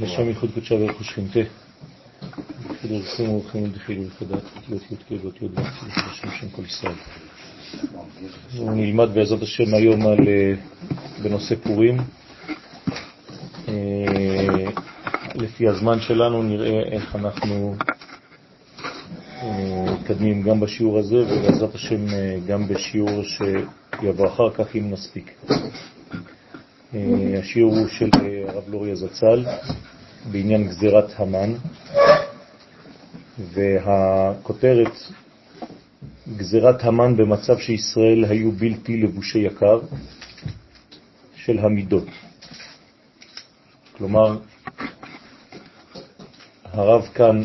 לשם ייחוד קודשה וערכו שכינתה. חדר שימו אורחים ודחילו וחדת אותיות י"ק ואותיות ו' לשם שם כל ישראל. נלמד בעזרת השם היום על, אה, בנושא פורים. אה, לפי הזמן שלנו נראה איך אנחנו אה, מתקדמים גם בשיעור הזה ובעזרת השם גם בשיעור שיבוא אחר כך אם נספיק. השיעור הוא של הרב לוריה זצ"ל בעניין גזירת המן, והכותרת גזירת המן במצב שישראל היו בלתי לבושי יקר של המידות. כלומר, הרב כאן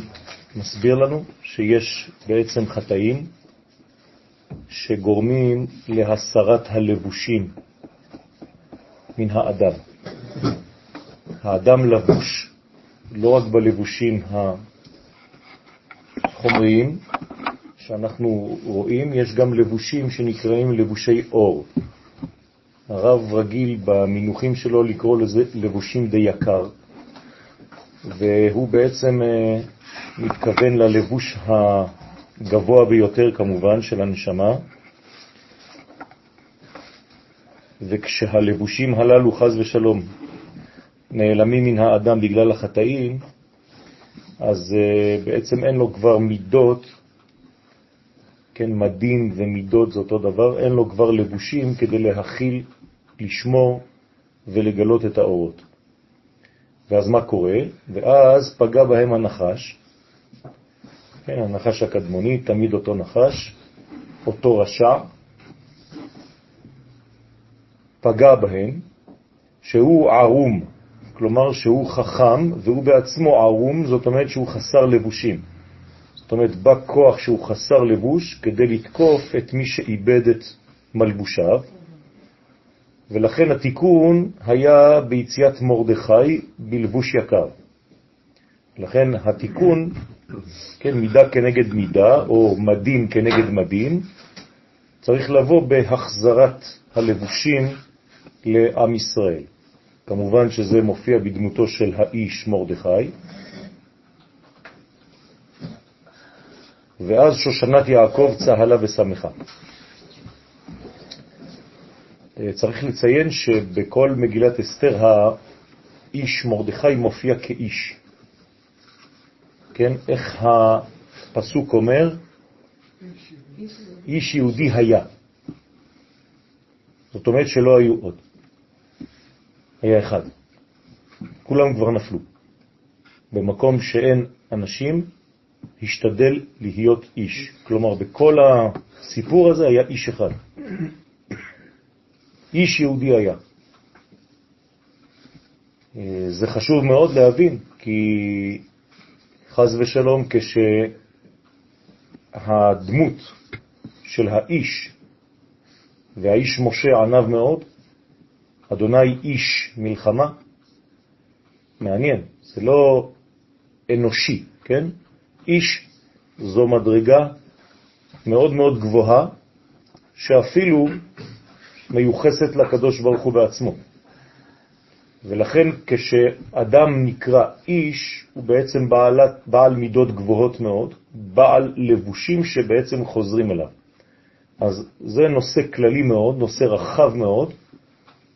מסביר לנו שיש בעצם חטאים שגורמים להסרת הלבושים מן האדם. האדם לבוש לא רק בלבושים החומריים שאנחנו רואים, יש גם לבושים שנקראים לבושי אור. הרב רגיל במינוחים שלו לקרוא לזה לבושים די יקר, והוא בעצם אה, מתכוון ללבוש הגבוה ביותר כמובן של הנשמה, וכשהלבושים הללו חז ושלום נעלמים מן האדם בגלל החטאים, אז uh, בעצם אין לו כבר מידות, כן, מדים ומידות זה אותו דבר, אין לו כבר לבושים כדי להכיל, לשמור ולגלות את האורות. ואז מה קורה? ואז פגע בהם הנחש, כן, הנחש הקדמוני, תמיד אותו נחש, אותו רשע, פגע בהם, שהוא ערום, כלומר שהוא חכם והוא בעצמו ערום, זאת אומרת שהוא חסר לבושים. זאת אומרת, בא כוח שהוא חסר לבוש כדי לתקוף את מי שאיבד את מלבושיו, ולכן התיקון היה ביציאת מורדכי בלבוש יקר. לכן התיקון, כן, מידה כנגד מידה, או מדים כנגד מדים, צריך לבוא בהחזרת הלבושים לעם ישראל. כמובן שזה מופיע בדמותו של האיש מרדכי, ואז שושנת יעקב צהלה ושמחה. אה, צריך לציין שבכל מגילת אסתר האיש מרדכי מופיע כאיש. כן, איך הפסוק אומר? איש יהודי היה. זאת אומרת שלא היו עוד. היה אחד. כולם כבר נפלו. במקום שאין אנשים, השתדל להיות איש. כלומר, בכל הסיפור הזה היה איש אחד. איש יהודי היה. זה חשוב מאוד להבין, כי חז ושלום כשהדמות של האיש, והאיש משה ענב מאוד, אדוני איש מלחמה, מעניין, זה לא אנושי, כן? איש זו מדרגה מאוד מאוד גבוהה, שאפילו מיוחסת לקדוש ברוך הוא בעצמו. ולכן כשאדם נקרא איש, הוא בעצם בעל, בעל מידות גבוהות מאוד, בעל לבושים שבעצם חוזרים אליו. אז זה נושא כללי מאוד, נושא רחב מאוד,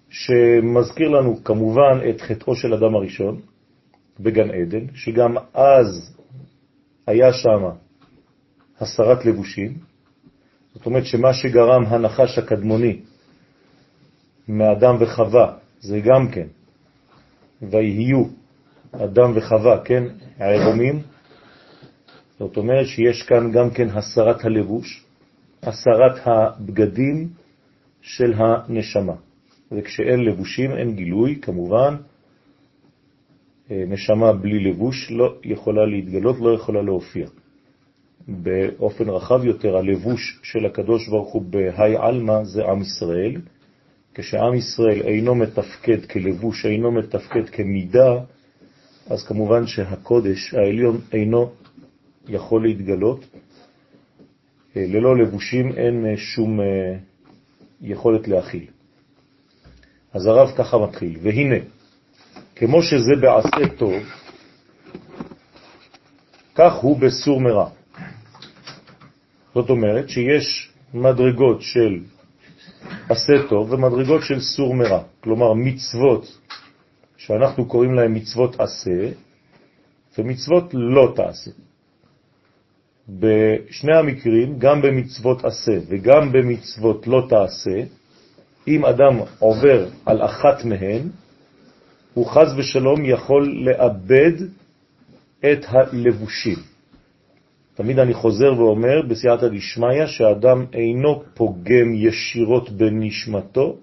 שמזכיר לנו כמובן את חטאו של אדם הראשון בגן עדן, שגם אז היה שם הסרת לבושים, זאת אומרת שמה שגרם הנחש הקדמוני מאדם וחווה זה גם כן, ויהיו אדם וחווה, כן, העירומים, זאת אומרת שיש כאן גם כן הסרת הלבוש, הסרת הבגדים של הנשמה. וכשאין לבושים אין גילוי, כמובן, אה, נשמה בלי לבוש לא יכולה להתגלות, לא יכולה להופיע. באופן רחב יותר, הלבוש של הקדוש ברוך הוא בהי אלמה זה עם ישראל. כשעם ישראל אינו מתפקד כלבוש, אינו מתפקד כמידה, אז כמובן שהקודש העליון אינו יכול להתגלות. אה, ללא לבושים אין אה, שום יכולת להכיל. אז הרב ככה מתחיל, והנה, כמו שזה בעשה טוב, כך הוא בסור מרע. זאת אומרת שיש מדרגות של עשה טוב ומדרגות של סור מרע, כלומר מצוות שאנחנו קוראים להן מצוות עשה ומצוות לא תעשה. בשני המקרים, גם במצוות עשה וגם במצוות לא תעשה, אם אדם עובר על אחת מהן, הוא חז ושלום יכול לאבד את הלבושים. תמיד אני חוזר ואומר בסייעתא דשמיא שהאדם אינו פוגם ישירות בנשמתו,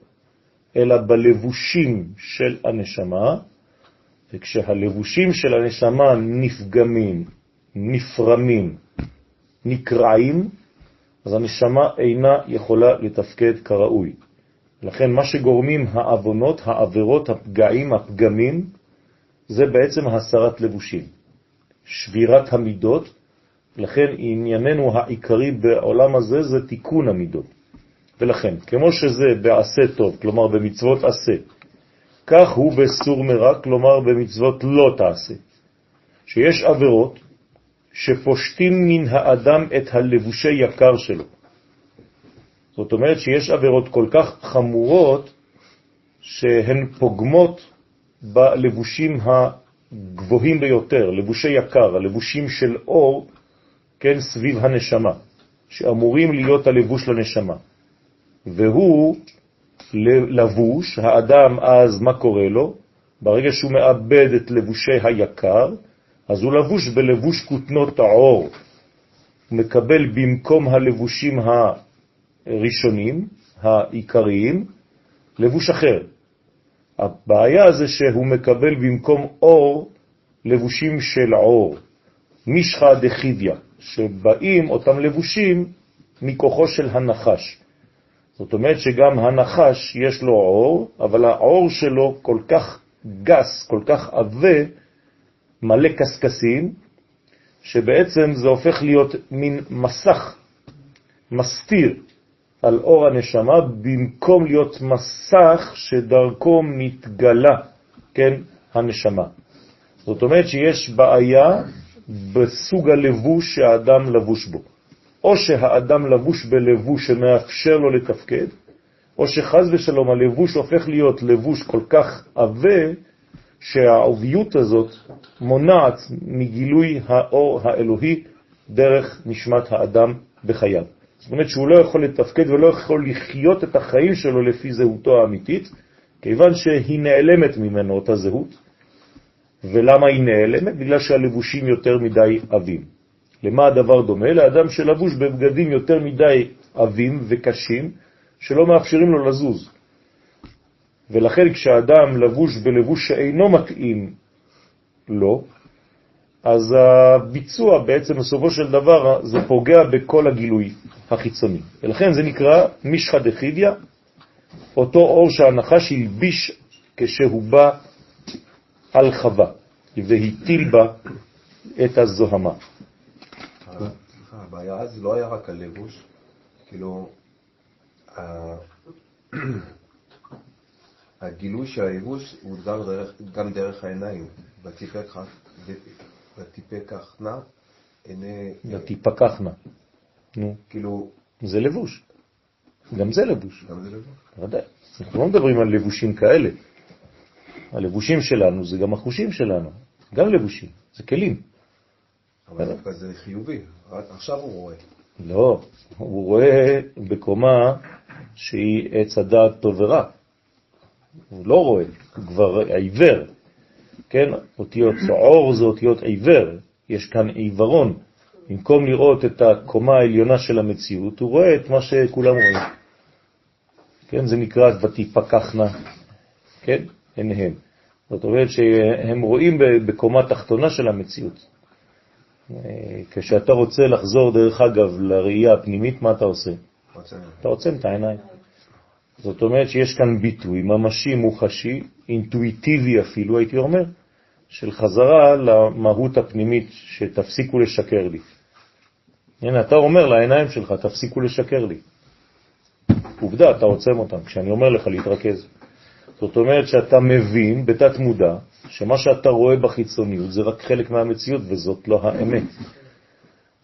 אלא בלבושים של הנשמה, וכשהלבושים של הנשמה נפגמים, נפרמים, נקרעים, אז הנשמה אינה יכולה לתפקד כראוי. לכן מה שגורמים העוונות, העבירות, הפגעים, הפגמים, זה בעצם הסרת לבושים, שבירת המידות, לכן ענייננו העיקרי בעולם הזה זה תיקון המידות. ולכן, כמו שזה בעשה טוב, כלומר במצוות עשה, כך הוא בסור מרע, כלומר במצוות לא תעשה, שיש עבירות שפושטים מן האדם את הלבושי יקר שלו. זאת אומרת שיש עבירות כל כך חמורות שהן פוגמות בלבושים הגבוהים ביותר, לבושי יקר, הלבושים של אור, כן, סביב הנשמה, שאמורים להיות הלבוש לנשמה. והוא לבוש, האדם אז מה קורה לו? ברגע שהוא מאבד את לבושי היקר, אז הוא לבוש בלבוש כותנות העור. הוא מקבל במקום הלבושים הראשונים, העיקריים, לבוש אחר. הבעיה זה שהוא מקבל במקום אור לבושים של עור, משחה דחיביה, שבאים אותם לבושים מכוחו של הנחש. זאת אומרת שגם הנחש יש לו עור, אבל העור שלו כל כך גס, כל כך עבה, מלא קסקסים, שבעצם זה הופך להיות מין מסך מסתיר על אור הנשמה, במקום להיות מסך שדרכו מתגלה, כן, הנשמה. זאת אומרת שיש בעיה בסוג הלבוש שהאדם לבוש בו. או שהאדם לבוש בלבוש שמאפשר לו לתפקד, או שחז ושלום הלבוש הופך להיות לבוש כל כך עבה, שהעוביות הזאת מונעת מגילוי האור האלוהי דרך נשמת האדם בחייו. זאת אומרת שהוא לא יכול לתפקד ולא יכול לחיות את החיים שלו לפי זהותו האמיתית, כיוון שהיא נעלמת ממנו אותה זהות. ולמה היא נעלמת? בגלל שהלבושים יותר מדי עבים. למה הדבר דומה? לאדם שלבוש בבגדים יותר מדי עבים וקשים, שלא מאפשרים לו לזוז. ולכן כשאדם לבוש בלבוש שאינו מתאים לו, אז הביצוע בעצם בסופו של דבר זה פוגע בכל הגילוי החיצוני. ולכן זה נקרא משחא דחידיה, אותו אור שהנחש הלביש כשהוא בא על חווה והטיל בה את הזוהמה. הבעיה אז לא היה רק הלבוש, כאילו, הגילוי של הלבוש הוא גם דרך, העיניים. ותיפקחנה עיני... ותיפקחנה. נו. כאילו... זה לבוש. גם זה לבוש. גם זה לבוש. ודאי. אנחנו לא מדברים על לבושים כאלה. הלבושים שלנו זה גם החושים שלנו. גם לבושים. זה כלים. אבל דווקא זה חיובי, עכשיו הוא רואה. לא, הוא רואה בקומה שהיא עץ הדעת טוב ורע. הוא לא רואה, הוא כבר עיוור. כן, אותיות עור זה אותיות עיוור, יש כאן עיוורון. במקום לראות את הקומה העליונה של המציאות, הוא רואה את מה שכולם רואים. כן, זה נקרא ותיפקחנה, כן, עיניהם. זאת אומרת שהם רואים בקומה תחתונה של המציאות. כשאתה רוצה לחזור, דרך אגב, לראייה הפנימית, מה אתה עושה? אתה עוצם את העיניים. זאת אומרת שיש כאן ביטוי ממשי, מוחשי, אינטואיטיבי אפילו, הייתי אומר, של חזרה למהות הפנימית, שתפסיקו לשקר לי. הנה, אתה אומר לעיניים שלך, תפסיקו לשקר לי. עובדה, אתה עוצם אותם, כשאני אומר לך להתרכז. זאת אומרת שאתה מבין בתת מודע שמה שאתה רואה בחיצוניות זה רק חלק מהמציאות וזאת לא האמת.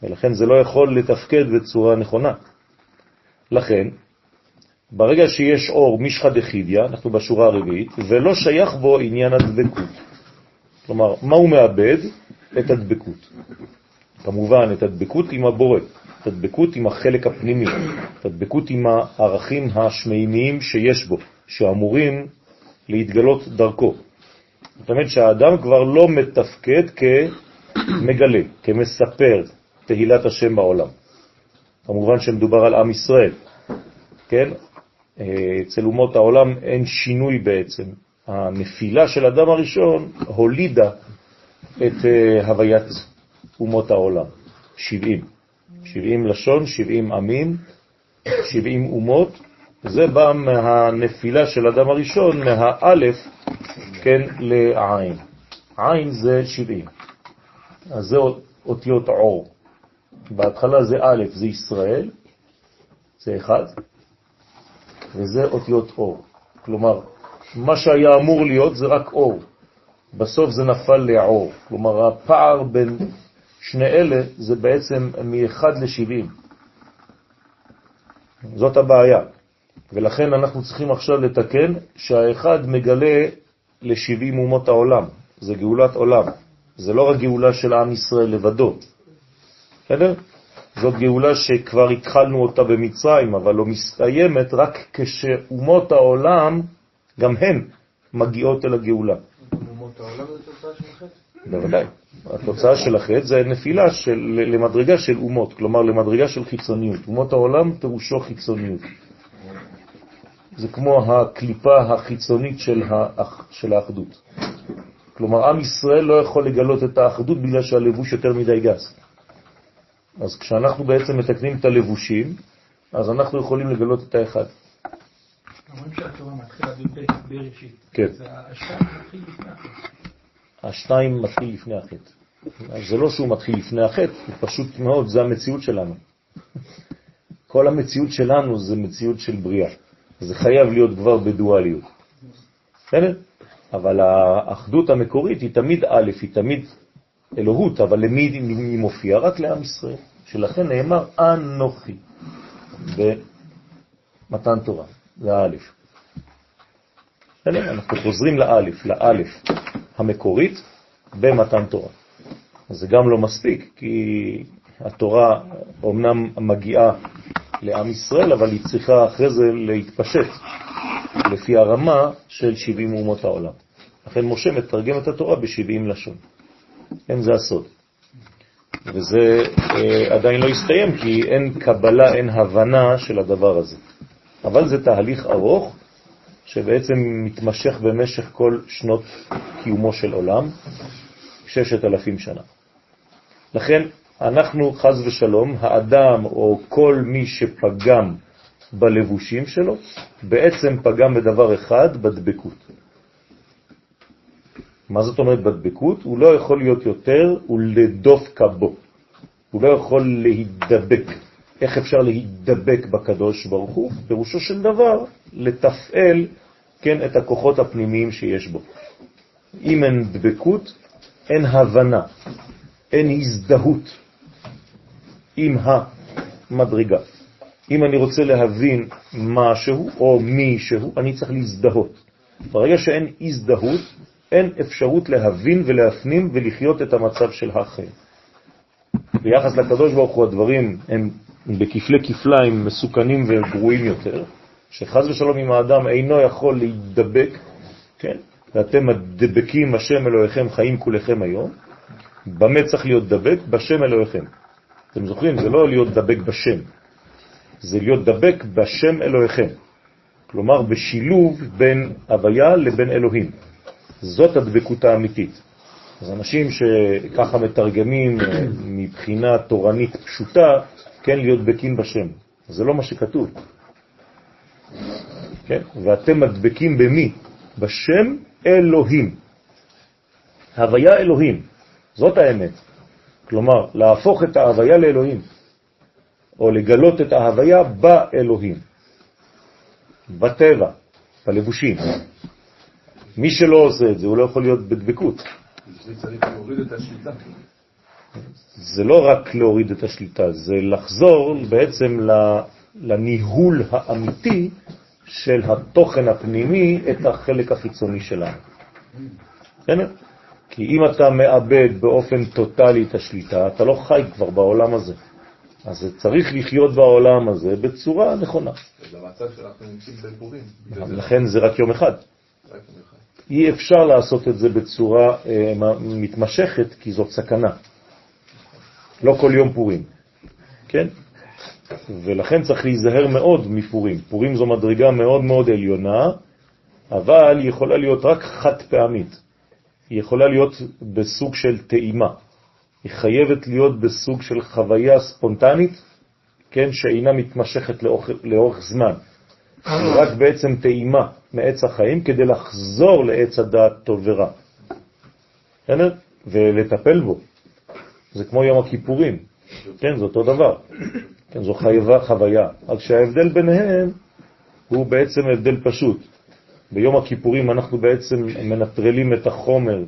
ולכן זה לא יכול לתפקד בצורה נכונה. לכן, ברגע שיש אור משחא דחידיא, אנחנו בשורה הרביעית, ולא שייך בו עניין הדבקות. כלומר, מה הוא מאבד? את הדבקות. כמובן, את הדבקות עם הבורא, את הדבקות עם החלק הפנימי, את הדבקות עם הערכים השמימיים שיש בו, שאמורים להתגלות דרכו. זאת אומרת שהאדם כבר לא מתפקד כמגלה, כמספר תהילת השם בעולם. כמובן שמדובר על עם ישראל, כן? אצל אומות העולם אין שינוי בעצם. הנפילה של אדם הראשון הולידה את אה, הוויית אומות העולם. 70. 70 לשון, 70 עמים, 70 אומות. זה בא מהנפילה של אדם הראשון, מהאלף, כן, לעין. עין זה 70. אז זה אותיות עור. בהתחלה זה א', זה ישראל, זה אחד, וזה אותיות אור. כלומר, מה שהיה אמור להיות זה רק אור. בסוף זה נפל לעור. כלומר, הפער בין שני אלה זה בעצם מ-1 ל-70. זאת הבעיה. ולכן אנחנו צריכים עכשיו לתקן שהאחד מגלה ל-70 אומות העולם. זה גאולת עולם. זה לא רק גאולה של עם ישראל לבדו. בסדר? זאת גאולה שכבר התחלנו אותה במצרים, אבל לא מסתיימת רק כשאומות העולם, גם הן, מגיעות אל הגאולה. אומות העולם זה תוצאה של חטא? בוודאי. התוצאה של החטא זה נפילה של, למדרגה של אומות, כלומר למדרגה של חיצוניות. אומות העולם פירושו חיצוניות. זה כמו הקליפה החיצונית של, האח, של האחדות. כלומר, עם ישראל לא יכול לגלות את האחדות בגלל שהלבוש יותר מדי גס. אז כשאנחנו בעצם מתקנים את הלבושים, אז אנחנו יכולים לגלות את האחד. אומרים שהתורה מתחילה בראשית. כן. השתיים מתחיל לפני החטא. השתיים מתחיל לפני החטא. זה לא שהוא מתחיל לפני החטא, זה פשוט מאוד, זה המציאות שלנו. כל המציאות שלנו זה מציאות של בריאה. זה חייב להיות כבר בדואליות. בסדר? אבל האחדות המקורית היא תמיד א', היא תמיד אלוהות, אבל למי היא מופיעה? רק לעם ישראל. שלכן נאמר אנוכי במתן תורה, זה האלף. אנחנו חוזרים לאלף, לאלף המקורית במתן תורה. זה גם לא מספיק, כי התורה אומנם מגיעה לעם ישראל, אבל היא צריכה אחרי זה להתפשט לפי הרמה של 70 אומות העולם. לכן משה מתרגם את התורה ב-70 לשון. כן, זה הסוד. וזה אה, עדיין לא הסתיים, כי אין קבלה, אין הבנה של הדבר הזה. אבל זה תהליך ארוך, שבעצם מתמשך במשך כל שנות קיומו של עולם, ששת אלפים שנה. לכן אנחנו, חז ושלום, האדם או כל מי שפגם בלבושים שלו, בעצם פגם בדבר אחד, בדבקות. מה זאת אומרת בדבקות? הוא לא יכול להיות יותר ולדופקה בו. הוא לא יכול להידבק. איך אפשר להידבק בקדוש ברוך הוא? פירושו של דבר, לתפעל כן, את הכוחות הפנימיים שיש בו. אם אין דבקות, אין הבנה, אין הזדהות עם המדרגה. אם אני רוצה להבין משהו או מישהו, אני צריך להזדהות. ברגע שאין הזדהות, אין אפשרות להבין ולהפנים ולחיות את המצב של החיים. ביחס לקדוש ברוך הוא הדברים הם בכפלי כפליים מסוכנים וגרועים יותר, שחז ושלום עם האדם אינו יכול להידבק, כן? ואתם הדבקים השם אלוהיכם חיים כולכם היום, במה צריך להיות דבק? בשם אלוהיכם. אתם זוכרים? זה לא להיות דבק בשם, זה להיות דבק בשם אלוהיכם. כלומר, בשילוב בין הוויה לבין אלוהים. זאת הדבקות האמיתית. אז אנשים שככה מתרגמים אה, מבחינה תורנית פשוטה, כן, להיות בקין בשם. זה לא מה שכתוב. כן? ואתם מדבקים במי? בשם אלוהים. הוויה אלוהים, זאת האמת. כלומר, להפוך את ההוויה לאלוהים, או לגלות את ההוויה באלוהים, בטבע, בלבושים. מי שלא עושה את זה, הוא לא יכול להיות בדבקות. בשביל צריך להוריד את השליטה. זה לא רק להוריד את השליטה, זה לחזור בעצם לניהול האמיתי של התוכן הפנימי את החלק החיצוני שלנו. בסדר? כי אם אתה מאבד באופן טוטלי את השליטה, אתה לא חי כבר בעולם הזה. אז צריך לחיות בעולם הזה בצורה נכונה. זה המצב שאנחנו נמצאים בפורים. בגלל זה לכן זה רק יום אחד. אי אפשר לעשות את זה בצורה אה, מתמשכת, כי זאת סכנה. לא כל יום פורים, כן? ולכן צריך להיזהר מאוד מפורים. פורים זו מדרגה מאוד מאוד עליונה, אבל היא יכולה להיות רק חד פעמית. היא יכולה להיות בסוג של טעימה. היא חייבת להיות בסוג של חוויה ספונטנית, כן, שאינה מתמשכת לאורך, לאורך זמן. היא רק בעצם טעימה מעץ החיים כדי לחזור לעץ הדעת טוב ורע. בסדר? ולטפל בו. זה כמו יום הכיפורים. כן, זה אותו דבר. כן, זו חייבה, חוויה. רק שההבדל ביניהם הוא בעצם הבדל פשוט. ביום הכיפורים אנחנו בעצם מנטרלים את החומר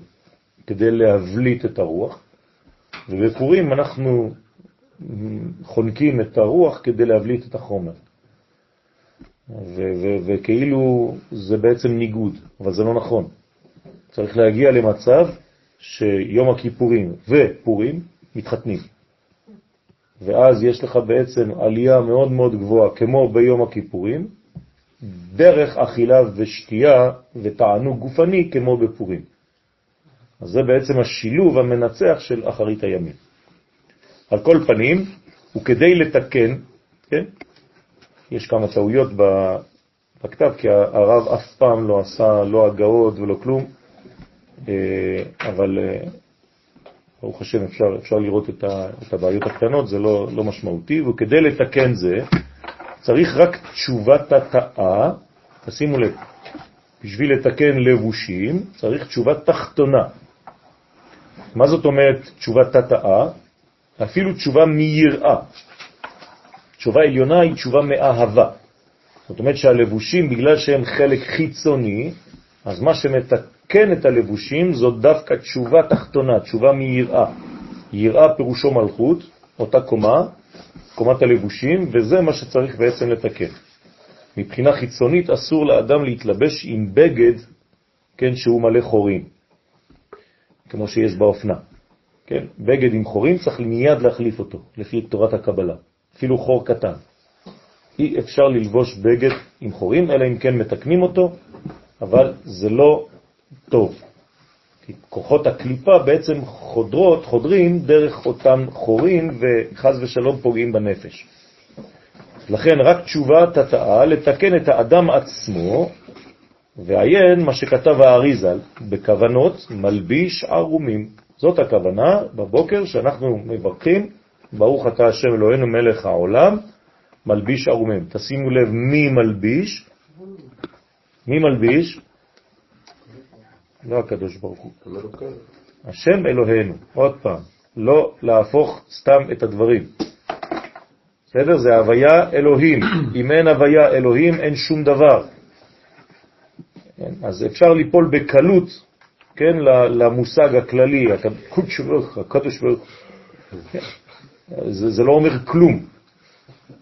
כדי להבליט את הרוח, ובפורים אנחנו חונקים את הרוח כדי להבליט את החומר. וכאילו זה בעצם ניגוד, אבל זה לא נכון. צריך להגיע למצב שיום הכיפורים ופורים מתחתנים. ואז יש לך בעצם עלייה מאוד מאוד גבוהה, כמו ביום הכיפורים, דרך אכילה ושתייה ותענוג גופני כמו בפורים. אז זה בעצם השילוב המנצח של אחרית הימים. על כל פנים, וכדי לתקן, כן, יש כמה טעויות בכתב, כי הרב אף פעם לא עשה לא הגאות ולא כלום, אה, אבל אה, ברוך השם אפשר, אפשר לראות את, ה, את הבעיות הקטנות, זה לא, לא משמעותי, וכדי לתקן זה צריך רק תשובת התאה, תשימו לב, בשביל לתקן לבושים צריך תשובה תחתונה. מה זאת אומרת תשובת התאה? אפילו תשובה מיראה. תשובה עליונה היא תשובה מאהבה. זאת אומרת שהלבושים, בגלל שהם חלק חיצוני, אז מה שמתקן את הלבושים זו דווקא תשובה תחתונה, תשובה מיראה. יראה פירושו מלכות, אותה קומה, קומת הלבושים, וזה מה שצריך בעצם לתקן. מבחינה חיצונית אסור לאדם להתלבש עם בגד, כן, שהוא מלא חורים, כמו שיש באופנה. כן, בגד עם חורים צריך מיד להחליף אותו, לפי תורת הקבלה, אפילו חור קטן. אי אפשר ללבוש בגד עם חורים, אלא אם כן מתקנים אותו, אבל זה לא טוב. כי כוחות הקליפה בעצם חודרות, חודרים דרך אותם חורים וחז ושלום פוגעים בנפש. לכן רק תשובת התאה לתקן את האדם עצמו, ועיין מה שכתב האריזל, בכוונות מלביש ערומים. זאת הכוונה בבוקר שאנחנו מברכים, ברוך אתה השם אלוהינו מלך העולם, מלביש ערומים. תשימו לב מי מלביש, מי מלביש? לא הקדוש ברוך הוא. השם אלוהינו, עוד פעם, לא להפוך סתם את הדברים. בסדר? זה הוויה אלוהים. אם אין הוויה אלוהים, אין שום דבר. אז אפשר ליפול בקלות, כן, למושג הכללי, הקדוש ברוך כן. זה, זה לא אומר כלום.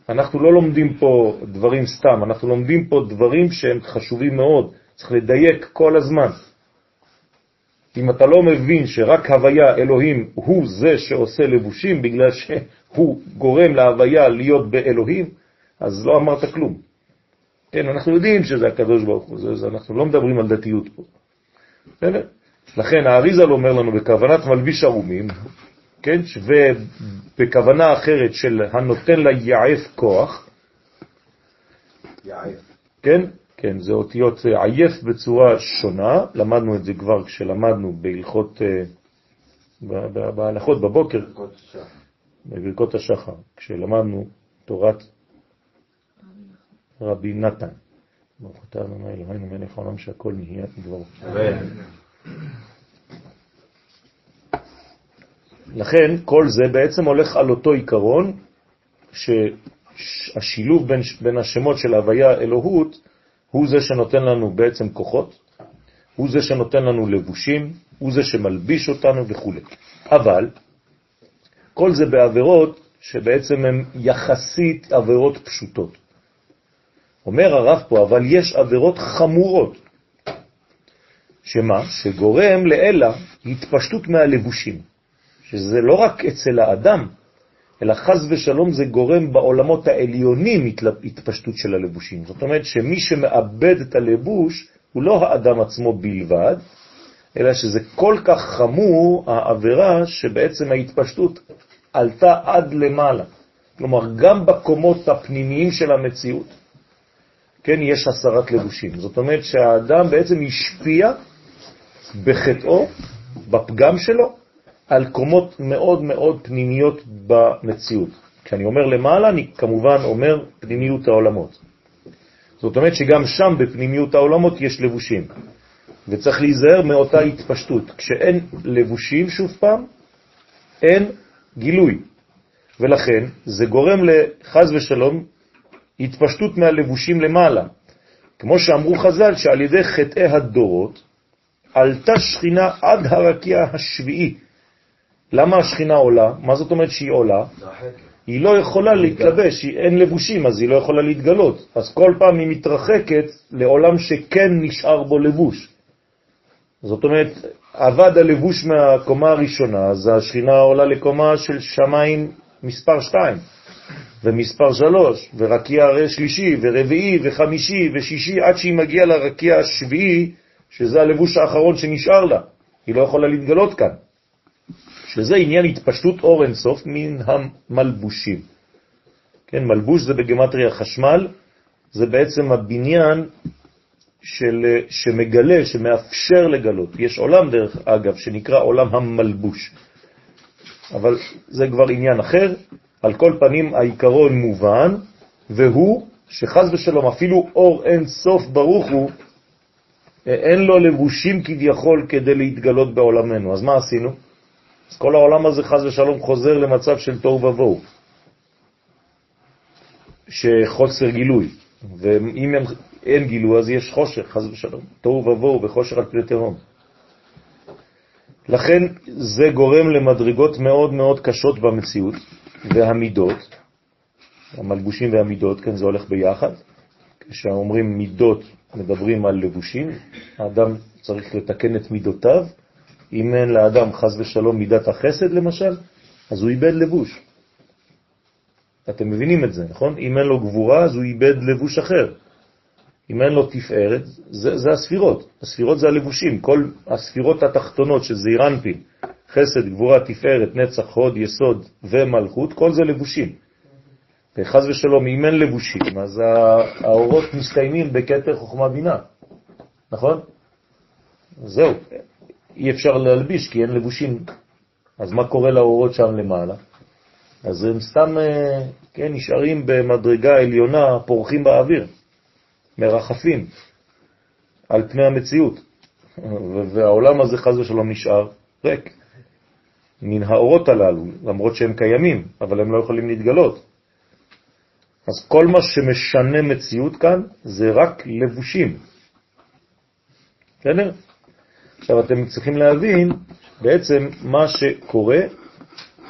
אנחנו לא לומדים פה דברים סתם, אנחנו לומדים פה דברים שהם חשובים מאוד, צריך לדייק כל הזמן. אם אתה לא מבין שרק הוויה אלוהים הוא זה שעושה לבושים בגלל שהוא גורם להוויה להיות באלוהים, אז לא אמרת כלום. כן, אנחנו יודעים שזה הקדוש ברוך הוא, זה, אנחנו לא מדברים על דתיות פה. בסדר? לכן האריזל אומר לנו בכוונת מלביש ערומים, כן, ובכוונה אחרת של הנותן ליעף כוח, יעף. כן, כן, זה אותיות אה, עייף בצורה שונה, למדנו את זה כבר כשלמדנו בהלכות, אה, בהלכות בבוקר. בברכות השחר, כשלמדנו תורת רבי נתן. ברוך אתה אדוני אלוהינו מלך העולם שהכל נהיה דברו. לכן כל זה בעצם הולך על אותו עיקרון שהשילוב בין, בין השמות של הוויה אלוהות הוא זה שנותן לנו בעצם כוחות, הוא זה שנותן לנו לבושים, הוא זה שמלביש אותנו וכו'. אבל כל זה בעבירות שבעצם הן יחסית עבירות פשוטות. אומר הרב פה, אבל יש עבירות חמורות. שמה? שגורם לאלה התפשטות מהלבושים, שזה לא רק אצל האדם, אלא חז ושלום זה גורם בעולמות העליונים התפשטות של הלבושים. זאת אומרת שמי שמאבד את הלבוש הוא לא האדם עצמו בלבד, אלא שזה כל כך חמור, העבירה, שבעצם ההתפשטות עלתה עד למעלה. כלומר, גם בקומות הפנימיים של המציאות, כן, יש הסרת לבושים. זאת אומרת שהאדם בעצם השפיע בחטאו, בפגם שלו, על קומות מאוד מאוד פנימיות במציאות. כשאני אומר למעלה, אני כמובן אומר פנימיות העולמות. זאת אומרת שגם שם בפנימיות העולמות יש לבושים, וצריך להיזהר מאותה התפשטות. כשאין לבושים, שוב פעם, אין גילוי, ולכן זה גורם לחז ושלום התפשטות מהלבושים למעלה. כמו שאמרו חז"ל, שעל ידי חטאי הדורות עלתה שכינה עד הרקיע השביעי. למה השכינה עולה? מה זאת אומרת שהיא עולה? היא לא יכולה להתלבש, אין לבושים, אז היא לא יכולה להתגלות. אז כל פעם היא מתרחקת לעולם שכן נשאר בו לבוש. זאת אומרת, עבד הלבוש מהקומה הראשונה, אז השכינה עולה לקומה של שמיים מספר 2, ומספר 3, ורקיע שלישי, ורביעי, וחמישי, ושישי, עד שהיא מגיעה לרקיע השביעי, שזה הלבוש האחרון שנשאר לה. היא לא יכולה להתגלות כאן. שזה עניין התפשטות אור אינסוף מן המלבושים. כן, מלבוש זה בגמטריה חשמל, זה בעצם הבניין של, שמגלה, שמאפשר לגלות. יש עולם, דרך אגב, שנקרא עולם המלבוש. אבל זה כבר עניין אחר. על כל פנים, העיקרון מובן, והוא שחז ושלום, אפילו אור אין סוף ברוך הוא, אין לו לבושים כביכול כדי להתגלות בעולמנו. אז מה עשינו? אז כל העולם הזה חז ושלום חוזר למצב של תוהו ובוהו, שחוסר גילוי, ואם אין גילוי אז יש חושך, חז ושלום, תוהו ובוהו וחושך על פני תהום. לכן זה גורם למדרגות מאוד מאוד קשות במציאות, והמידות, המלבושים והמידות, כן, זה הולך ביחד. כשאומרים מידות, מדברים על לבושים, האדם צריך לתקן את מידותיו, אם אין לאדם חז ושלום מידת החסד למשל, אז הוא איבד לבוש. אתם מבינים את זה, נכון? אם אין לו גבורה, אז הוא איבד לבוש אחר. אם אין לו תפארת, זה, זה הספירות. הספירות זה הלבושים. כל הספירות התחתונות שזה אירנפין, חסד, גבורה, תפארת, נצח, הוד, יסוד ומלכות, כל זה לבושים. וחז ושלום, אם אין לבושים, אז האורות מסתיימים בקטר חוכמה בינה, נכון? זהו, אי אפשר להלביש כי אין לבושים. אז מה קורה לאורות שם למעלה? אז הם סתם, אה, כן, נשארים במדרגה עליונה, פורחים באוויר, מרחפים על פני המציאות. והעולם הזה חז ושלום נשאר ריק. מן האורות הללו, למרות שהם קיימים, אבל הם לא יכולים להתגלות. אז כל מה שמשנה מציאות כאן זה רק לבושים. בסדר? עכשיו אתם צריכים להבין בעצם מה שקורה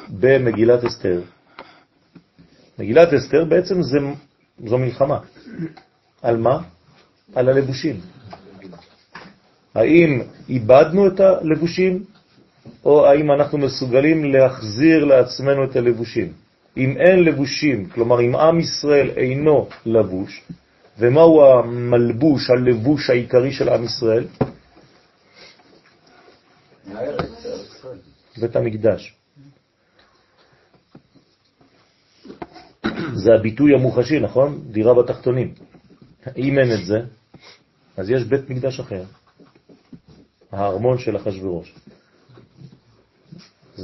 במגילת אסתר. מגילת אסתר בעצם זה, זו מלחמה. על מה? על הלבושים. האם איבדנו את הלבושים, או האם אנחנו מסוגלים להחזיר לעצמנו את הלבושים? אם אין לבושים, כלומר אם עם ישראל אינו לבוש, ומהו המלבוש, הלבוש העיקרי של עם ישראל? בית המקדש. זה הביטוי המוחשי, נכון? דירה בתחתונים. אם אין את זה, אז יש בית מקדש אחר, הארמון של אחשוורוש.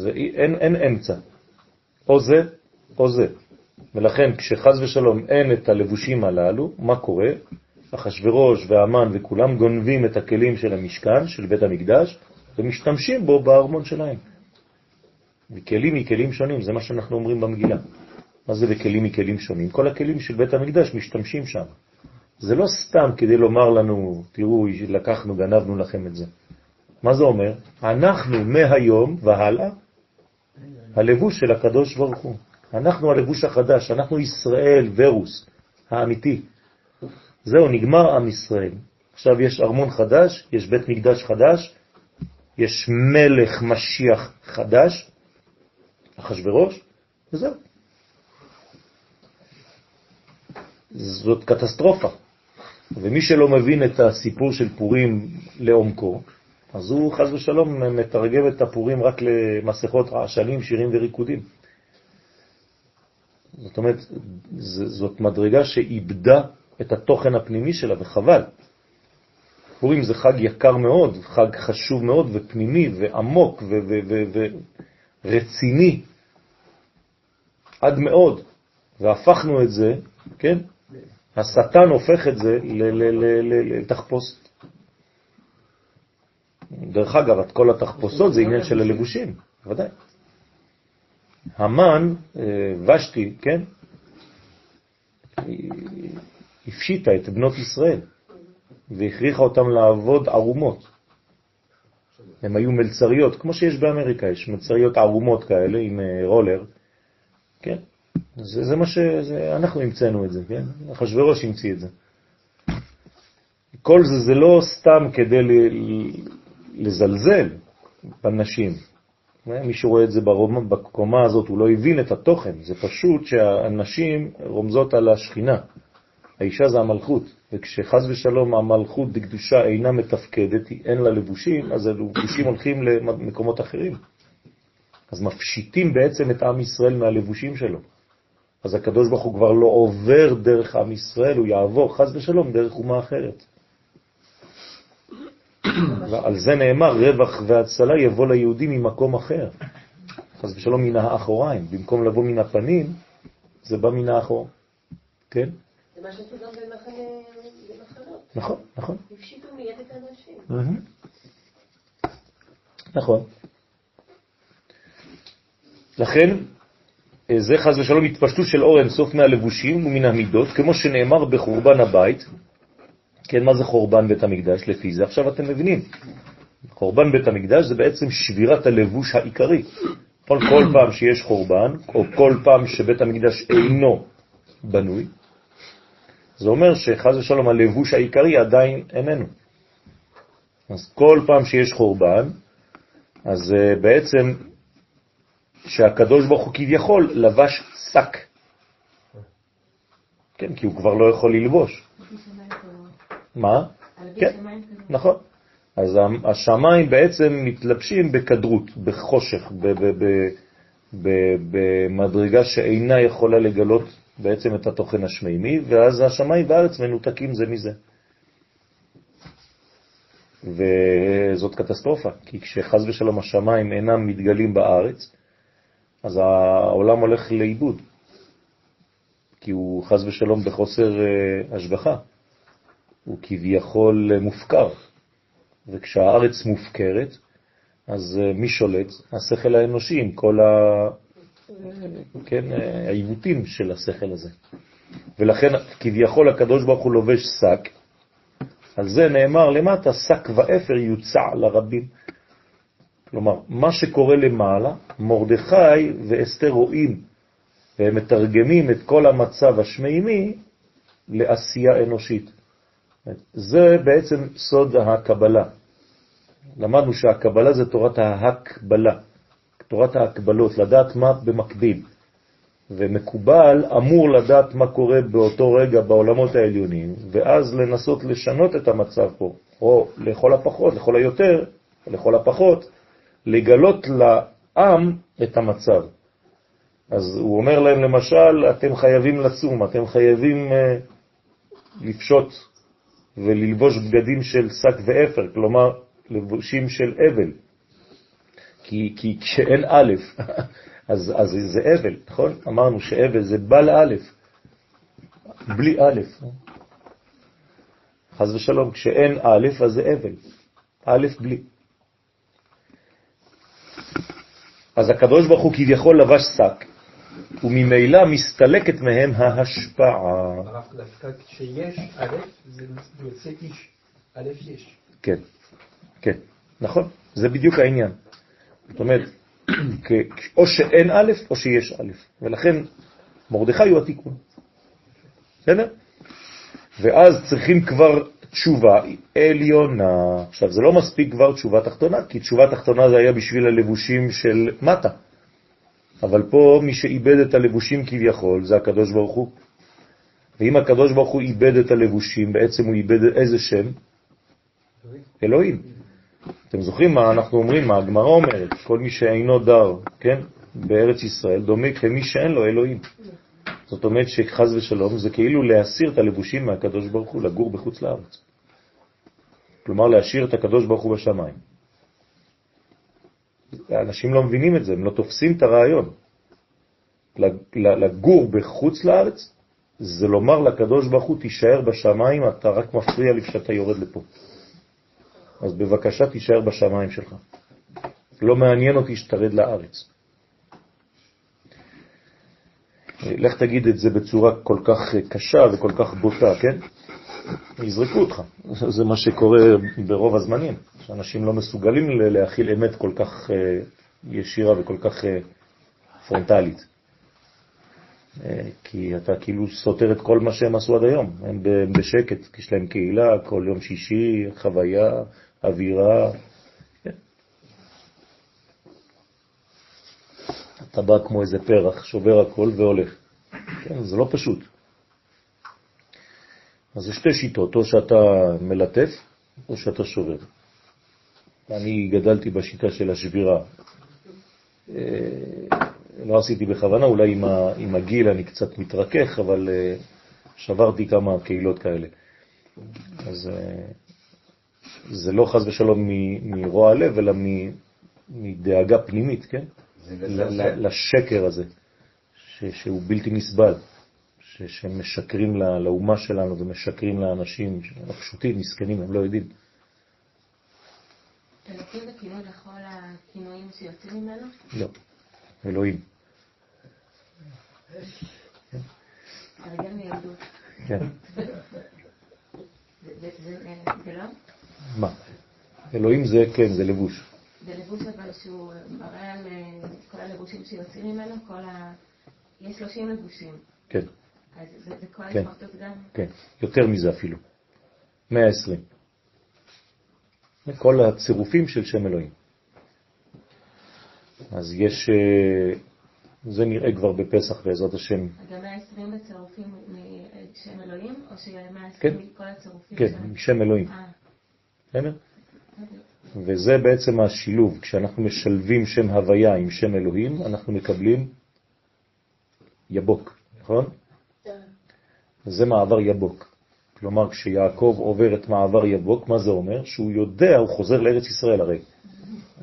אין, אין אמצע, או זה או זה. ולכן כשחז ושלום אין את הלבושים הללו, מה קורה? אחשוורוש והמן וכולם גונבים את הכלים של המשכן, של בית המקדש, ומשתמשים בו בארמון שלהם. וכלים מכלים שונים, זה מה שאנחנו אומרים במגילה. מה זה בכלים מכלים שונים? כל הכלים של בית המקדש משתמשים שם. זה לא סתם כדי לומר לנו, תראו, לקחנו, גנבנו לכם את זה. מה זה אומר? אנחנו מהיום והלאה הלבוש של הקדוש ברוך הוא. אנחנו הלבוש החדש, אנחנו ישראל, ורוס, האמיתי. זהו, נגמר עם ישראל. עכשיו יש ארמון חדש, יש בית מקדש חדש, יש מלך משיח חדש, אחשוורוש, וזהו. זאת קטסטרופה. ומי שלא מבין את הסיפור של פורים לעומקו, אז הוא חז ושלום מתרגם את הפורים רק למסכות רעשנים, שירים וריקודים. זאת אומרת, זאת מדרגה שאיבדה את התוכן הפנימי שלה, וחבל. פורים זה חג יקר מאוד, חג חשוב מאוד ופנימי ועמוק ורציני עד מאוד, והפכנו את זה, כן? השטן הופך את זה לתחפושת. דרך אגב, את כל התחפושות זה עניין של הלבושים, ודאי. המן, אה, ושתי, כן? הפשיטה את בנות ישראל והכריחה אותם לעבוד ערומות. הן היו מלצריות, כמו שיש באמריקה, יש מלצריות ערומות כאלה עם אה, רולר, כן? זה, זה מה שאנחנו המצאנו את זה, כן? אחשוורוש המציא את זה. כל זה זה לא סתם כדי ל... לזלזל בנשים. מי שרואה את זה ברום, בקומה הזאת, הוא לא הבין את התוכן, זה פשוט שהנשים רומזות על השכינה. האישה זה המלכות, וכשחז ושלום המלכות בקדושה אינה מתפקדת, אין לה לבושים, אז הלבושים הולכים למקומות אחרים. אז מפשיטים בעצם את עם ישראל מהלבושים שלו. אז הקדוש ברוך הוא כבר לא עובר דרך עם ישראל, הוא יעבור חז ושלום דרך אומה אחרת. על זה נאמר, רווח והצלה יבוא ליהודים ממקום אחר. חז ושלום מן האחוריים, במקום לבוא מן הפנים, זה בא מן האחור. כן? זה מה שעשו גם במחנות. נכון, נכון. הפשיטו מיד את האנשים. נכון. לכן, זה חז ושלום התפשטות של אור אינסוף מהלבושים ומן המידות, כמו שנאמר בחורבן הבית. כן, מה זה חורבן בית המקדש לפי זה? עכשיו אתם מבינים. חורבן בית המקדש זה בעצם שבירת הלבוש העיקרי. כל, כל פעם שיש חורבן, או כל פעם שבית המקדש אינו בנוי, זה אומר שחז ושלום הלבוש העיקרי עדיין איננו. אז כל פעם שיש חורבן, אז uh, בעצם שהקדוש ברוך הוא כביכול לבש שק. כן, כי הוא כבר לא יכול ללבוש. מה? כן, נכון. אז השמיים בעצם מתלבשים בכדרות, בחושך, במדרגה שאינה יכולה לגלות בעצם את התוכן השמימי, ואז השמיים והארץ מנותקים זה מזה. וזאת קטסטרופה, כי כשחז ושלום השמיים אינם מתגלים בארץ, אז העולם הולך לאיבוד, כי הוא חז ושלום בחוסר אה, השגחה, הוא כביכול מופקר, וכשהארץ מופקרת, אז אה, מי שולט? השכל האנושי עם כל. כן, העיוותים של השכל הזה. ולכן כביכול הקדוש ברוך הוא לובש שק, על זה נאמר למטה, שק ואפר יוצע לרבים. כלומר, מה שקורה למעלה, מרדכי ואסתר רואים, והם מתרגמים את כל המצב השמימי לעשייה אנושית. זה בעצם סוד הקבלה. למדנו שהקבלה זה תורת ההקבלה. תורת ההקבלות, לדעת מה במקביל. ומקובל אמור לדעת מה קורה באותו רגע בעולמות העליונים, ואז לנסות לשנות את המצב פה, או לכל הפחות, לכל היותר, לכל הפחות, לגלות לעם את המצב. אז הוא אומר להם למשל, אתם חייבים לצום, אתם חייבים uh, לפשוט וללבוש בגדים של שק ואפר, כלומר לבושים של אבל. כי, כי כשאין א', אז, אז זה אבל, נכון? אמרנו שאבל זה בא לאלף, בלי א'. חז ושלום, כשאין א', אז זה אבל, א' בלי. אז הקדוש ברוך הוא כביכול לבש שק, וממילא מסתלקת מהם ההשפעה. הרב דווקא כשיש א', זה יוצא איש. א' יש. כן, כן, נכון, זה בדיוק העניין. זאת אומרת, או שאין א' או שיש א', ולכן מרדכי הוא התיקון. בסדר? ואז צריכים כבר תשובה עליונה. עכשיו, זה לא מספיק כבר תשובה תחתונה, כי תשובה תחתונה זה היה בשביל הלבושים של מטה. אבל פה מי שאיבד את הלבושים כביכול זה הקדוש ברוך הוא. ואם הקדוש ברוך הוא איבד את הלבושים, בעצם הוא איבד איזה שם? אלוהים. אתם זוכרים מה אנחנו אומרים, מה הגמרא אומרת? כל מי שאינו דר, כן, בארץ ישראל, דומה כמי שאין לו אלוהים. זאת אומרת שחז ושלום זה כאילו להסיר את הלבושים מהקדוש ברוך הוא, לגור בחוץ לארץ. כלומר להשאיר את הקדוש ברוך הוא בשמיים. אנשים לא מבינים את זה, הם לא תופסים את הרעיון. לגור בחוץ לארץ זה לומר לקדוש ברוך הוא תישאר בשמיים, אתה רק מפריע לי כשאתה יורד לפה. אז בבקשה תישאר בשמיים שלך. לא מעניין אותי שתרד לארץ. לך תגיד את זה בצורה כל כך קשה וכל כך בוטה, כן? יזרקו אותך. זה מה שקורה ברוב הזמנים, שאנשים לא מסוגלים להכיל אמת כל כך אה, ישירה וכל כך אה, פרונטלית. אה, כי אתה כאילו סותר את כל מה שהם עשו עד היום. הם בשקט, יש להם קהילה, כל יום שישי, חוויה, אווירה. אתה בא כמו איזה פרח, שובר הכל והולך. כן, זה לא פשוט. אז זה שתי שיטות, או שאתה מלטף או שאתה שובר. אני גדלתי בשיטה של השבירה. אה, לא עשיתי בכוונה, אולי עם, ה, עם הגיל אני קצת מתרכך, אבל אה, שברתי כמה קהילות כאלה. אז אה, זה לא חז ושלום מרוע הלב, אלא מדאגה פנימית, כן? לשקר הזה, שהוא בלתי נסבל. שמשקרים לאומה שלנו ומשקרים לאנשים הפשוטים, מסכנים, הם לא יודעים. אלוקים זה כינוי לכל הכינויים שיוצאים ממנו? לא, אלוהים. הרגל מילדות. כן. זה לא? מה? אלוהים זה, כן, זה לבוש. זה לבוש אבל שהוא מראה על אה, כל הלבושים שיוצאים ממנו, כל ה... יש 30 לבושים. כן. אז זה כל כן. המשפחתות גם? כן, יותר מזה אפילו. 120. כל הצירופים של שם אלוהים. אז יש, אה, זה נראה כבר בפסח בעזרת השם. גם 120 בצירופים משם אלוהים, או ש-120 כן. מכל הצירופים? כן, שם- משם אלוהים. אה, בסדר? וזה בעצם השילוב. כשאנחנו משלבים שם הוויה עם שם אלוהים, אנחנו מקבלים יבוק, נכון? זה מעבר יבוק. כלומר, כשיעקב עובר את מעבר יבוק, מה זה אומר? שהוא יודע, הוא חוזר לארץ ישראל הרי.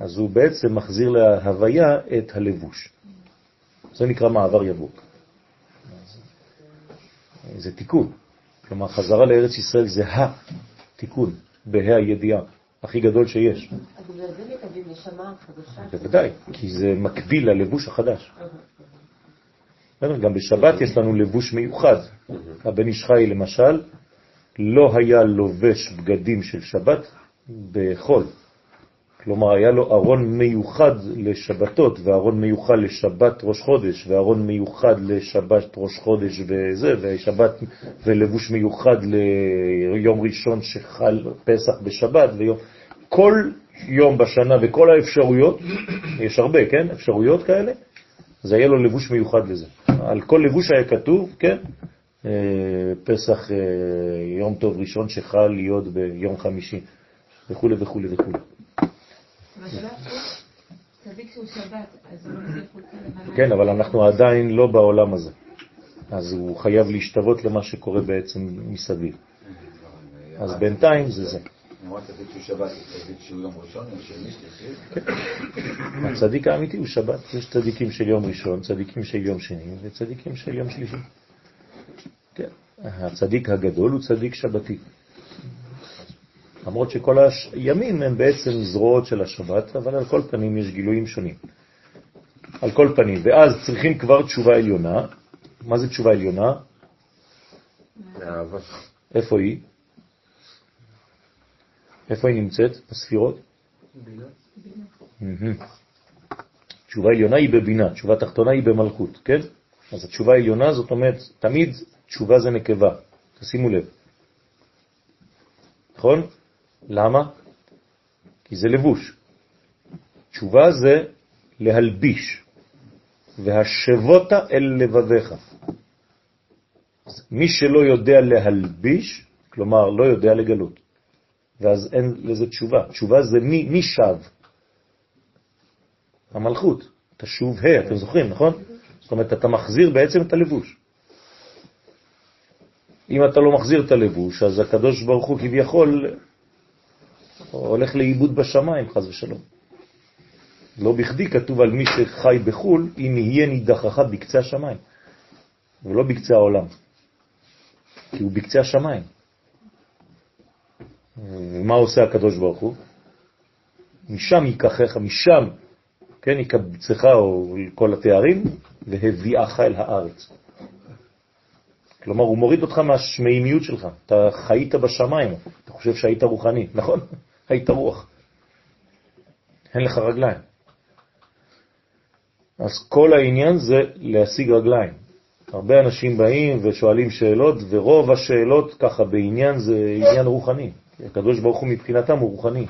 אז הוא בעצם מחזיר להוויה את הלבוש. זה נקרא מעבר יבוק. זה תיקון. כלומר, חזרה לארץ ישראל זה התיקון, בה"א הידיעה, הכי גדול שיש. אז בגלל זה מקבלים נשמה חדשה. בוודאי, כי זה מקביל ללבוש החדש. גם בשבת יש לנו לבוש מיוחד. הבן איש חי למשל לא היה לובש בגדים של שבת בחול. כלומר, היה לו ארון מיוחד לשבתות, וארון מיוחד לשבת ראש חודש, וארון מיוחד לשבת ראש חודש וזה, ושבת, ולבוש מיוחד ליום ראשון שחל פסח בשבת, ויום... כל יום בשנה וכל האפשרויות, יש הרבה, כן? אפשרויות כאלה, זה היה לו לבוש מיוחד לזה. על כל לבוש היה כתוב, כן? אה, פסח אה, יום טוב ראשון שחל להיות ביום חמישי, וכו' וכו' וכו'. כן, אבל אנחנו עדיין לא בעולם הזה. אז הוא חייב להשתוות למה שקורה בעצם מסביב. אז בינתיים זה זה. הצדיק האמיתי הוא שבת. יש צדיקים של יום ראשון, צדיקים של יום שני וצדיקים של יום שלישי. כן. הצדיק הגדול הוא צדיק שבתי. למרות שכל הימים הם בעצם זרועות של השבת, אבל על כל פנים יש גילויים שונים. על כל פנים, ואז צריכים כבר תשובה עליונה. מה זה תשובה עליונה? איפה היא? איפה היא נמצאת? בספירות? תשובה עליונה היא בבינה, תשובה תחתונה היא במלכות, כן? אז התשובה העליונה זאת אומרת, תמיד תשובה זה נקבה, תשימו לב. נכון? למה? כי זה לבוש. תשובה זה להלביש, והשבות אל לבביך. מי שלא יודע להלביש, כלומר לא יודע לגלות, ואז אין לזה תשובה. תשובה זה מי, מי שב? המלכות. תשוב ה', אתם זוכרים, נכון? זאת אומרת, אתה מחזיר בעצם את הלבוש. אם אתה לא מחזיר את הלבוש, אז הקדוש ברוך הוא כביכול הולך לאיבוד בשמיים, חז ושלום. לא בכדי כתוב על מי שחי בחול, אם יהיה נידחך בקצה השמיים, ולא בקצה העולם, כי הוא בקצה השמיים. ומה עושה הקדוש ברוך הוא? משם ייקחך, משם, כן, יקבצך או כל התארים, והביאך אל הארץ. כלומר, הוא מוריד אותך מהשמימיות שלך. אתה חיית בשמיים, אתה חושב שהיית רוחני, נכון? היית רוח. אין לך רגליים. אז כל העניין זה להשיג רגליים. הרבה אנשים באים ושואלים שאלות, ורוב השאלות ככה בעניין זה עניין רוחני. הקדוש ברוך הוא מבחינתם הוא רוחני.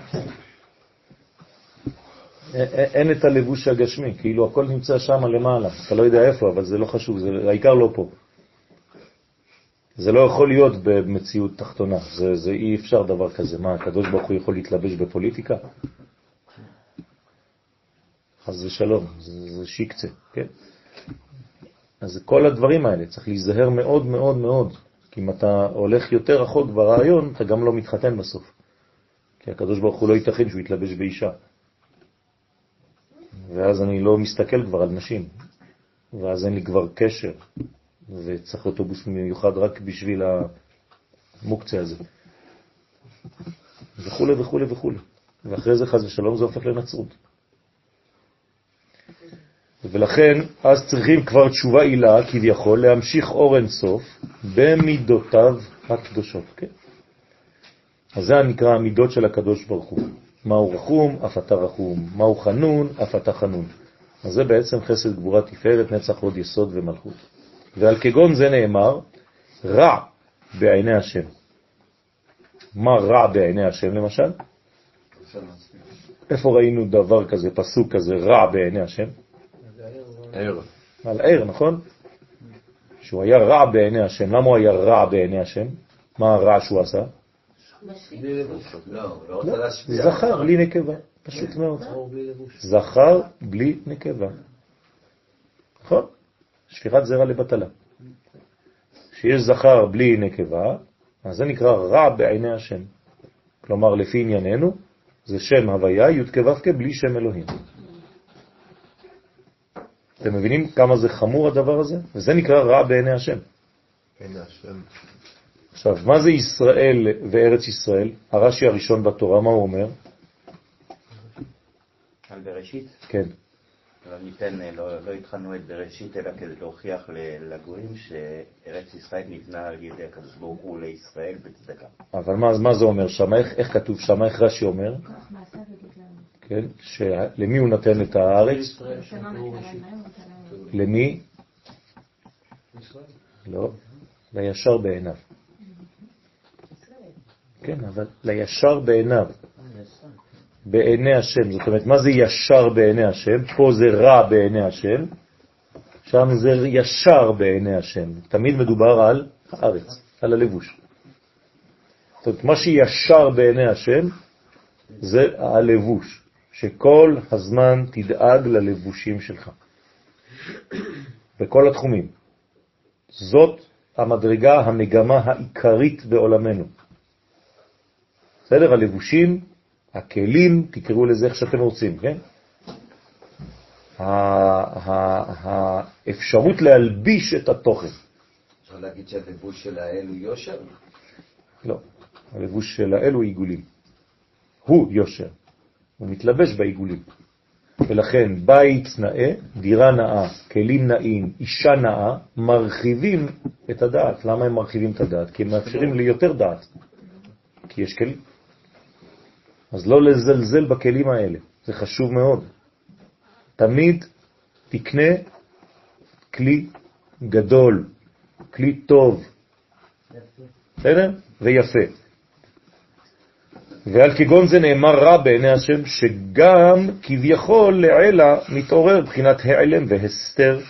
אין את הלבוש הגשמי, כאילו הכל נמצא שם למעלה. אתה לא יודע איפה, אבל זה לא חשוב, זה העיקר לא פה. זה לא יכול להיות במציאות תחתונה, זה, זה אי אפשר דבר כזה. מה, הקדוש ברוך הוא יכול להתלבש בפוליטיקה? חס ושלום, זה, זה שיקצה, כן? אז כל הדברים האלה, צריך להיזהר מאוד מאוד מאוד, כי אם אתה הולך יותר רחוק ברעיון, אתה גם לא מתחתן בסוף. כי הקדוש ברוך הוא לא ייתכן שהוא יתלבש באישה. ואז אני לא מסתכל כבר על נשים, ואז אין לי כבר קשר, וצריך אוטובוס מיוחד רק בשביל המוקצה הזה. וכו' וכו' וכו'. ואחרי זה חז ושלום זה הופך לנצרות. ולכן אז צריכים כבר תשובה עילה כביכול להמשיך אור אינסוף במידותיו הקדושות. כן? אז זה נקרא המידות של הקדוש ברוך הוא. מהו רחום, אף אתה רחום, מהו חנון, אף אתה חנון. אז זה בעצם חסד גבורה תפארת, נצח עוד יסוד ומלכות. ועל כגון זה נאמר, רע בעיני השם. מה רע בעיני השם למשל? איפה ראינו דבר כזה, פסוק כזה, רע בעיני השם? ער. על ער, נכון? שהוא היה רע בעיני השם. למה הוא היה רע בעיני השם? מה הרע שהוא עשה? לא, לא. זכר בלי נקבה, פשוט מאוד. זכר בלי נקבה. נכון? שפיכת זרע לבטלה. שיש זכר בלי נקבה, אז זה נקרא רע בעיני השם. כלומר, לפי ענייננו, זה שם הוויה, י' כו' בלי שם אלוהים. אתם מבינים כמה זה חמור הדבר הזה? וזה נקרא רע בעיני השם. עיני השם. עכשיו, מה זה ישראל וארץ ישראל? הרש"י הראשון בתורה, מה הוא אומר? על בראשית? כן. לא ניתן, לא, לא התחלנו את בראשית, אלא כדי להוכיח לגויים שארץ ישראל נבנה על ידי הקדוש ברוך הוא לישראל בצדקה. אבל מה, מה זה אומר שם? איך, איך כתוב שם? איך רש"י אומר? כן? שלמי הוא נתן את הארץ? להם. למי? לא, לישר בעיניו. כן, אבל לישר בעיניו. בעיני השם. זאת אומרת, מה זה ישר בעיני השם? פה זה רע בעיני השם, שם זה ישר בעיני השם. תמיד מדובר על הארץ, על הלבוש. זאת אומרת, מה שישר בעיני השם זה הלבוש, שכל הזמן תדאג ללבושים שלך, בכל התחומים. זאת המדרגה, המגמה העיקרית בעולמנו. בסדר? הלבושים, הכלים, תקראו לזה איך שאתם רוצים, כן? האפשרות להלביש את התוכן. אפשר להגיד שהלבוש של האל הוא יושר? לא, הלבוש של האל הוא עיגולים. הוא יושר, הוא מתלבש בעיגולים. ולכן בית נאה, דירה נאה, כלים נאים, אישה נאה, מרחיבים את הדעת. למה הם מרחיבים את הדעת? כי הם מאפשרים לי יותר דעת. כי יש כלים. אז לא לזלזל בכלים האלה, זה חשוב מאוד. תמיד תקנה כלי גדול, כלי טוב, בסדר? ויפה. ועל כגון זה נאמר רע בעיני השם, שגם כביכול לעילה מתעורר בחינת העלם והסתר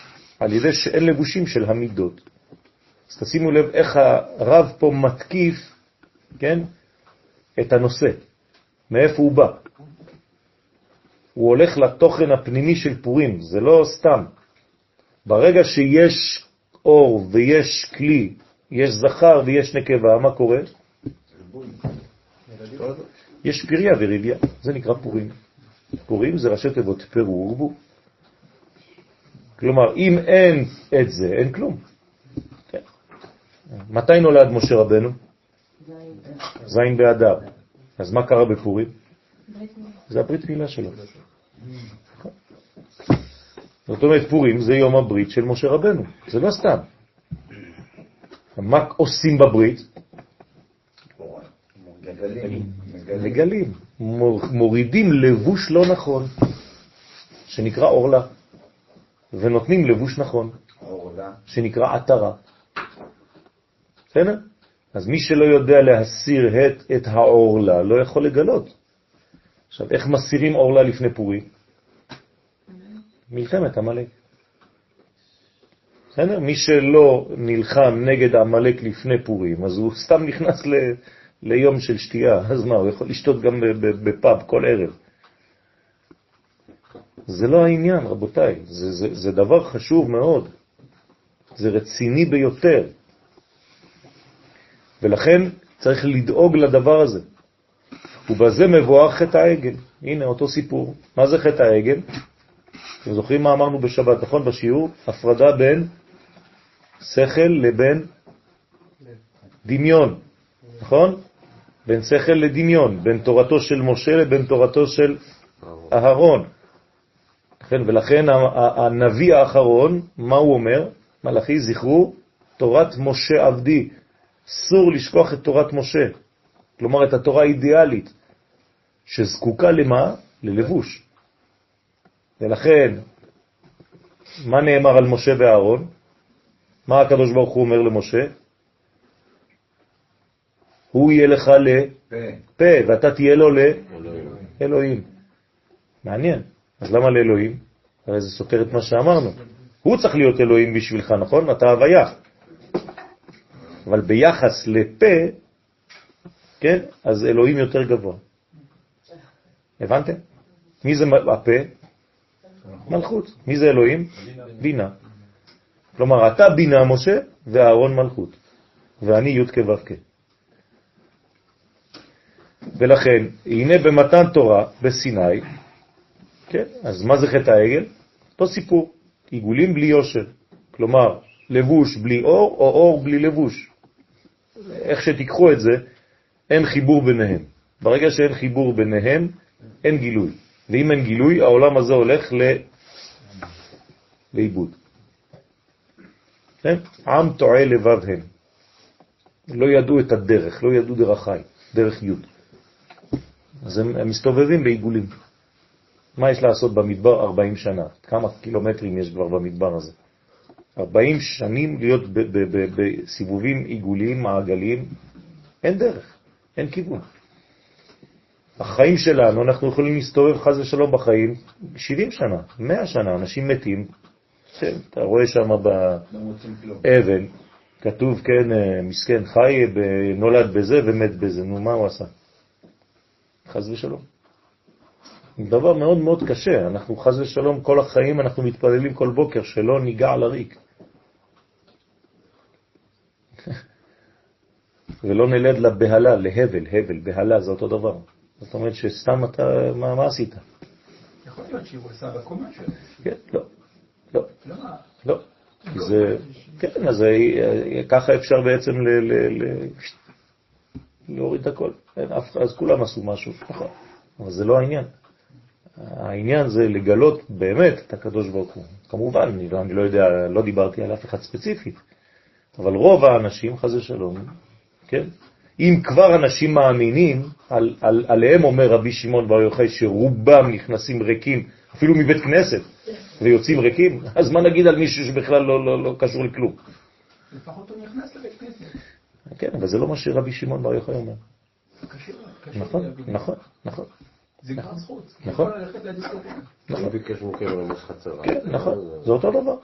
על ידי שאין לבושים של המידות. אז תשימו לב איך הרב פה מתקיף, כן, את הנושא, מאיפה הוא בא. הוא הולך לתוכן הפנימי של פורים, זה לא סתם. ברגע שיש אור ויש כלי, יש זכר ויש נקבה, מה קורה? יש פריה וריביה, זה נקרא פורים. פורים זה ראשי תיבות פרו ורבו. כלומר, אם אין את זה, אין כלום. כן. מתי נולד משה רבנו? זין באדר. אז מה קרה בפורים? זה הברית מילה שלו. זאת אומרת, פורים זה יום הברית של משה רבנו, זה לא סתם. מה עושים בברית? מגלים, מורידים לבוש לא נכון, שנקרא אורלה, ונותנים לבוש נכון, שנקרא עטרה. בסדר? אז מי שלא יודע להסיר את, את האורלה לא יכול לגלות. עכשיו, איך מסירים אורלה לפני פורים? מלחמת עמלק. בסדר? מי שלא נלחם נגד עמלק לפני פורים, אז הוא סתם נכנס ל, ליום של שתייה. אז מה, הוא יכול לשתות גם בפאב כל ערב. זה לא העניין, רבותיי. זה, זה, זה דבר חשוב מאוד. זה רציני ביותר. ולכן צריך לדאוג לדבר הזה. ובזה מבואר חטא העגל. הנה אותו סיפור. מה זה חטא העגל? אתם זוכרים מה אמרנו בשבת, נכון? בשיעור? הפרדה בין שכל לבין דמיון, נכון? בין שכל לדמיון, בין תורתו של משה לבין תורתו של אהרון. כן, ולכן הנביא האחרון, מה הוא אומר? מלאכי, זכרו, תורת משה עבדי. אסור לשכוח את תורת משה, כלומר את התורה האידיאלית, שזקוקה למה? ללבוש. ולכן, מה נאמר על משה ואהרון? מה הקדוש ברוך הוא אומר למשה? הוא יהיה לך לפה, ואתה תהיה לו לאלוהים. מעניין. אז למה לאלוהים? הרי זה סותר את מה שאמרנו. הוא צריך להיות אלוהים בשבילך, נכון? אתה הוויה. אבל ביחס לפה, כן, אז אלוהים יותר גבוה. הבנתם? מי זה הפה? מלכות. מי זה אלוהים? בינה. כלומר, אתה בינה, משה, ואהרון מלכות. ואני י' כו'. ולכן, הנה במתן תורה בסיני, כן, אז מה זה חטא העגל? אותו סיפור, עיגולים בלי יושר. כלומר, לבוש בלי אור או אור בלי לבוש. איך שתיקחו את זה, אין חיבור ביניהם. ברגע שאין חיבור ביניהם, אין גילוי. ואם אין גילוי, העולם הזה הולך ל... לאיבוד. כן? עם טועה לבב הם. לא ידעו את הדרך, לא ידעו דרכי, דרך י'. אז הם, הם מסתובבים בעיגולים. מה יש לעשות במדבר 40 שנה? כמה קילומטרים יש כבר במדבר הזה? 40 שנים להיות בסיבובים עיגוליים, מעגליים, אין דרך, אין כיוון. החיים שלנו, אנחנו יכולים להסתובב חז ושלום בחיים 70 שנה, 100 שנה, אנשים מתים, כן, אתה רואה שם באבן, כתוב, כן, אה, מסכן, חי, נולד בזה ומת בזה, נו, מה הוא עשה? חז ושלום. דבר מאוד מאוד קשה, אנחנו חז ושלום כל החיים, אנחנו מתפללים כל בוקר שלא ניגע לריק. ולא נלד לבהלה, להבל, הבל, בהלה זה אותו דבר. זאת אומרת שסתם אתה, מה, מה עשית? יכול להיות שהוא עשה בקומה שלו. כן, לא. לא. לא. זה, כן, אז ככה אפשר בעצם להוריד הכל. אז כולם עשו משהו, נכון. אבל זה לא העניין. העניין זה לגלות באמת את הקדוש ברוך הוא. כמובן, אני לא, אני לא יודע, לא דיברתי על אף אחד ספציפית, אבל רוב האנשים, חז ושלום, כן? אם כבר אנשים מאמינים, על, על, עליהם אומר רבי שמעון בר יוחאי שרובם נכנסים ריקים, אפילו מבית כנסת, ויוצאים ריקים, אז מה נגיד על מישהו שבכלל לא, לא, לא קשור לכלום? לפחות הוא נכנס לבית כנסת. כן, אבל זה לא מה שרבי שמעון בר יוחאי אומר. קשור, קשור נכון. נכון, נכון. זה כבר זכות. נכון. לא למש חצר. כן, נכון, זה אותו דבר.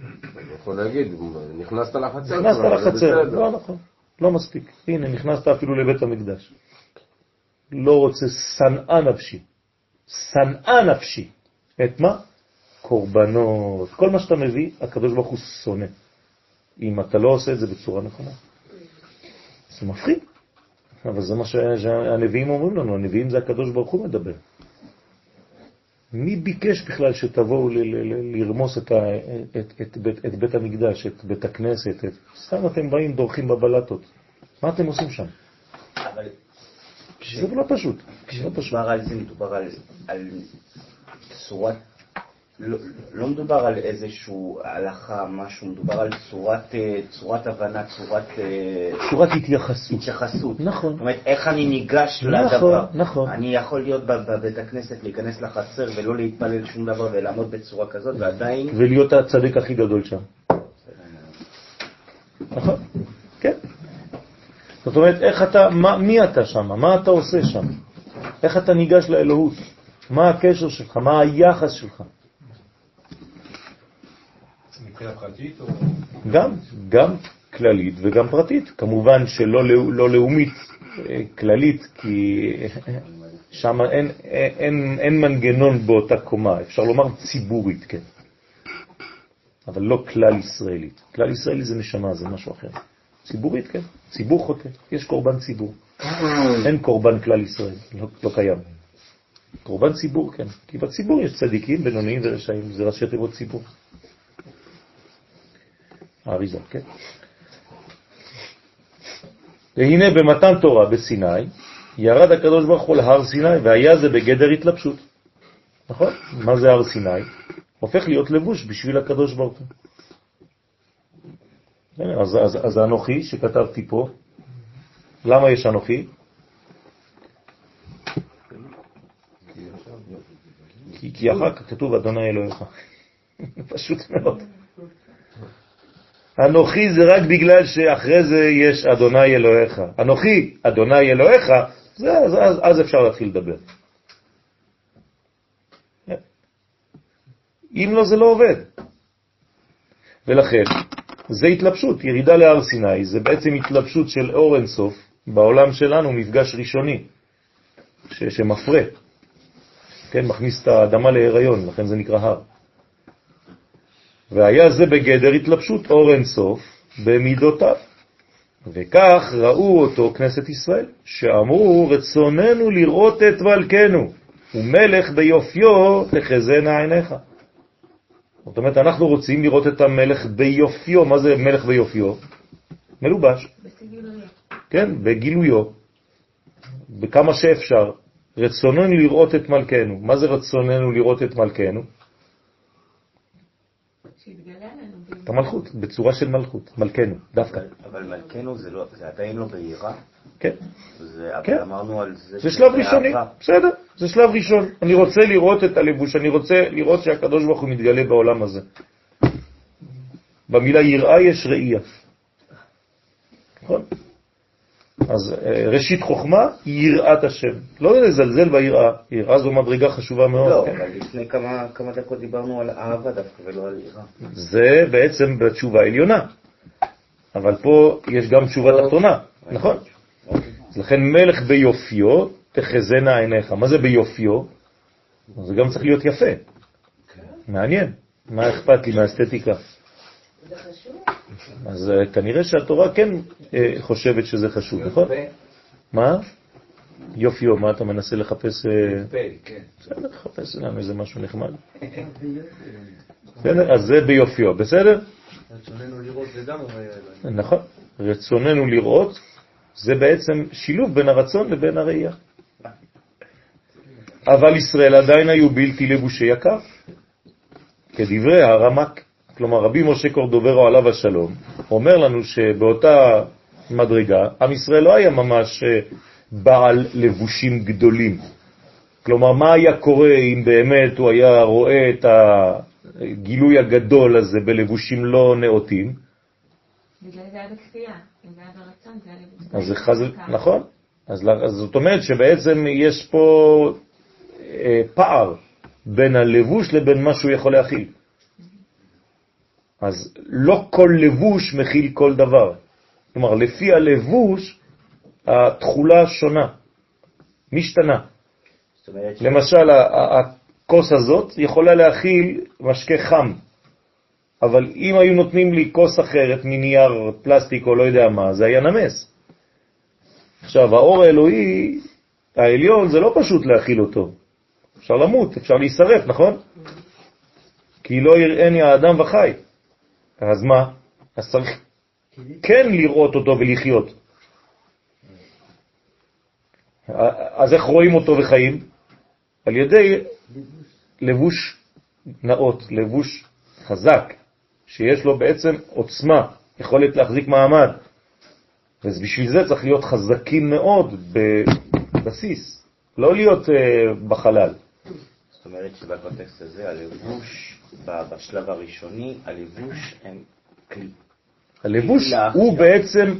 אני יכול להגיד, נכנסת לחצר. נכנסת לחצר. לא נכון, לא מספיק. הנה, נכנסת אפילו לבית המקדש. לא רוצה שנאה נפשי. שנאה נפשי. את מה? קורבנות. כל מה שאתה מביא, הקדוש ברוך הוא שונא. אם אתה לא עושה את זה בצורה נכונה. זה מפחיד. אבל זה מה שה- שהנביאים אומרים לנו, הנביאים זה הקדוש ברוך הוא מדבר. מי ביקש בכלל שתבואו לרמוס את, ה- את, את, בית, את בית המקדש, את בית הכנסת? את... סתם אתם באים, דורכים בבלטות. מה אתם עושים שם? אבל זה לא פשוט. לא פשוט. כשמדובר על זה, מדובר על, על צורת, לא, לא מדובר על איזשהו הלכה, משהו, מדובר על צורת, אה, צורת הבנה, צורת אה, שורת התייחסות. התייחסות. נכון. זאת אומרת, איך אני ניגש נכון, לדבר. נכון. אני יכול להיות בב- בבית הכנסת, להיכנס לחצר ולא להתפלל שום דבר ולעמוד בצורה כזאת, ועדיין... ולהיות הצדיק הכי גדול שם. נכון, כן. זאת אומרת, איך אתה, מה, מי אתה שם? מה אתה עושה שם? איך אתה ניגש לאלוהות? מה הקשר שלך? מה היחס שלך? מבחינה פרטית או... גם, גם כללית וגם פרטית. כמובן שלא לא לאומית, אה, כללית, כי שם אין, אין, אין מנגנון באותה קומה. אפשר לומר ציבורית, כן. אבל לא כלל ישראלית. כלל ישראלי זה נשמה, זה משהו אחר. ציבורית, כן. ציבור חוטא. יש קורבן ציבור. אין קורבן כלל ישראל, לא, לא קיים. קורבן ציבור, כן. כי בציבור יש צדיקים, בינוניים ורשעים, זה ראשי תיבות ציבור. האריזה, כן? והנה במתן תורה בסיני, ירד הקדוש ברוך הוא להר סיני, והיה זה בגדר התלבשות. נכון? מה זה הר סיני? הופך להיות לבוש בשביל הקדוש ברוך הוא. אז, אז, אז אנוכי שכתבתי פה, למה יש אנוכי? כי, כי אחר כך כתוב אדוני אלוהיך. פשוט מאוד. אנוכי זה רק בגלל שאחרי זה יש אדוני אלוהיך. אנוכי, אדוני אלוהיך, זה, אז, אז, אז אפשר להתחיל לדבר. אם לא, זה לא עובד. ולכן, זה התלבשות, ירידה להר סיני, זה בעצם התלבשות של אור אינסוף, בעולם שלנו מפגש ראשוני, ש, שמפרה, כן, מכניס את האדמה להיריון, לכן זה נקרא הר. והיה זה בגדר התלבשות אור אינסוף במידותיו. וכך ראו אותו כנסת ישראל, שאמרו רצוננו לראות את מלכנו, ומלך ביופיו תחזנה עיניך. זאת אומרת, אנחנו רוצים לראות את המלך ביופיו. מה זה מלך ביופיו? מלובש. כן, בגילויו, בכמה שאפשר. רצוננו לראות את מלכנו. מה זה רצוננו לראות את מלכנו? שיתגלה לנו. את המלכות, בצורה של מלכות, מלכנו, דווקא. אבל, מלכנו זה, לא, זה עדיין לא בעירה, כן, זה, כן. אמרנו על זה זה שלב ראשוני. בסדר, זה שלב ראשון. אני רוצה לראות את הלבוש, אני רוצה לראות שהקדוש ברוך הוא מתגלה בעולם הזה. במילה יראה יש ראייה. נכון? אז אה, ראשית חוכמה, יראת השם. לא לזלזל ביראה, יראה זו מדרגה חשובה מאוד. לא, כן? אבל לפני כמה, כמה דקות דיברנו על אהבה דווקא ולא על יראה. זה בעצם בתשובה העליונה. אבל פה יש גם תשובה תחתונה, נכון? אז לכן מלך ביופיו תחזנה עיניך. מה זה ביופיו? זה גם צריך להיות יפה. מעניין. מה אכפת לי מהאסתטיקה? זה חשוב. אז אה, כנראה שהתורה כן אה, חושבת שזה חשוב, נכון? מה? יופיו, מה אתה מנסה לחפש? אה, כן. בסדר, חפש לנו איזה משהו נחמד. בסדר? אז זה ביופיו, בסדר? רצוננו לראות זה גם. נכון. רצוננו לראות, זה בעצם שילוב בין הרצון לבין הראייה. אבל ישראל עדיין היו בלתי לבושי יקר, כדברי הרמק. כלומר, רבי משה קורדוברו עליו השלום, אומר לנו שבאותה מדרגה, עם ישראל לא היה ממש אה, בעל לבושים גדולים. כלומר, מה היה קורה אם באמת הוא היה רואה את הגילוי הגדול הזה בלבושים לא נאותים? בגלל זה היה בכפייה. אם זה היה ברצון, זה היה לבוש. אז זה חז... נכון. אז, אז זאת אומרת שבעצם יש פה אה, פער בין הלבוש לבין מה שהוא יכול להכיל. אז לא כל לבוש מכיל כל דבר. כלומר, לפי הלבוש, התחולה שונה, משתנה. למשל, הכוס הזאת יכולה להכיל משקה חם, אבל אם היו נותנים לי כוס אחרת מנייר פלסטיק או לא יודע מה, זה היה נמס. עכשיו, האור האלוהי, העליון, זה לא פשוט להכיל אותו. אפשר למות, אפשר להישרף, נכון? כי לא יראני האדם וחי. אז מה? אז צריך כן לראות אותו ולחיות. אז איך רואים אותו וחיים? על ידי לבוש נאות, לבוש חזק, שיש לו בעצם עוצמה, יכולת להחזיק מעמד. ובשביל זה צריך להיות חזקים מאוד בבסיס, לא להיות uh, בחלל. זאת אומרת שבקונטקסט הזה הלבוש, בשלב הראשוני, הלבוש הם כלי. הלבוש הוא בעצם,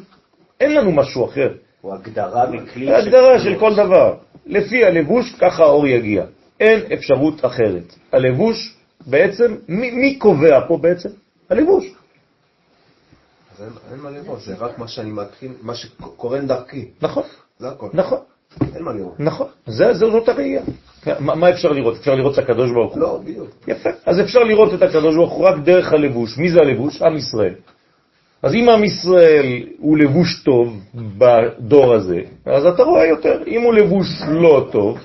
אין לנו משהו אחר. הוא הגדרה וכלי זה הגדרה של כל דבר. לפי הלבוש, ככה האור יגיע. אין אפשרות אחרת. הלבוש בעצם, מי, מי קובע פה בעצם? הלבוש. אז אין- אין מה לראות, זה רק מה שאני מתחיל, מה שקורן דרכי, נכון, זה הכל. נכון, אין מה לראות. נכון. זה, זה, זאת הראייה. מה, מה אפשר לראות? אפשר לראות את הקדוש ברוך הוא? לא, בדיוק. יפה. אז אפשר לראות את הקדוש ברוך הוא רק דרך הלבוש. מי זה הלבוש? עם ישראל. אז אם עם ישראל הוא לבוש טוב בדור הזה, אז אתה רואה יותר. אם הוא לבוש לא טוב,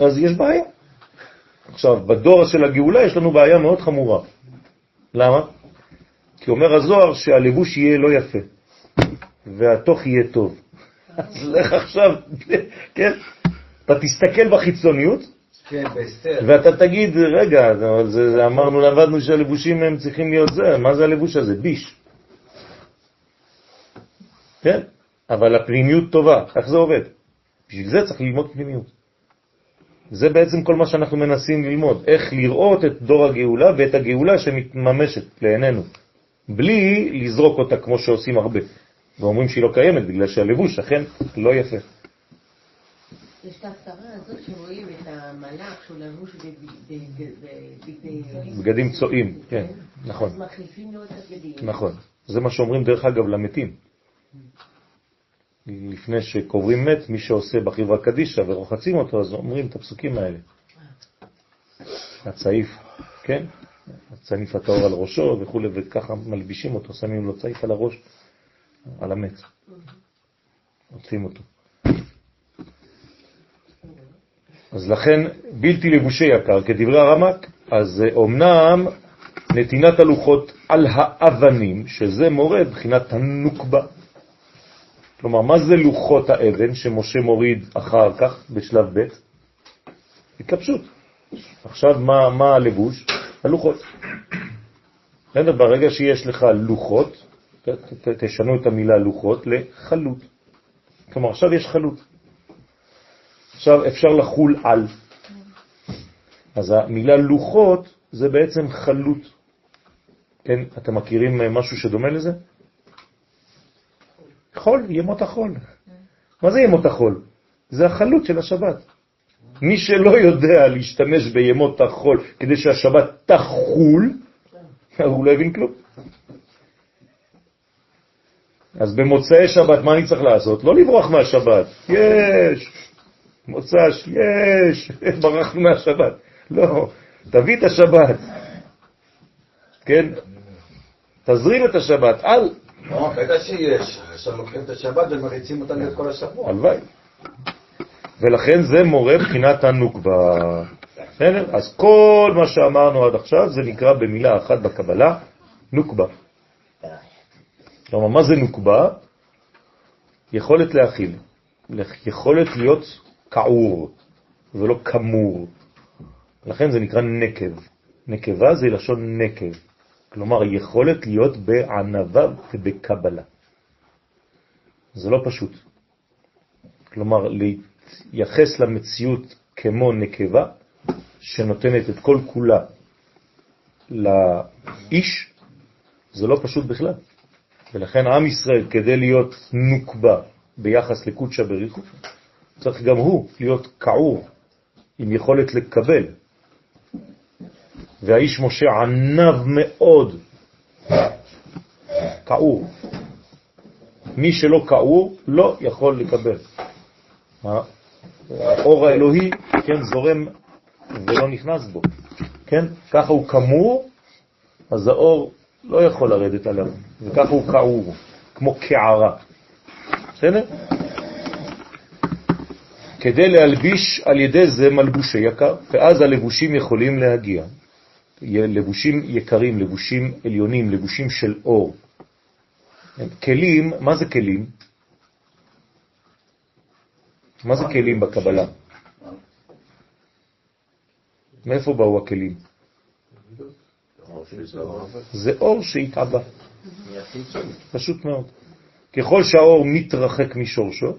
אז יש בעיה. עכשיו, בדור של הגאולה יש לנו בעיה מאוד חמורה. למה? כי אומר הזוהר שהלבוש יהיה לא יפה, והתוך יהיה טוב. אז לך עכשיו, כן? אתה תסתכל בחיצוניות, כן. ואתה תגיד, רגע, אבל זה, זה אמרנו, למדנו שהלבושים הם צריכים להיות זה, מה זה הלבוש הזה? ביש. כן? אבל הפנימיות טובה, איך זה עובד? בשביל זה צריך ללמוד פנימיות. זה בעצם כל מה שאנחנו מנסים ללמוד, איך לראות את דור הגאולה ואת הגאולה שמתממשת לעינינו, בלי לזרוק אותה כמו שעושים הרבה, ואומרים שהיא לא קיימת בגלל שהלבוש אכן לא יפה. יש את ההפטרה הזאת שרואים את המלאך שהוא לבוש בבגדי... בגדים צועים, כן, נכון. אז מחליפים לו את הבגדים. נכון. זה מה שאומרים דרך אגב למתים. לפני שקוברים מת, מי שעושה בחברה קדישה ורוחצים אותו, אז אומרים את הפסוקים האלה. הצעיף, כן? הצעיף הטהור על ראשו וכו', וככה מלבישים אותו, שמים לו צעיף על הראש, על המת. עוטפים אותו. אז לכן בלתי לבושי יקר, כדברי הרמק, אז אומנם נתינת הלוחות על האבנים, שזה מורה בחינת הנוקבה. כלומר, מה זה לוחות האבן שמשה מוריד אחר כך בשלב ב'? התלבשות. עכשיו, מה, מה הלבוש? הלוחות. ברגע שיש לך לוחות, ת- ת- תשנו את המילה לוחות לחלות. כלומר, עכשיו יש חלות. עכשיו אפשר לחול על. אז המילה לוחות זה בעצם חלות. כן, אתם מכירים משהו שדומה לזה? חול, ימות החול. מה זה ימות החול? זה החלות של השבת. מי שלא יודע להשתמש בימות החול כדי שהשבת תחול, הוא לא הבין כלום. אז במוצאי שבת מה אני צריך לעשות? לא לברוח מהשבת. יש, מוצ"ש, יש, ברחנו מהשבת. לא, תביא את השבת. כן? תזרים את השבת, אל, לא, בטח שיש. עכשיו לוקחים את השבת ומריצים אותנו את כל השבוע. הלוואי. ולכן זה מורה בחינת הנוקבה. בסדר? אז כל מה שאמרנו עד עכשיו זה נקרא במילה אחת בקבלה, נוקבה. כלומר, מה זה נוקבה? יכולת להכיל, יכולת להיות כעור ולא כמור. לכן זה נקרא נקב. נקבה זה לשון נקב, כלומר יכולת להיות בענבה ובקבלה. זה לא פשוט. כלומר, להתייחס למציאות כמו נקבה, שנותנת את כל כולה לאיש, זה לא פשוט בכלל. ולכן עם ישראל, כדי להיות נוקבה ביחס לקודשא בריחו, צריך גם הוא להיות כעור, עם יכולת לקבל. והאיש משה ענב מאוד, כעור. מי שלא כעור לא יכול לקבל. האור האלוהי, כן, זורם ולא נכנס בו. כן? ככה הוא כמור, אז האור לא יכול לרדת עליו, וככה הוא כעור, כמו קערה. בסדר? כדי להלביש על ידי זה מלבושי יקר, ואז הלבושים יכולים להגיע. לבושים יקרים, לבושים עליונים, לבושים של אור. כלים, מה זה כלים? מה זה כלים בקבלה? מאיפה באו הכלים? זה אור שהתעבה. פשוט מאוד. ככל שהאור מתרחק משורשו,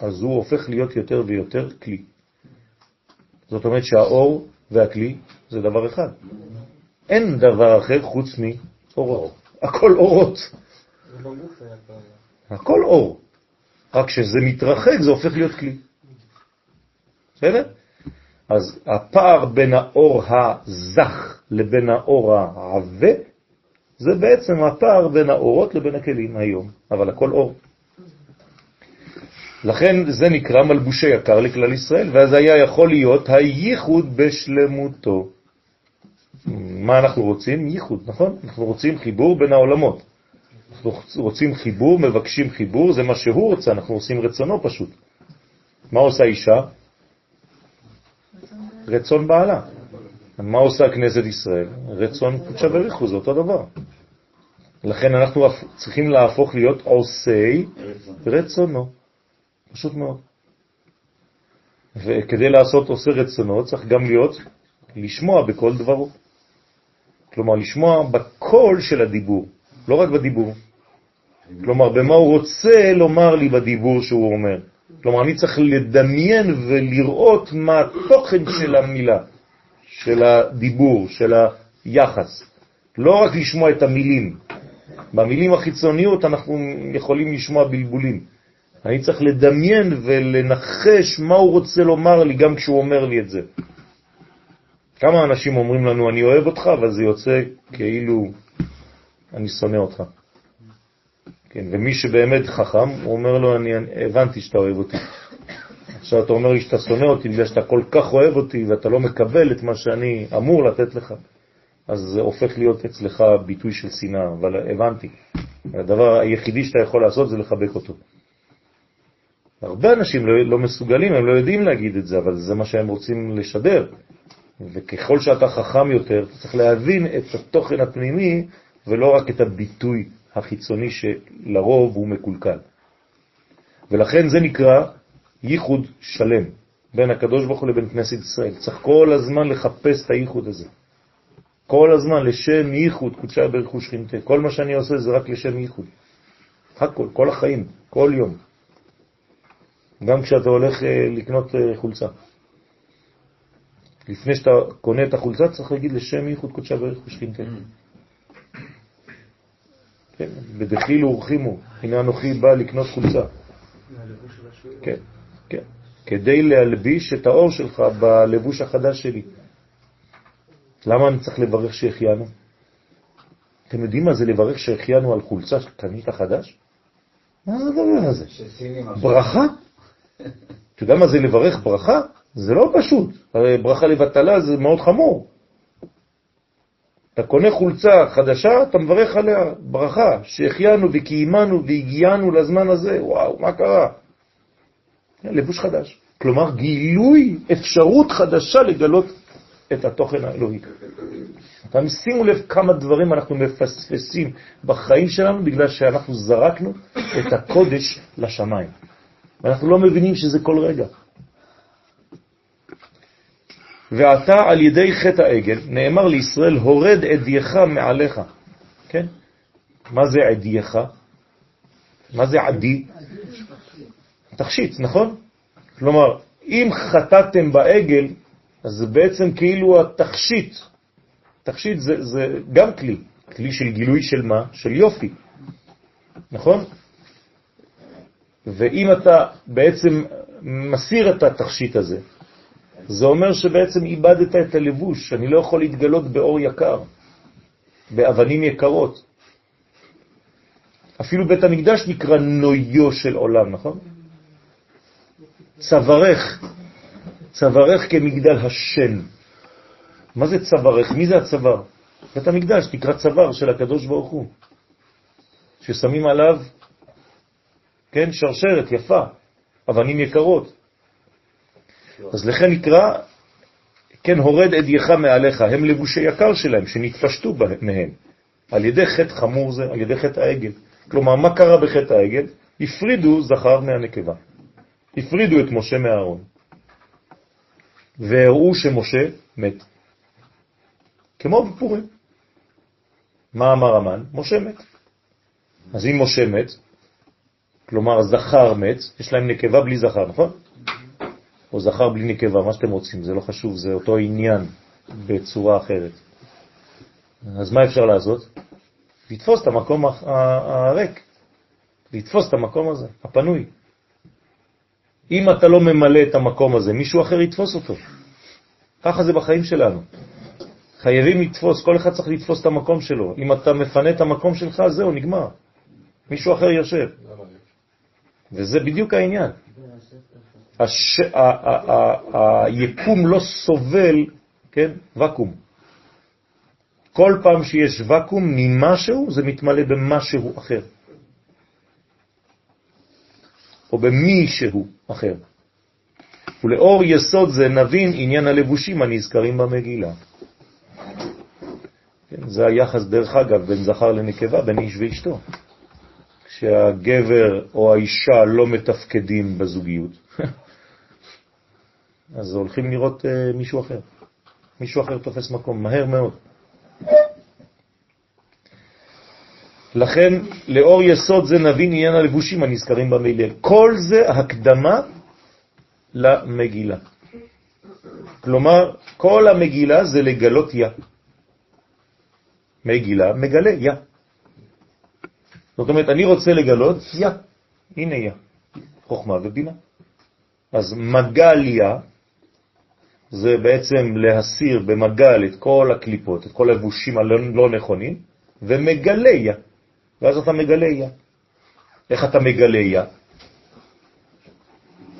אז הוא הופך להיות יותר ויותר כלי. זאת אומרת שהאור והכלי זה דבר אחד. אין דבר אחר חוץ מאורות. הכל אורות. הכל אור. רק כשזה מתרחק זה הופך להיות כלי. בסדר? אז הפער בין האור הזך לבין האור העבה, זה בעצם הפער בין האורות לבין הכלים היום, אבל הכל אור. לכן זה נקרא מלבושי יקר לכלל ישראל, ואז היה יכול להיות הייחוד בשלמותו. מה אנחנו רוצים? ייחוד, נכון? אנחנו רוצים חיבור בין העולמות. אנחנו רוצים חיבור, מבקשים חיבור, זה מה שהוא רוצה, אנחנו עושים רצונו פשוט. מה עושה אישה? רצון בעלה. מה עושה כנסת ישראל? רצון קודשה בריחו, זה אותו דבר. לכן אנחנו צריכים להפוך להיות עושי רצונו. פשוט מאוד. וכדי לעשות עושה רצונו צריך גם להיות, לשמוע בכל דברו. כלומר, לשמוע בקול של הדיבור, לא רק בדיבור. כלומר, במה הוא רוצה לומר לי בדיבור שהוא אומר. כלומר, אני צריך לדמיין ולראות מה התוכן של המילה, של הדיבור, של היחס. לא רק לשמוע את המילים. במילים החיצוניות אנחנו יכולים לשמוע בלבולים. אני צריך לדמיין ולנחש מה הוא רוצה לומר לי גם כשהוא אומר לי את זה. כמה אנשים אומרים לנו, אני אוהב אותך, אבל זה יוצא כאילו אני שונא אותך. כן, ומי שבאמת חכם, הוא אומר לו, אני הבנתי שאתה אוהב אותי. עכשיו אתה אומר לי שאתה שונא אותי בגלל שאתה כל כך אוהב אותי ואתה לא מקבל את מה שאני אמור לתת לך. אז זה הופך להיות אצלך ביטוי של שנאה, אבל הבנתי. הדבר היחידי שאתה יכול לעשות זה לחבק אותו. הרבה אנשים לא, לא מסוגלים, הם לא יודעים להגיד את זה, אבל זה מה שהם רוצים לשדר. וככל שאתה חכם יותר, אתה צריך להבין את התוכן הפנימי ולא רק את הביטוי החיצוני שלרוב הוא מקולקל. ולכן זה נקרא ייחוד שלם בין הקדוש ברוך הוא לבין כנסת ישראל. צריך כל הזמן לחפש את הייחוד הזה. כל הזמן לשם ייחוד, קודשה ברכו שכינתה. כל מה שאני עושה זה רק לשם ייחוד. הכל, כל החיים, כל יום. גם כשאתה הולך אה, לקנות אה, חולצה. לפני שאתה קונה את החולצה צריך להגיד לשם ייחוד קודשה ברכו שכינתה. כן, בדחילו ורחימו, הנה אנוכי בא לקנות חולצה. כן, כן, כדי להלביש את האור שלך בלבוש החדש שלי. למה אני צריך לברך שהחיינו? אתם יודעים מה זה לברך שהחיינו על חולצה שקנית חדש? מה זה הדבר הזה? ברכה? אתה יודע מה זה לברך ברכה? זה לא פשוט. הרי ברכה לבטלה זה מאוד חמור. אתה קונה חולצה חדשה, אתה מברך עליה ברכה, שהחיינו וקיימנו והגיענו לזמן הזה, וואו, מה קרה? לבוש חדש. כלומר, גילוי אפשרות חדשה לגלות את התוכן האלוהי. אתם שימו לב כמה דברים אנחנו מפספסים בחיים שלנו בגלל שאנחנו זרקנו את הקודש לשמיים. ואנחנו לא מבינים שזה כל רגע. ועתה על ידי חטא העגל נאמר לישראל, הורד עדייך מעליך. כן? מה זה עדייך? מה זה עדי? תכשיט, נכון? כלומר, אם חטאתם בעגל, אז זה בעצם כאילו התכשיט. תכשיט זה, זה גם כלי, כלי של גילוי של מה? של יופי, נכון? ואם אתה בעצם מסיר את התכשיט הזה, זה אומר שבעצם איבדת את הלבוש, אני לא יכול להתגלות באור יקר, באבנים יקרות. אפילו בית המקדש נקרא נויו של עולם, נכון? צווארך, צווארך כמגדל השן. מה זה צווארך? מי זה הצוואר? בית המקדש נקרא צוואר של הקדוש ברוך הוא, ששמים עליו, כן, שרשרת יפה, אבנים יקרות. אז לכן נקרא, כן, הורד עדייך מעליך, הם לבושי יקר שלהם, שנתפשטו מהם, על ידי חטא חמור זה, על ידי חטא העגל. כלומר, מה קרה בחטא העגל? הפרידו זכר מהנקבה. הפרידו את משה מהארון. והראו שמשה מת. כמו בפורים. מה אמר המן? משה מת. אז אם משה מת, כלומר זכר מת, יש להם נקבה בלי זכר, נכון? או זכר בלי נקבה, מה שאתם רוצים, זה לא חשוב, זה אותו עניין בצורה אחרת. אז מה אפשר לעשות? לתפוס את המקום הריק, לתפוס את המקום הזה, הפנוי. אם אתה לא ממלא את המקום הזה, מישהו אחר יתפוס אותו. ככה זה בחיים שלנו. חייבים לתפוס, כל אחד צריך לתפוס את המקום שלו. אם אתה מפנה את המקום שלך, זהו, נגמר. מישהו אחר יושב. וזה בדיוק העניין. היקום לא סובל, כן, וקום. כל פעם שיש וקום ממשהו, זה מתמלא במשהו אחר. או במישהו אחר. ולאור יסוד זה נבין עניין הלבושים הנזכרים במגילה. כן, זה היחס, דרך אגב, בין זכר לנקבה, בין איש ואשתו. כשהגבר או האישה לא מתפקדים בזוגיות, אז הולכים לראות uh, מישהו אחר. מישהו אחר תופס מקום, מהר מאוד. לכן, לאור יסוד זה נבין עניין הלבושים הנזכרים במילא. כל זה הקדמה למגילה. כלומר, כל המגילה זה לגלות יא. מגילה מגלה יא. זאת אומרת, אני רוצה לגלות יא. הנה יא. חוכמה ובינה. אז מגליה זה בעצם להסיר במגל את כל הקליפות, את כל הלבושים הלא נכונים, ומגלה יא. ואז אתה מגלה יא. איך אתה מגלה יא?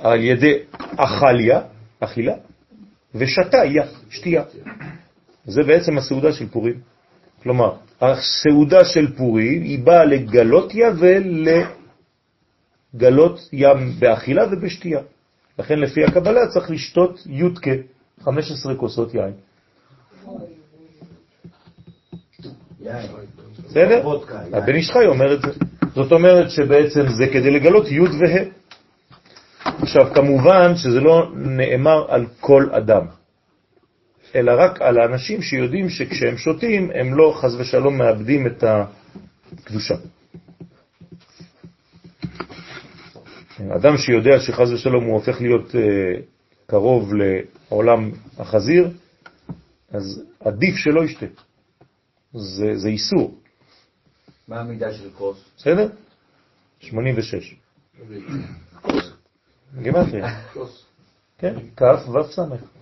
על ידי אכליה, אכילה, ושתה יא, שתייה. זה בעצם הסעודה של פורים. כלומר, הסעודה של פורים היא באה לגלות יא ולגלות ים באכילה ובשתייה. לכן לפי הקבלה צריך לשתות יודקה, 15 כוסות יין. בסדר? הבן איש חי אומר את זה. זאת אומרת שבעצם זה כדי לגלות י' וה'. עכשיו, כמובן שזה לא נאמר על כל אדם, אלא רק על האנשים שיודעים שכשהם שותים, הם לא חז ושלום מאבדים את הקדושה. אדם שיודע שחז ושלום הוא הופך להיות uh, קרוב לעולם החזיר, אז עדיף שלא ישתה. זה, זה איסור. מה המידה של כוס? בסדר? 86. גימטריה. כן, כף ו' סמך.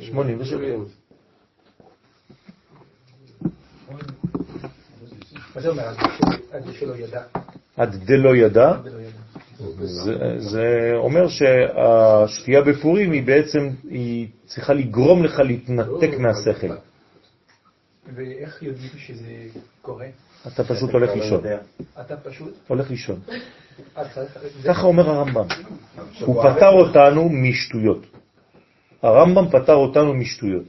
86. מה זה אומר עד שלא ידע? עד דלא ידע, זה אומר שהשתייה בפורים היא בעצם, היא צריכה לגרום לך להתנתק מהשכל. ואיך יודעים שזה קורה? אתה פשוט הולך לישון. אתה פשוט? הולך לישון. ככה אומר הרמב"ם. הוא פטר אותנו משטויות. הרמב"ם פטר אותנו משטויות.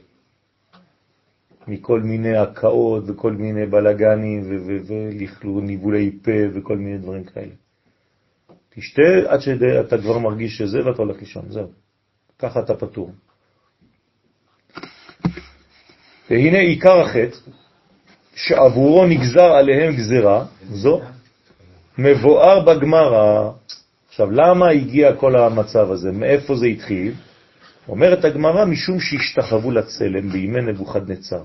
מכל מיני הקאות וכל מיני בלגנים ולכלו ניבולי פה וכל מיני דברים כאלה. תשתה עד שאתה כבר מרגיש שזה ואתה הולך לישון, זהו. ככה אתה פטור. והנה עיקר החטא, שעבורו נגזר עליהם גזרה, זו, מבואר בגמרא. עכשיו, למה הגיע כל המצב הזה? מאיפה זה התחיל? אומרת הגמרא, משום שהשתחוו לצלם בימי נבוכדנצר.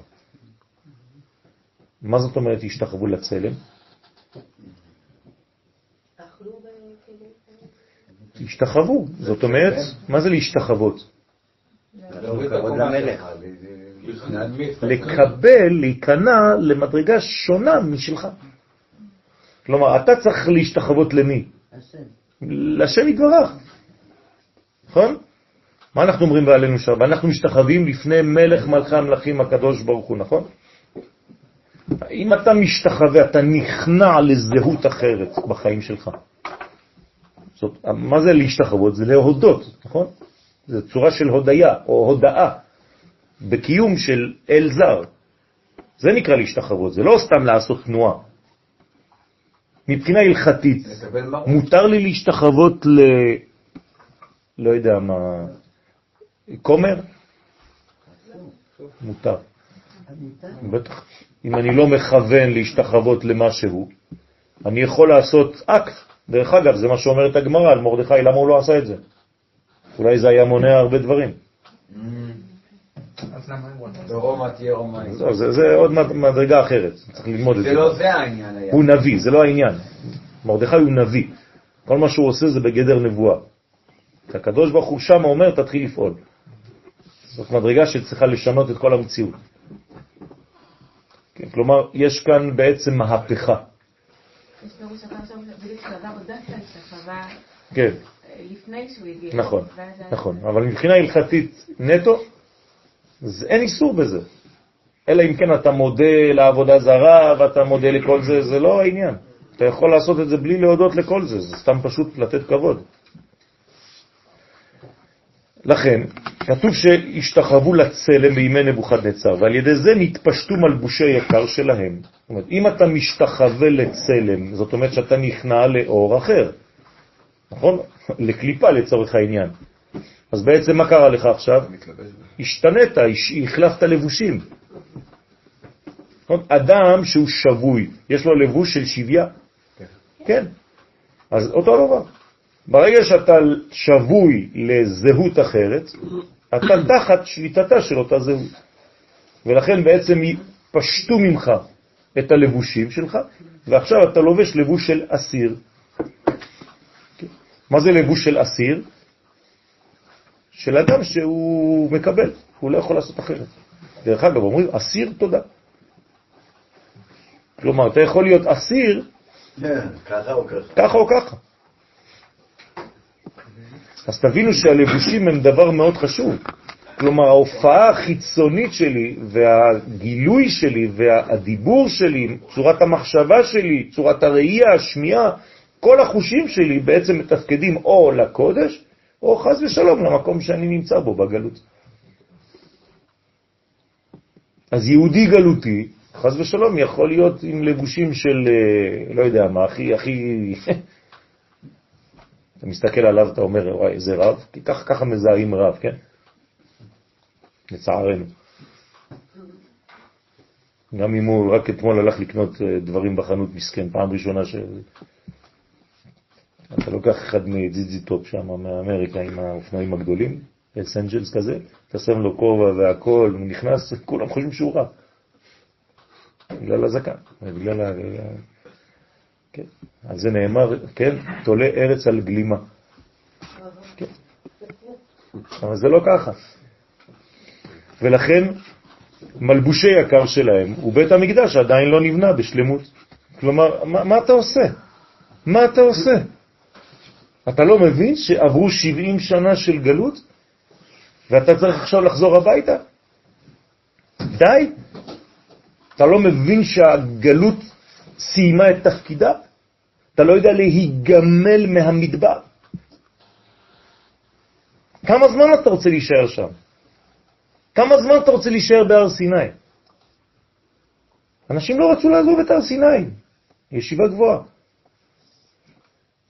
מה זאת אומרת השתחוו לצלם? השתחוו, זאת אומרת, מה זה להשתחוות? לקבל, להיכנע למדרגה שונה משלך. כלומר, אתה צריך להשתחוות למי? לשם יתברך. נכון? מה אנחנו אומרים בעלינו שם? אנחנו משתחווים לפני מלך מלכי המלכים הקדוש ברוך הוא, נכון? אם אתה משתחווה, אתה נכנע לזהות אחרת בחיים שלך. זאת, מה זה להשתחוות? זה להודות, נכון? זה צורה של הודיה או הודאה בקיום של אל זר. זה נקרא להשתחוות, זה לא סתם לעשות תנועה. מבחינה הלכתית. מותר לי להשתחוות ל... לא יודע מה... כומר? מותר. בטח. אם אני לא מכוון להשתחוות למשהו, אני יכול לעשות אקט. דרך אגב, זה מה שאומרת הגמרא על מרדכי, למה הוא לא עשה את זה? אולי זה היה מונע הרבה דברים. למה. לא, זה, זה עוד מד- מדרגה אחרת, צריך ללמוד את זה. זה לא זה העניין היה. הוא נביא, זה לא העניין. מרדכי הוא נביא. כל מה שהוא עושה זה בגדר נבואה. הקדוש ברוך הוא שם אומר, תתחיל לפעול. זאת מדרגה שצריכה לשנות את כל המציאות. כן, כלומר, יש כאן בעצם מהפכה. יש פירוש אחר שם, בדיוק עוד דווקא השתחווה כן, לפני שהוא הגיע. נכון, נכון. אבל מבחינה הלכתית נטו, אין איסור בזה. אלא אם כן אתה מודה לעבודה זרה ואתה מודה לכל זה, זה לא העניין. אתה יכול לעשות את זה בלי להודות לכל זה, זה סתם פשוט לתת כבוד. לכן, כתוב שהשתחוו לצלם בימי נבוכדנצר, ועל ידי זה נתפשטו מלבושי יקר שלהם. זאת אומרת, אם אתה משתחווה לצלם, זאת אומרת שאתה נכנע לאור אחר, נכון? לקליפה לצורך העניין. אז בעצם מה קרה לך עכשיו? השתנית, הש- החלפת לבושים. נכון? אדם שהוא שבוי, יש לו לבוש של שביה? כן. אז אותו דבר. ברגע שאתה שבוי לזהות אחרת, אתה תחת שליטתה של אותה זהות. ולכן בעצם פשטו ממך את הלבושים שלך, ועכשיו אתה לובש לבוש של אסיר. מה זה לבוש של אסיר? של אדם שהוא מקבל, הוא לא יכול לעשות אחרת. דרך אגב, אומרים, אסיר תודה. כלומר, אתה יכול להיות אסיר כן, ככה או ככה. ככה או ככה. אז תבינו שהלבושים הם דבר מאוד חשוב. כלומר, ההופעה החיצונית שלי והגילוי שלי והדיבור שלי, צורת המחשבה שלי, צורת הראייה, השמיעה, כל החושים שלי בעצם מתפקדים או לקודש, או חז ושלום למקום שאני נמצא בו בגלות. אז יהודי גלותי, חס ושלום, יכול להיות עם לבושים של, אה, לא יודע מה, הכי, הכי... אתה מסתכל עליו, אתה אומר, וואי, איזה רב, כי ככה, ככה מזהים רב, כן? לצערנו. גם אם הוא רק אתמול הלך לקנות אה, דברים בחנות מסכן, פעם ראשונה ש... אתה לוקח אחד מ ZZ Top שם, מאמריקה, עם האופנועים הגדולים, אס אנג'לס כזה, אתה שם לו כובע והכל, הוא נכנס, כולם חושבים שהוא רב. בגלל הזקן, בגלל ה... כן, על זה נאמר, כן, תולה ארץ על גלימה. כן. אבל זה לא ככה. ולכן מלבושי יקר שלהם הוא בית המקדש עדיין לא נבנה בשלמות. כלומר, מה, מה אתה עושה? מה אתה עושה? אתה לא מבין שעברו 70 שנה של גלות ואתה צריך עכשיו לחזור הביתה? די. אתה לא מבין שהגלות סיימה את תפקידה? אתה לא יודע להיגמל מהמדבר? כמה זמן אתה רוצה להישאר שם? כמה זמן אתה רוצה להישאר בהר סיני? אנשים לא רצו לעזוב את הר סיני, ישיבה גבוהה.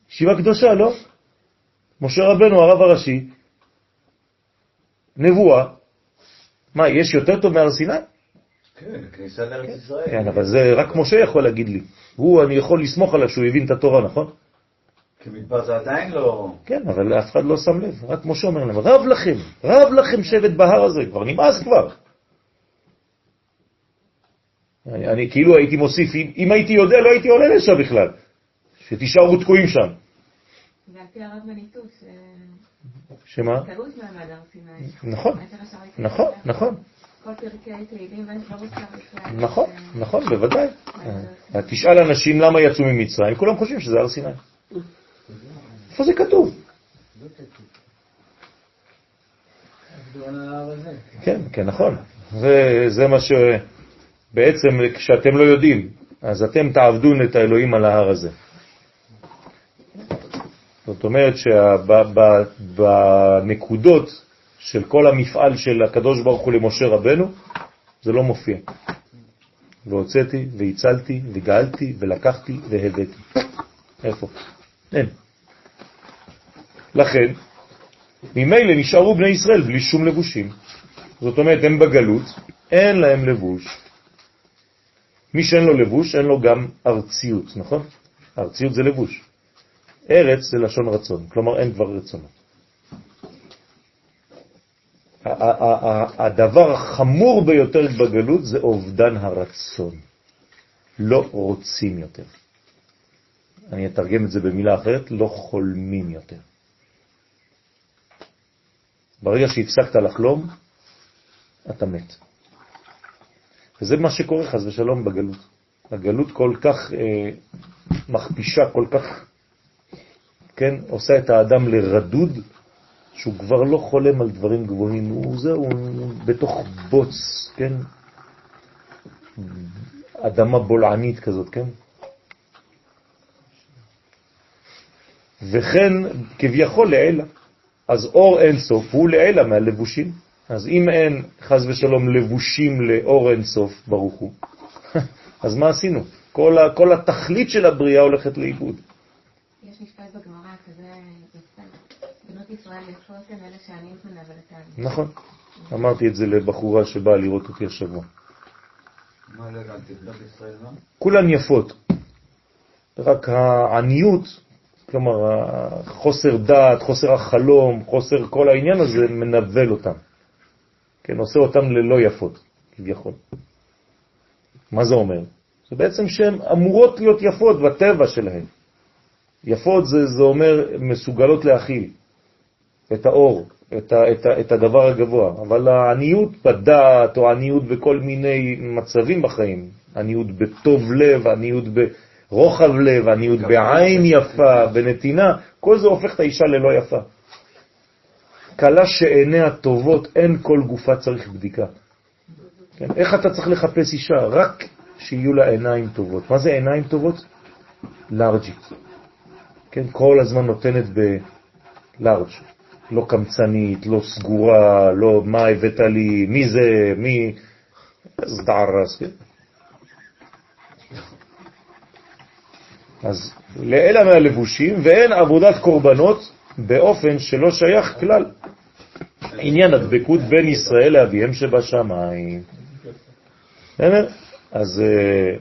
ישיבה קדושה, לא? משה רבנו, הרב הראשי, נבואה, מה, יש יותר טוב מהר סיני? כן, כניסה לארץ ישראל. כן, אבל זה רק משה יכול להגיד לי. הוא, אני יכול לסמוך עליו שהוא הבין את התורה, נכון? כמדבר זה עדיין לא... כן, אבל אף אחד לא שם לב, רק משה אומר להם, רב לכם, רב לכם שבט בהר הזה, כבר נמאס כבר. אני, אני כאילו הייתי מוסיף, אם, אם הייתי יודע לא הייתי עולה לשם בכלל, שתישארו תקועים שם. ועל פי הרב מניטוס, אה, שמה? נכון, נכון. נכון, נכון, נכון, בוודאי. אה, תשאל אנשים למה יצאו ממצרים, כולם חושבים שזה הר סיני. איפה זה כתוב? כן, כן, נכון. וזה מה שבעצם, כשאתם לא יודעים, אז אתם תעבדון את האלוהים על ההר הזה. זאת אומרת שבנקודות של כל המפעל של הקדוש ברוך הוא למשה רבנו, זה לא מופיע. והוצאתי, והצלתי, וגאלתי, ולקחתי, והבאתי. איפה? אין. לכן, ממילא נשארו בני ישראל בלי שום לבושים. זאת אומרת, הם בגלות, אין להם לבוש. מי שאין לו לבוש, אין לו גם ארציות, נכון? ארציות זה לבוש. ארץ זה לשון רצון, כלומר אין כבר רצונות. הדבר החמור ביותר בגלות זה אובדן הרצון. לא רוצים יותר. אני אתרגם את זה במילה אחרת, לא חולמים יותר. ברגע שהפסקת לחלום, אתה מת. וזה מה שקורה חס ושלום בגלות. הגלות כל כך אה, מכפישה, כל כך, כן, עושה את האדם לרדוד, שהוא כבר לא חולם על דברים גבוהים, הוא זהו, הוא בתוך בוץ, כן, אדמה בולענית כזאת, כן? וכן כביכול לעילה. אז אור אין סוף הוא לעילה מהלבושים. אז אם אין חז ושלום לבושים לאור אין סוף, ברוך הוא, אז מה עשינו? כל, ה, כל התכלית של הבריאה הולכת לאיבוד. יש משפט בגמרא ישראל אלה שעניים. נכון. אמרתי את זה לבחורה שבאה לראות אותי השבוע. מה לא מה? כולן יפות, רק העניות, כלומר חוסר דעת, חוסר החלום, חוסר כל העניין הזה מנבל אותם. כן, עושה אותם ללא יפות, כביכול. מה זה אומר? זה בעצם שהן אמורות להיות יפות בטבע שלהן. יפות זה, זה אומר מסוגלות להכיל את האור, את, ה, את, ה, את הדבר הגבוה, אבל העניות בדעת או עניות בכל מיני מצבים בחיים, עניות בטוב לב, עניות ברוחב לב, עניות בעין יפה, בנתינה, כל זה הופך את האישה ללא יפה. קלה שעיניה טובות, אין כל גופה צריך בדיקה. כן? איך אתה צריך לחפש אישה? רק שיהיו לה עיניים טובות. מה זה עיניים טובות? לארג'ית. כן? כל הזמן נותנת בלארג'. לא קמצנית, לא סגורה, לא מה הבאת לי, מי זה, מי... אז דערס, כן? אז לאלה מהלבושים ואין עבודת קורבנות באופן שלא שייך כלל. עניין הדבקות בין ישראל לאביהם שבשמיים. אז אה,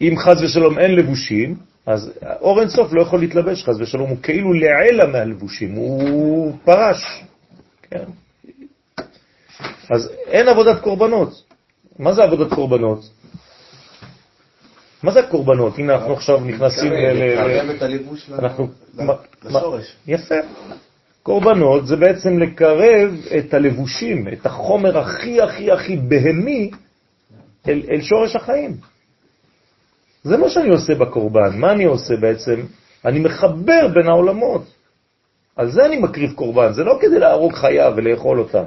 אם חז ושלום אין לבושים, אז אור אין סוף לא יכול להתלבש חז ושלום, הוא כאילו לעלה מהלבושים, הוא פרש. כן? אז אין עבודת קורבנות. מה זה עבודת קורבנות? מה זה הקורבנות? הנה אנחנו עכשיו נכנסים ל... לקרב את הלבוש לשורש. יפה. קורבנות זה בעצם לקרב את הלבושים, את החומר הכי הכי הכי בהמי אל, אל שורש החיים. זה מה שאני עושה בקורבן. מה אני עושה בעצם? אני מחבר בין העולמות. על זה אני מקריב קורבן, זה לא כדי להרוג חיה ולאכול אותה.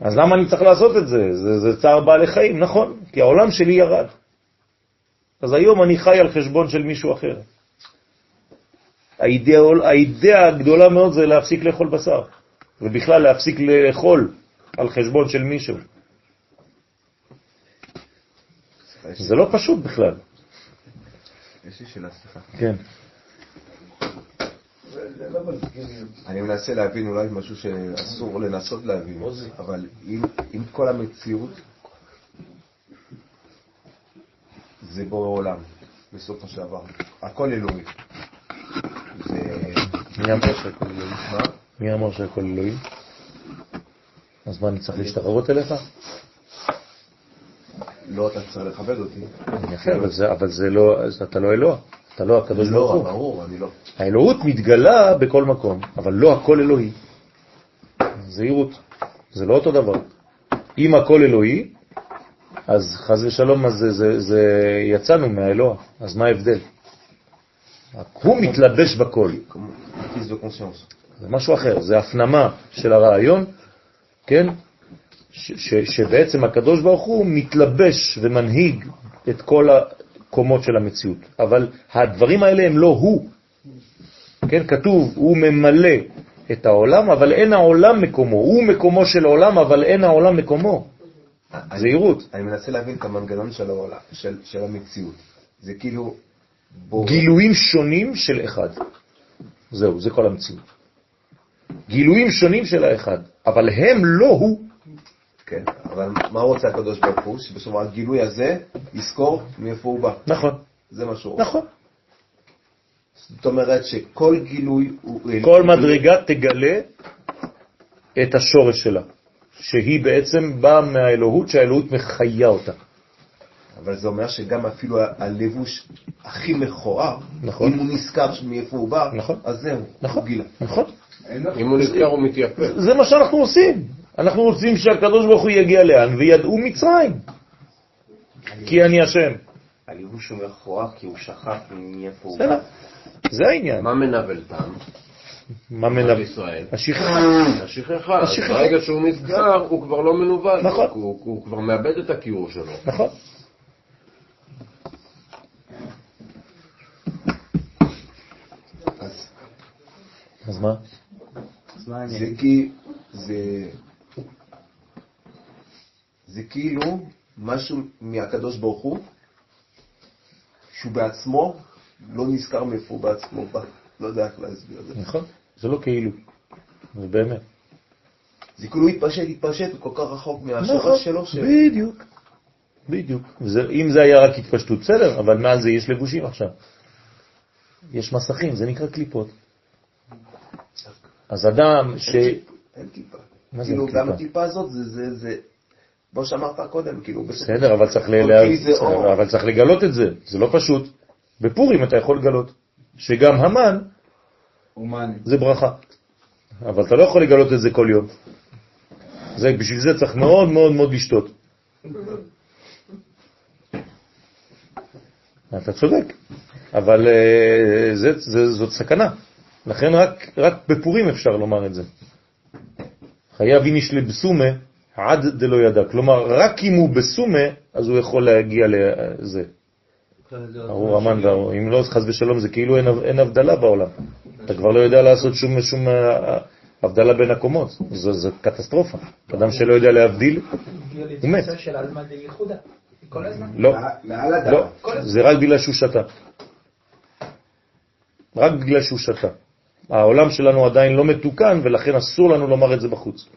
אז למה אני צריך לעשות את זה? זה, זה צער בעלי חיים, נכון, כי העולם שלי ירד. אז היום אני חי על חשבון של מישהו אחר. האידאה, האידאה הגדולה מאוד זה להפסיק לאכול בשר, ובכלל להפסיק לאכול על חשבון של מישהו. סליחה, יש לי- זה לא פשוט בכלל. יש לי שאלה, סליחה. כן. אני מנסה להבין אולי משהו שאסור לנסות להבין, אבל אם, אם כל המציאות זה בורא עולם, בסופו של דבר, הכל אלוהי. מי אמר שהכל אלוהים? מה? מי אמר שהכל אלוהים? אז מה, אני צריך להשתחררות אליך? לא, אתה צריך לכבד אותי. יפה, אבל זה, אבל זה לא, אתה לא אלוה, אתה לא הקדוש ברוך לא, הוא. ברור, אני לא. האלוהות מתגלה בכל מקום, אבל לא הכל אלוהי. זהירות, זה לא אותו דבר. אם הכל אלוהי, אז חז ושלום, אז זה, זה, זה יצאנו מהאלוה, אז מה ההבדל? הוא מתלבש בכל. זה משהו אחר, זה הפנמה של הרעיון, כן? ש, ש, שבעצם הקדוש ברוך הוא מתלבש ומנהיג את כל הקומות של המציאות. אבל הדברים האלה הם לא הוא. כן, כתוב, הוא ממלא את העולם, אבל אין העולם מקומו. הוא מקומו של העולם, אבל אין העולם מקומו. זהירות. אני מנסה להבין את המנגנון של העולם, של, של המציאות. זה כאילו... בורא. גילויים שונים של אחד. זהו, זה כל המציאות. גילויים שונים של האחד, אבל הם לא הוא. כן, אבל מה רוצה הקדוש ברוך הוא? שבסופו הגילוי הזה יזכור מאיפה הוא בא. נכון, זה מה שהוא רוצה. נכון. זאת אומרת שכל גילוי הוא... כל מדרגה תגלה את השורש שלה, שהיא בעצם באה מהאלוהות, שהאלוהות מחיה אותה. אבל זה אומר שגם אפילו הלבוש הכי מכוער, נכון. אם הוא נזכר מאיפה הוא בא, נכון. אז זהו, נכון, הוא גילה. נכון. אם הוא נזכר הוא מתייפר. זה מה שאנחנו עושים. אנחנו רוצים שהקדוש ברוך הוא יגיע לאן, וידעו מצרים. כי אני השם. הלבוש הוא מכוער כי הוא שכח מאיפה הוא בסדר. זה העניין. מה מנבל טעם? מה על מנבא? ישראל? השכחה. השכחה. ברגע שהוא נזכר, הוא כבר לא מנוול. נכון. הוא הוא כבר מאבד את הכיעור שלו. נכון. אז מה? זה כי... זה... זה כאילו משהו מהקדוש ברוך הוא, שהוא בעצמו לא נזכר מאיפה הוא בעצמו בא. לא יודע איך להסביר את זה. נכון. זה לא כאילו. זה באמת. זה כאילו התפשט, התפשט, הוא כל כך רחוק נכון. מהשורש שלו, ש... בדיוק. בדיוק. זה, אם זה היה רק התפשטות, בסדר, אבל מעל זה יש לבושים עכשיו. יש מסכים, זה נקרא קליפות. אז אדם ש... אין כיפה. מה זה כאילו, אין גם כיפה? הכיפה הזאת, זה, זה, זה, כמו שאמרת קודם, כאילו, בסדר, אבל צריך, ל... כל כלי זה אור. אבל צריך לגלות את זה, זה לא פשוט. בפורים אתה יכול לגלות, שגם המן הומני. זה ברכה. אבל אתה לא יכול לגלות את זה כל יום. זה, בשביל זה צריך מאוד מאוד מאוד לשתות. אתה צודק, אבל אה, זה, זה, זאת סכנה. לכן רק, רק בפורים אפשר לומר את זה. חייב איניש לבסומה עד דלא ידע. כלומר, רק אם הוא בסומה, אז הוא יכול להגיע לזה. ארור המן וארור. אם לא, חס ושלום, זה כאילו אין, הבדלה בעולם. אתה כבר לא יודע לעשות שום, שום אה, הבדלה בין הקומות. זו, זו קטסטרופה. אדם שלא יודע להבדיל, הוא מת. לא. לא, זה רק בגלל שהוא שתה. רק בגלל שהוא שתה. העולם שלנו עדיין לא מתוקן, ולכן אסור לנו לומר את זה בחוץ.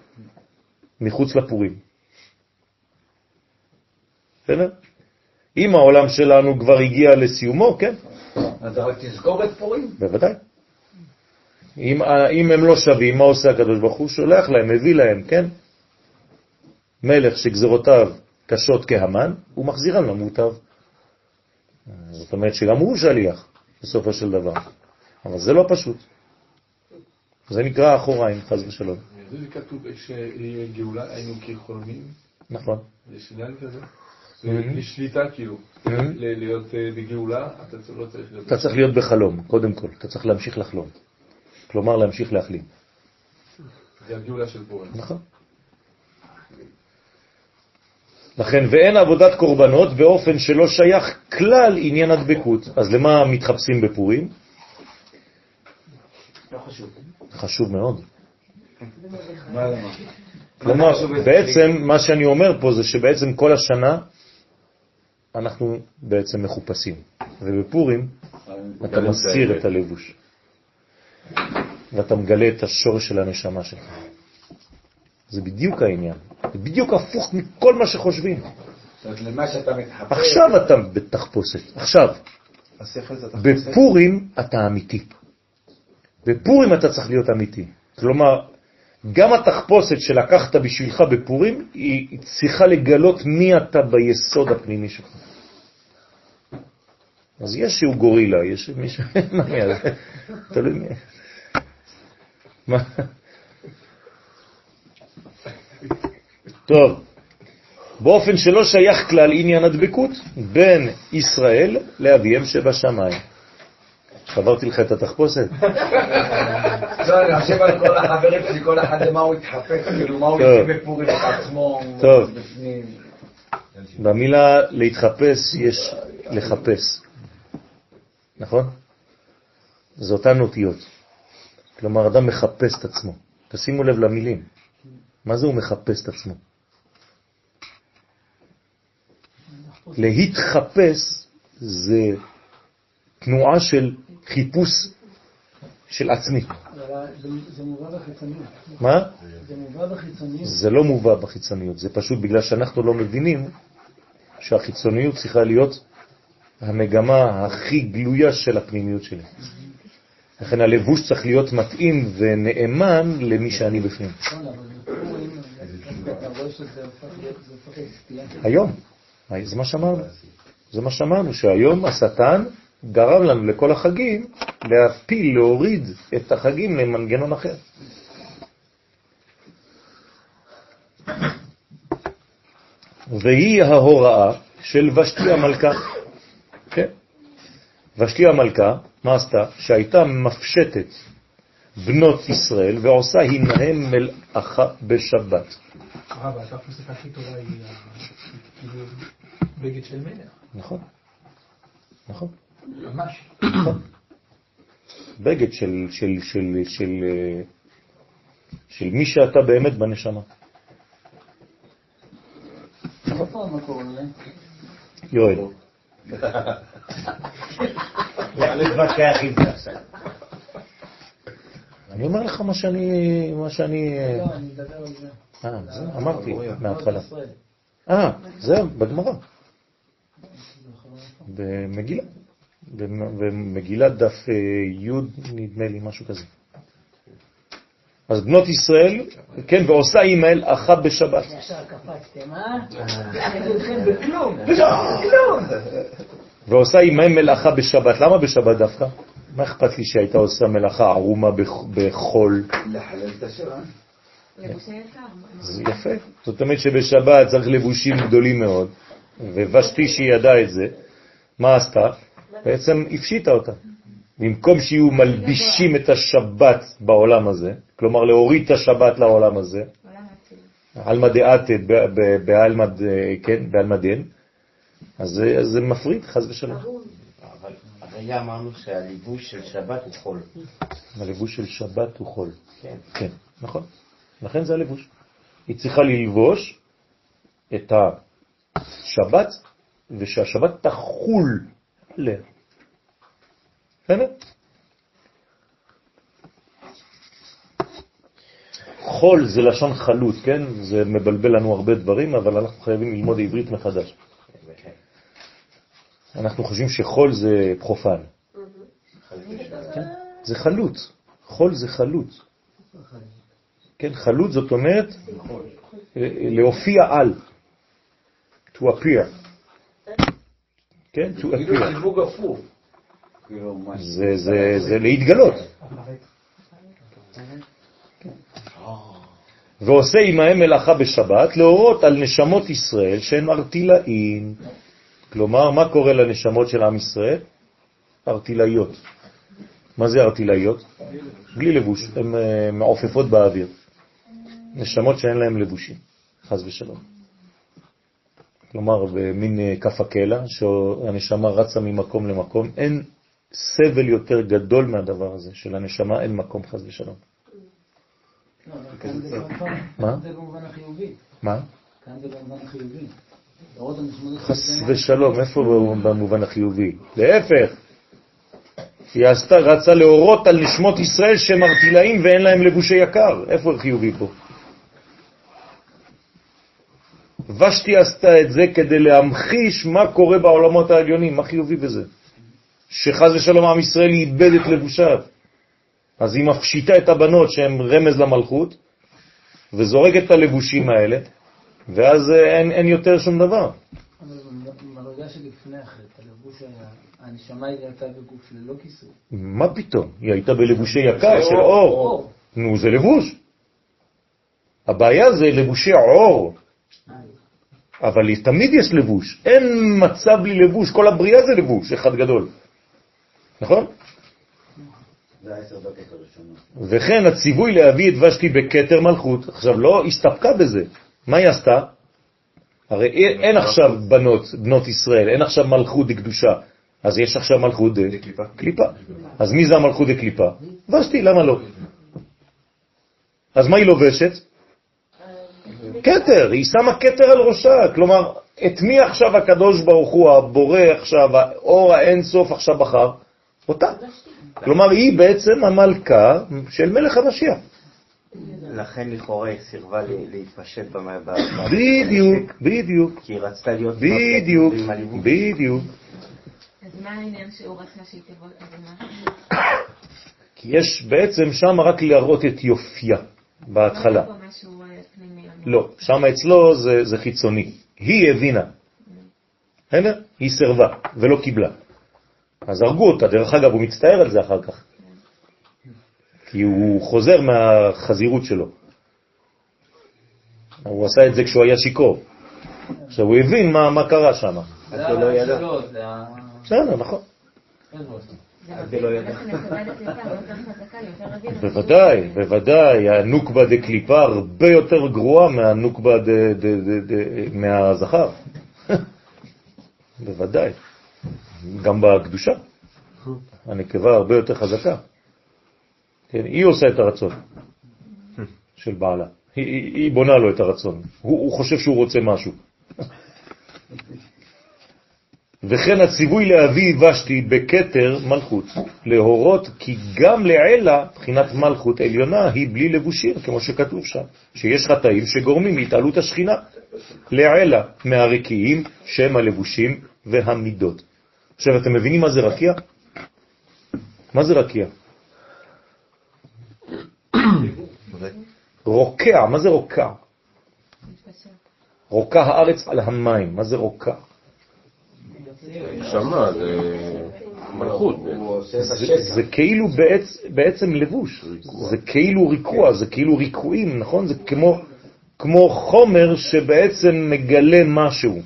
מחוץ לפורים. בסדר? אם העולם שלנו כבר הגיע לסיומו, כן, אז אבל תזכור את פורים. בוודאי. אם, אם הם לא שווים, מה עושה הקדוש ברוך הוא? שולח להם, מביא להם, כן? מלך שגזרותיו קשות כהמן, הוא מחזירם למוטב. זאת אומרת שגם הוא שליח, בסופו של דבר. אבל זה לא פשוט. זה נקרא אחוריים, חז ושלום. זה כתוב שיהיה גאולה, היינו כחולמים, נכון. יש עניין כזה. זה Mhm. יש שליטה כאילו, Mhm. ל- להיות אה, בגאולה, אתה לא צריך להיות... אתה צריך להיות בחלום, קודם כל. אתה צריך להמשיך לחלום. כלומר, להמשיך להחלים. זה הגאולה של פורים. נכון. לכן, ואין עבודת קורבנות באופן שלא שייך כלל עניין הדבקות. אז למה מתחפשים בפורים? לא חשוב. חשוב מאוד. כלומר, בעצם מה שאני אומר פה זה שבעצם כל השנה אנחנו בעצם מחופשים, ובפורים אתה מסיר את הלבוש. ואתה מגלה את השורש של הנשמה שלך. זה בדיוק העניין. זה בדיוק הפוך מכל מה שחושבים. עכשיו אתה בתחפושת, עכשיו. בפורים אתה אמיתי. בפורים אתה צריך להיות אמיתי. כלומר, גם התחפושת שלקחת בשבילך בפורים, היא צריכה לגלות מי אתה ביסוד הפנימי שלך. אז יש שהוא גורילה, יש מישהו? תלוי מי. טוב, באופן שלא שייך כלל עניין הדבקות בין ישראל לאביהם שבשמיים. חברתי לך את התחפושת? לא, אני חושב על כל החברים שלי, כל אחד למה הוא התחפש, כאילו, מה הוא טוב. יוצא בפורים את עצמו, טוב. בפנים. במילה להתחפש יש לחפש, נכון? זה אותן אותיות. כלומר, אדם מחפש את עצמו. תשימו לב למילים. מה זה הוא מחפש את עצמו? להתחפש זה תנועה של חיפוש של עצמי. זה- מובא בחיצוניות. מה? זה מובא בחיצוניות. זה לא מובא בחיצוניות, זה פשוט בגלל שאנחנו לא מבינים שהחיצוניות צריכה להיות המגמה הכי גלויה של הפנימיות שלי. לכן הלבוש צריך להיות מתאים ונאמן למי שאני בפנים. היום, זה מה שאמרנו. זה מה שאמרנו, שהיום השטן גרם לנו לכל החגים להפיל, להוריד את החגים למנגנון אחר. והיא ההוראה של ושתי המלכה. כן. ושתי המלכה, מה עשתה? שהייתה מפשטת בנות ישראל ועושה עמהם מלאכה בשבת. הרב, התחפושת הכי טובה היא ה- כאילו בגד של מלך. נכון, נכון. ממש. בגד של, של, של, של, אה, של מי שאתה באמת בנשמה. יואל. אני אומר לך מה שאני... מה שאני... אה, לא, אני מדבר על זה. אה, זה אמרתי מההתחלה. אה, זה בגמרא. במגילה. במ- במגילה דף אה, י' נדמה לי, משהו כזה. אז בנות ישראל, כן, ועושה עמל אחת בשבת. ישר קפצתם, אה? בכלום. ועושה עמהם מלאכה בשבת. למה בשבת דווקא? מה אכפת לי שהייתה עושה מלאכה ערומה בח- בחול? לחלל את השם, אה? זה יפה. זאת אומרת שבשבת צריך לבושים גדולים מאוד, ובשתי שהיא ידעה את זה, מה עשתה? בעצם הפשיטה אותה. במקום שיהיו מלבישים את השבת בעולם הזה, כלומר להוריד את השבת לעולם הזה. עלמא דעתת, בעלמא, ד- כן, בעלמא דין, אז זה- מפריד, חז ושלום. אבל הרגע אמרנו שהליבוש של שבת הוא חול. הלבוש של שבת הוא חול. כן. כן, נכון. לכן זה הלבוש. היא צריכה ללבוש את השבת, ושהשבת תחול עליה. בסדר? חול זה לשון חלוט, כן? זה מבלבל לנו הרבה דברים, אבל אנחנו חייבים ללמוד עברית מחדש. אנחנו חושבים שחול זה פרופן. כן? זה חלוט. חול זה חלוט. כן, חלוט זאת אומרת אה, להופיע על. to appear. כן, to כאילו appear. זיווג הפוך. כאילו, זה להתגלות. ועושה עמהם מלאכה בשבת להורות על נשמות ישראל שהן ארטילאים. כלומר, מה קורה לנשמות של עם ישראל? ארטילאיות. מה זה ארטילאיות? בלי לבוש, הן אה, מעופפות באוויר. נשמות שאין להן לבושים, חז ושלום. כלומר, במין אה, כף הקלע, שהנשמה רצה ממקום למקום, אין סבל יותר גדול מהדבר הזה, שלנשמה אין מקום חז ושלום. לא, אבל כאן זה במובן- החיובי. מה? כאן זה במובן החיובי. חס ושלום, איפה במובן החיובי? להפך, היא עשתה, רצה להורות על נשמות ישראל שהם ארטילאים ואין להם לבושי יקר. איפה חיובי פה? ושתי עשתה את זה כדי להמחיש מה קורה בעולמות העליונים, מה חיובי בזה? שחז ושלום עם ישראל איבד את לבושיו. אז היא מפשיטה את הבנות שהן רמז למלכות, וזורקת את הלבושים האלה, ואז אה, אין, אין יותר שום דבר. אבל במדרגה שלפני החטא, הלבוש היה, הנשמה הייתה בגוף ללא כיסוי. מה פתאום? היא הייתה בלבושי יקר של אור. נו, זה לבוש. הבעיה זה לבושי עור. אבל תמיד יש לבוש. אין מצב בלי לבוש, כל הבריאה זה לבוש, אחד גדול. נכון? וכן הציווי להביא את ושתי בכתר מלכות. עכשיו, לא הסתפקה בזה. מה היא עשתה? הרי אין עכשיו בנות, בנות ישראל, אין עכשיו מלכות דקדושה. אז יש עכשיו מלכות. דקליפה. אז מי זה המלכות דקליפה? ושתי, למה לא? אז מה היא לובשת? כתר, היא שמה כתר על ראשה, כלומר, את מי עכשיו הקדוש ברוך הוא, הבורא עכשיו, האור האין סוף עכשיו בחר? אותה. כלומר, היא בעצם המלכה של מלך המשיח. לכן לכאורה היא סירבה להתפשט במה... ב- ב- בדיוק, בדיוק, כי היא רצתה להיות... בדיוק. בדיוק. אז מה העניין שהוא רצה שהיא תבוא? כי יש בעצם שם רק להראות את יופייה בהתחלה. פה משהו אה, פנימי. לא, שם אצלו זה, זה חיצוני. היא הבינה. בסדר? היא סרבה ולא קיבלה. אז הרגו אותה, דרך אגב, הוא מצטער על זה אחר כך. כי הוא חוזר מהחזירות שלו. הוא עשה את זה כשהוא היה שיקור. עכשיו הוא הבין מה, מה קרה שם. זה זה לא. בסדר, נכון. לא. בוודאי, בוודאי, הנוקבה דקליפה הרבה יותר גרועה מהנוקבה מהזכר. בוודאי. גם בקדושה. הנקבה הרבה יותר חזקה. כן, היא עושה את הרצון של בעלה. היא, היא, היא בונה לו את הרצון. הוא, הוא חושב שהוא רוצה משהו. וכן הציווי להביא ושתי בכתר מלכות, להורות כי גם לעילה, בחינת מלכות עליונה, היא בלי לבושים, כמו שכתוב שם, שיש חטאים שגורמים להתעלות השכינה, לעילה מהרקיעים שהם הלבושים והמידות. עכשיו, אתם מבינים מה זה רקיע? מה זה רקיע? רוקע, מה זה רוקע? רוקע הארץ על המים, מה זה רוקע? שמה, זה מלכות. זה, כאילו בעצ, בעצם לבוש, זה כאילו ריקוע, זה כאילו ריקועים, נכון? זה כמו, כמו חומר שבעצם מגלה משהו,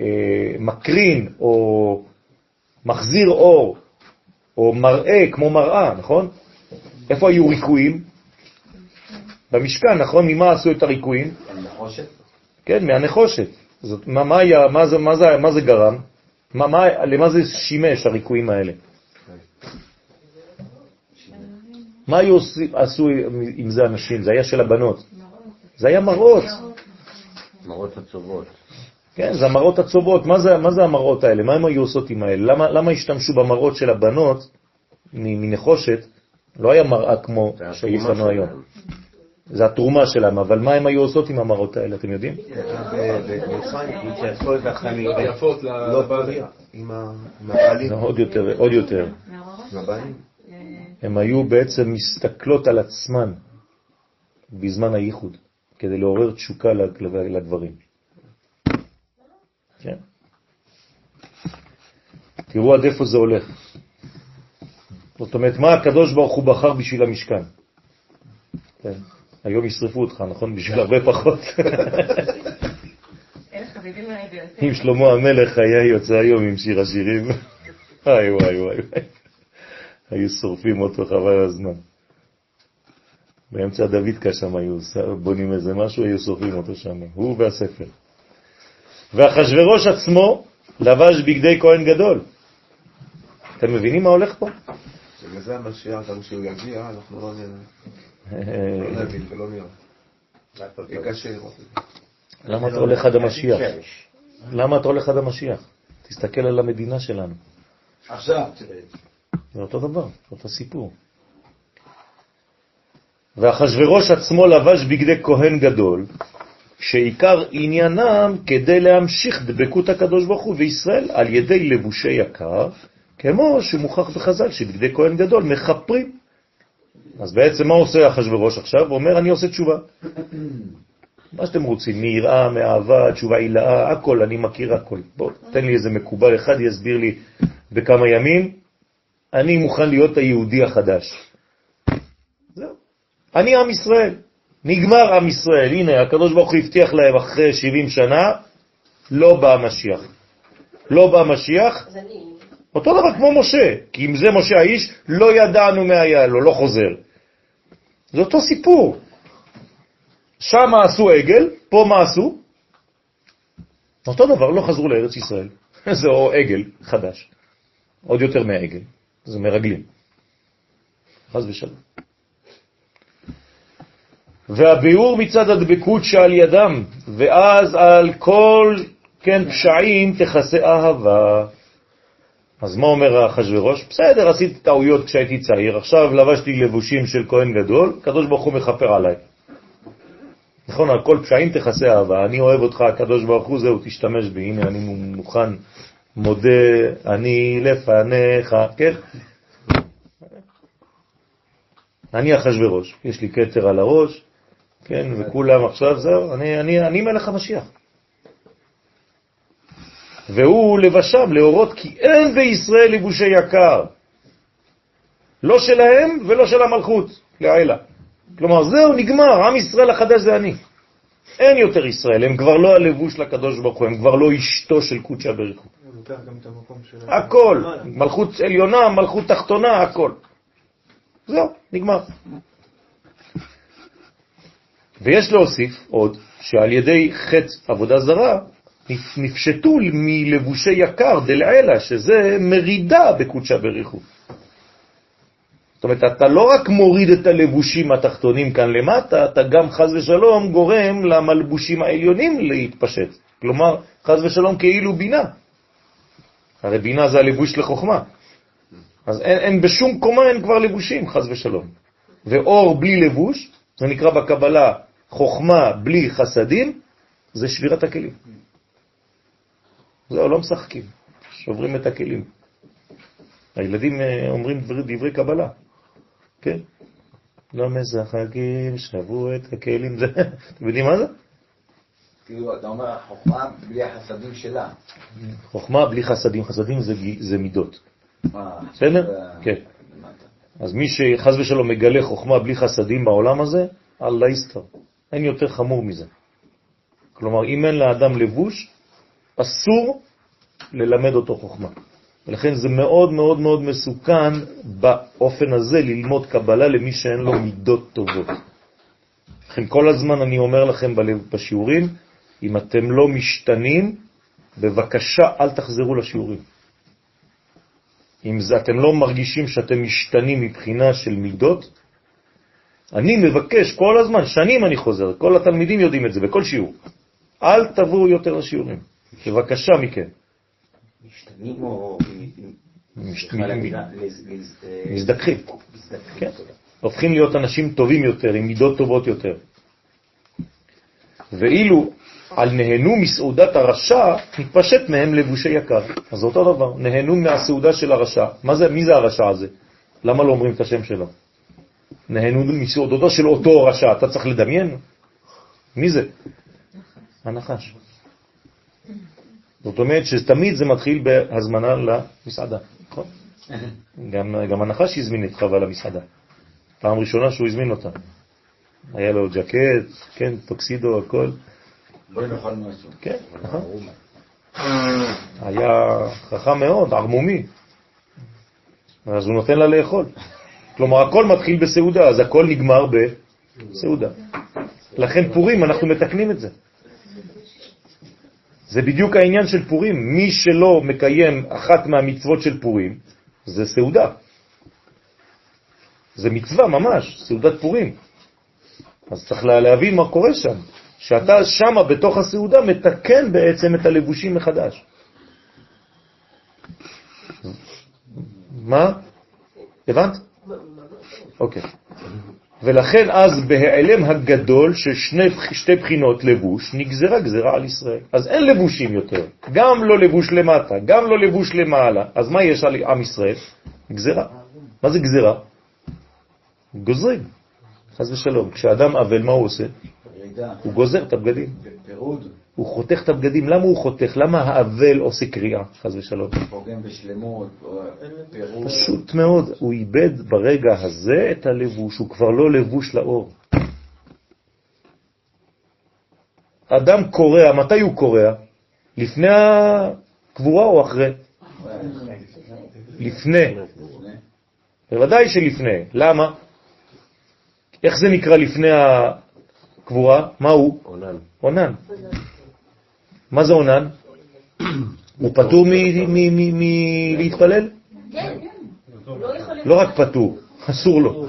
אה, מקרין או מחזיר אור, או מראה כמו מראה, נכון? איפה היו ריקועים? במשכן, נכון? ממה עשו את הריקועים? נחושת? כן, מהנחושת. זאת, מה, מה, היה, מה, זה, מה, זה, מה זה גרם? מה, מה, למה זה שימש, הריקועים האלה? מה היו עושים- עשו עם זה אנשים? זה היה של הבנות. זה היה מראות. מראות עצובות. כן, זה המראות הצובות. מה זה, מה זה המראות האלה? מה הם היו עושות עם האלה? למה, למה השתמשו במראות של הבנות מנחושת? לא היה מראה כמו שיש לנו היום. זה התרומה שלהם, אבל מה הם היו עושות עם המראות האלה, אתם יודעים? במצרים, את לא עם הבעלים. עוד יותר, עוד יותר. הם היו בעצם מסתכלות על עצמן בזמן הייחוד, כדי לעורר תשוקה לג- לגברים. כן. תראו עד איפה זה הולך. זאת אומרת, מה הקדוש ברוך הוא בחר בשביל המשכן? כן. היום ישרפו אותך, נכון? בשביל הרבה פחות. אם שלמה המלך היה יוצא היום עם שיר השירים, וואי וואי וואי וואי, היו שורפים אותו חבל הזמן. באמצע דוידקה שם היו בונים איזה משהו, היו שורפים אותו שם, הוא והספר. ואחשוורוש עצמו לבש בגדי כהן גדול. אתם מבינים מה הולך פה? בגלל זה המשיח, גם כשהוא יגיע, אנחנו לא נראה. לא. למה אתה הולך עד המשיח? למה אתה הולך עד המשיח? תסתכל על המדינה שלנו. עכשיו, תראה. זה אותו דבר, אותו סיפור. ואחשוורוש עצמו לבש בגדי כהן גדול, שעיקר עניינם כדי להמשיך דבקות הקדוש ברוך הוא וישראל על ידי לבושי יקר, כמו שמוכח בחז"ל שבגדי כהן גדול מחפרים. אז בעצם מה עושה אחשוורוש עכשיו? הוא אומר, אני עושה תשובה. מה שאתם רוצים, מיראה, מאהבה, תשובה עילאה, הכל, אני מכיר הכל. בוא, תן לי איזה מקובל אחד, יסביר לי בכמה ימים, אני מוכן להיות היהודי החדש. זהו. אני עם ישראל. נגמר עם ישראל. הנה, הקדוש ברוך הוא הבטיח להם אחרי 70 שנה, לא בא המשיח. לא בא המשיח. אותו דבר כמו משה, כי אם זה משה האיש, לא ידענו מה היה לו, לא חוזר. זה אותו סיפור. שם עשו עגל, פה מה עשו? אותו דבר, לא חזרו לארץ ישראל. זה או עגל חדש, עוד יותר מהעגל, זה מרגלים. חז ושלום. והביאור מצד הדבקות שעל ידם, ואז על כל, כן, פשעים תכסה אהבה. אז מה אומר אחשוורוש? בסדר, עשיתי טעויות כשהייתי צעיר, עכשיו לבשתי לבושים של כהן גדול, הקדוש ברוך הוא מכפר עליי. נכון, על כל פשעים תכסה אהבה, אני אוהב אותך, הקדוש ברוך הוא, זהו, תשתמש בי, הנה אני מוכן, מודה, אני לפניך, כן? אני אחשוורוש, יש לי כתר על הראש, כן, וכולם עכשיו, זהו, אני, אני, אני מלך המשיח. והוא לבשם, להורות כי אין בישראל לבושי יקר, לא שלהם ולא של המלכות, לעילה. כלומר, זהו, נגמר, עם ישראל החדש זה אני. אין יותר ישראל, הם כבר לא הלבוש לקדוש ברוך הוא, הם כבר לא אשתו של קודשא בריך הוא. הכל, מלכות עליונה, מלכות תחתונה, הכל. זהו, נגמר. ויש להוסיף עוד, שעל ידי חץ עבודה זרה, נפשטו מלבושי יקר דלעילה, שזה מרידה בקודשא בריך הוא. זאת אומרת, אתה לא רק מוריד את הלבושים התחתונים כאן למטה, אתה גם חז ושלום גורם למלבושים העליונים להתפשט. כלומר, חז ושלום כאילו בינה. הרי בינה זה הלבוש לחוכמה. אז אין, אין בשום קומה אין כבר לבושים, חז ושלום. ואור בלי לבוש, זה נקרא בקבלה חוכמה בלי חסדים, זה שבירת הכלים. זהו, לא משחקים, שוברים את הכלים. הילדים אה, אומרים דברי, דברי קבלה. כן? לא משחקים, שבו את הכלים, זה, אתם יודעים מה זה? כאילו, אתה אומר, חוכמה בלי החסדים שלה. חוכמה בלי חסדים, חסדים זה, זה מידות. אה, בסדר? זה- כן. אז מי שחז ושלום מגלה חוכמה בלי חסדים בעולם הזה, אללה יסתר. אין יותר חמור מזה. כלומר, אם אין לאדם לבוש, אסור ללמד אותו חוכמה. ולכן זה מאוד מאוד מאוד מסוכן באופן הזה ללמוד קבלה למי שאין לו מידות טובות. לכן כל הזמן אני אומר לכם בלב- בשיעורים, אם אתם לא משתנים, בבקשה אל תחזרו לשיעורים. אם זה, אתם לא מרגישים שאתם משתנים מבחינה של מידות, אני מבקש כל הזמן, שנים אני חוזר, כל התלמידים יודעים את זה בכל שיעור. אל תבואו יותר לשיעורים, בבקשה מכם. משתנים או... מש- סליחה על מ- המילה, לז- לז- אה, מזדככים. כן. הופכים להיות אנשים טובים יותר, עם מידות טובות יותר. ואילו על נהנו מסעודת הרשע, מתפשט מהם לבושי יקר. אז אותו דבר, נהנו מהסעודה של הרשע. מה זה, מי זה הרשע הזה? למה לא אומרים את השם שלו? נהנו מסעודתו של אותו רשע, אתה צריך לדמיין? מי זה? הנחש. זאת אומרת שתמיד זה מתחיל בהזמנה למסעדה, נכון? גם, גם הנחש הזמין את חווה למסעדה. פעם ראשונה שהוא הזמין אותה. היה לו ג'קט, כן, טוקסידו, הכל. בואי נאכל משהו. כן, נכון. היה חכם מאוד, ערמומי. אז הוא נותן לה לאכול. כלומר, הכל מתחיל בסעודה, אז הכל נגמר בסעודה. לכן פורים, אנחנו מתקנים את זה. זה בדיוק העניין של פורים. מי שלא מקיים אחת מהמצוות של פורים, זה סעודה. זה מצווה ממש, סעודת פורים. אז צריך לה- להבין מה קורה שם. שאתה שמה בתוך הסעודה מתקן בעצם את הלבושים מחדש. מה? הבנת? אוקיי. ולכן אז בהיעלם הגדול של שני, שתי בחינות לבוש נגזרה גזרה על ישראל. אז אין לבושים יותר, גם לא לבוש למטה, גם לא לבוש למעלה. אז מה יש על עם ישראל? גזרה. מה זה גזרה? גוזרים, חז ושלום. כשאדם אבל, מה הוא עושה? הוא גוזר את הבגדים. פירוד. הוא חותך את הבגדים. למה הוא חותך? למה האבל עושה קריאה, חז ושלום? פוגם בשלמות, או פירוד. פשוט מאוד, הוא איבד ברגע הזה את הלבוש, הוא כבר לא לבוש לאור. אדם קורע, מתי הוא קורע? לפני הקבורה או אחרי? לפני. בוודאי שלפני. למה? איך זה נקרא לפני הקבורה? מה הוא? עונן. עונן. מה זה עונן? הוא פטור מלהתפלל? כן, לא יכולים... לא רק פטור, אסור לו.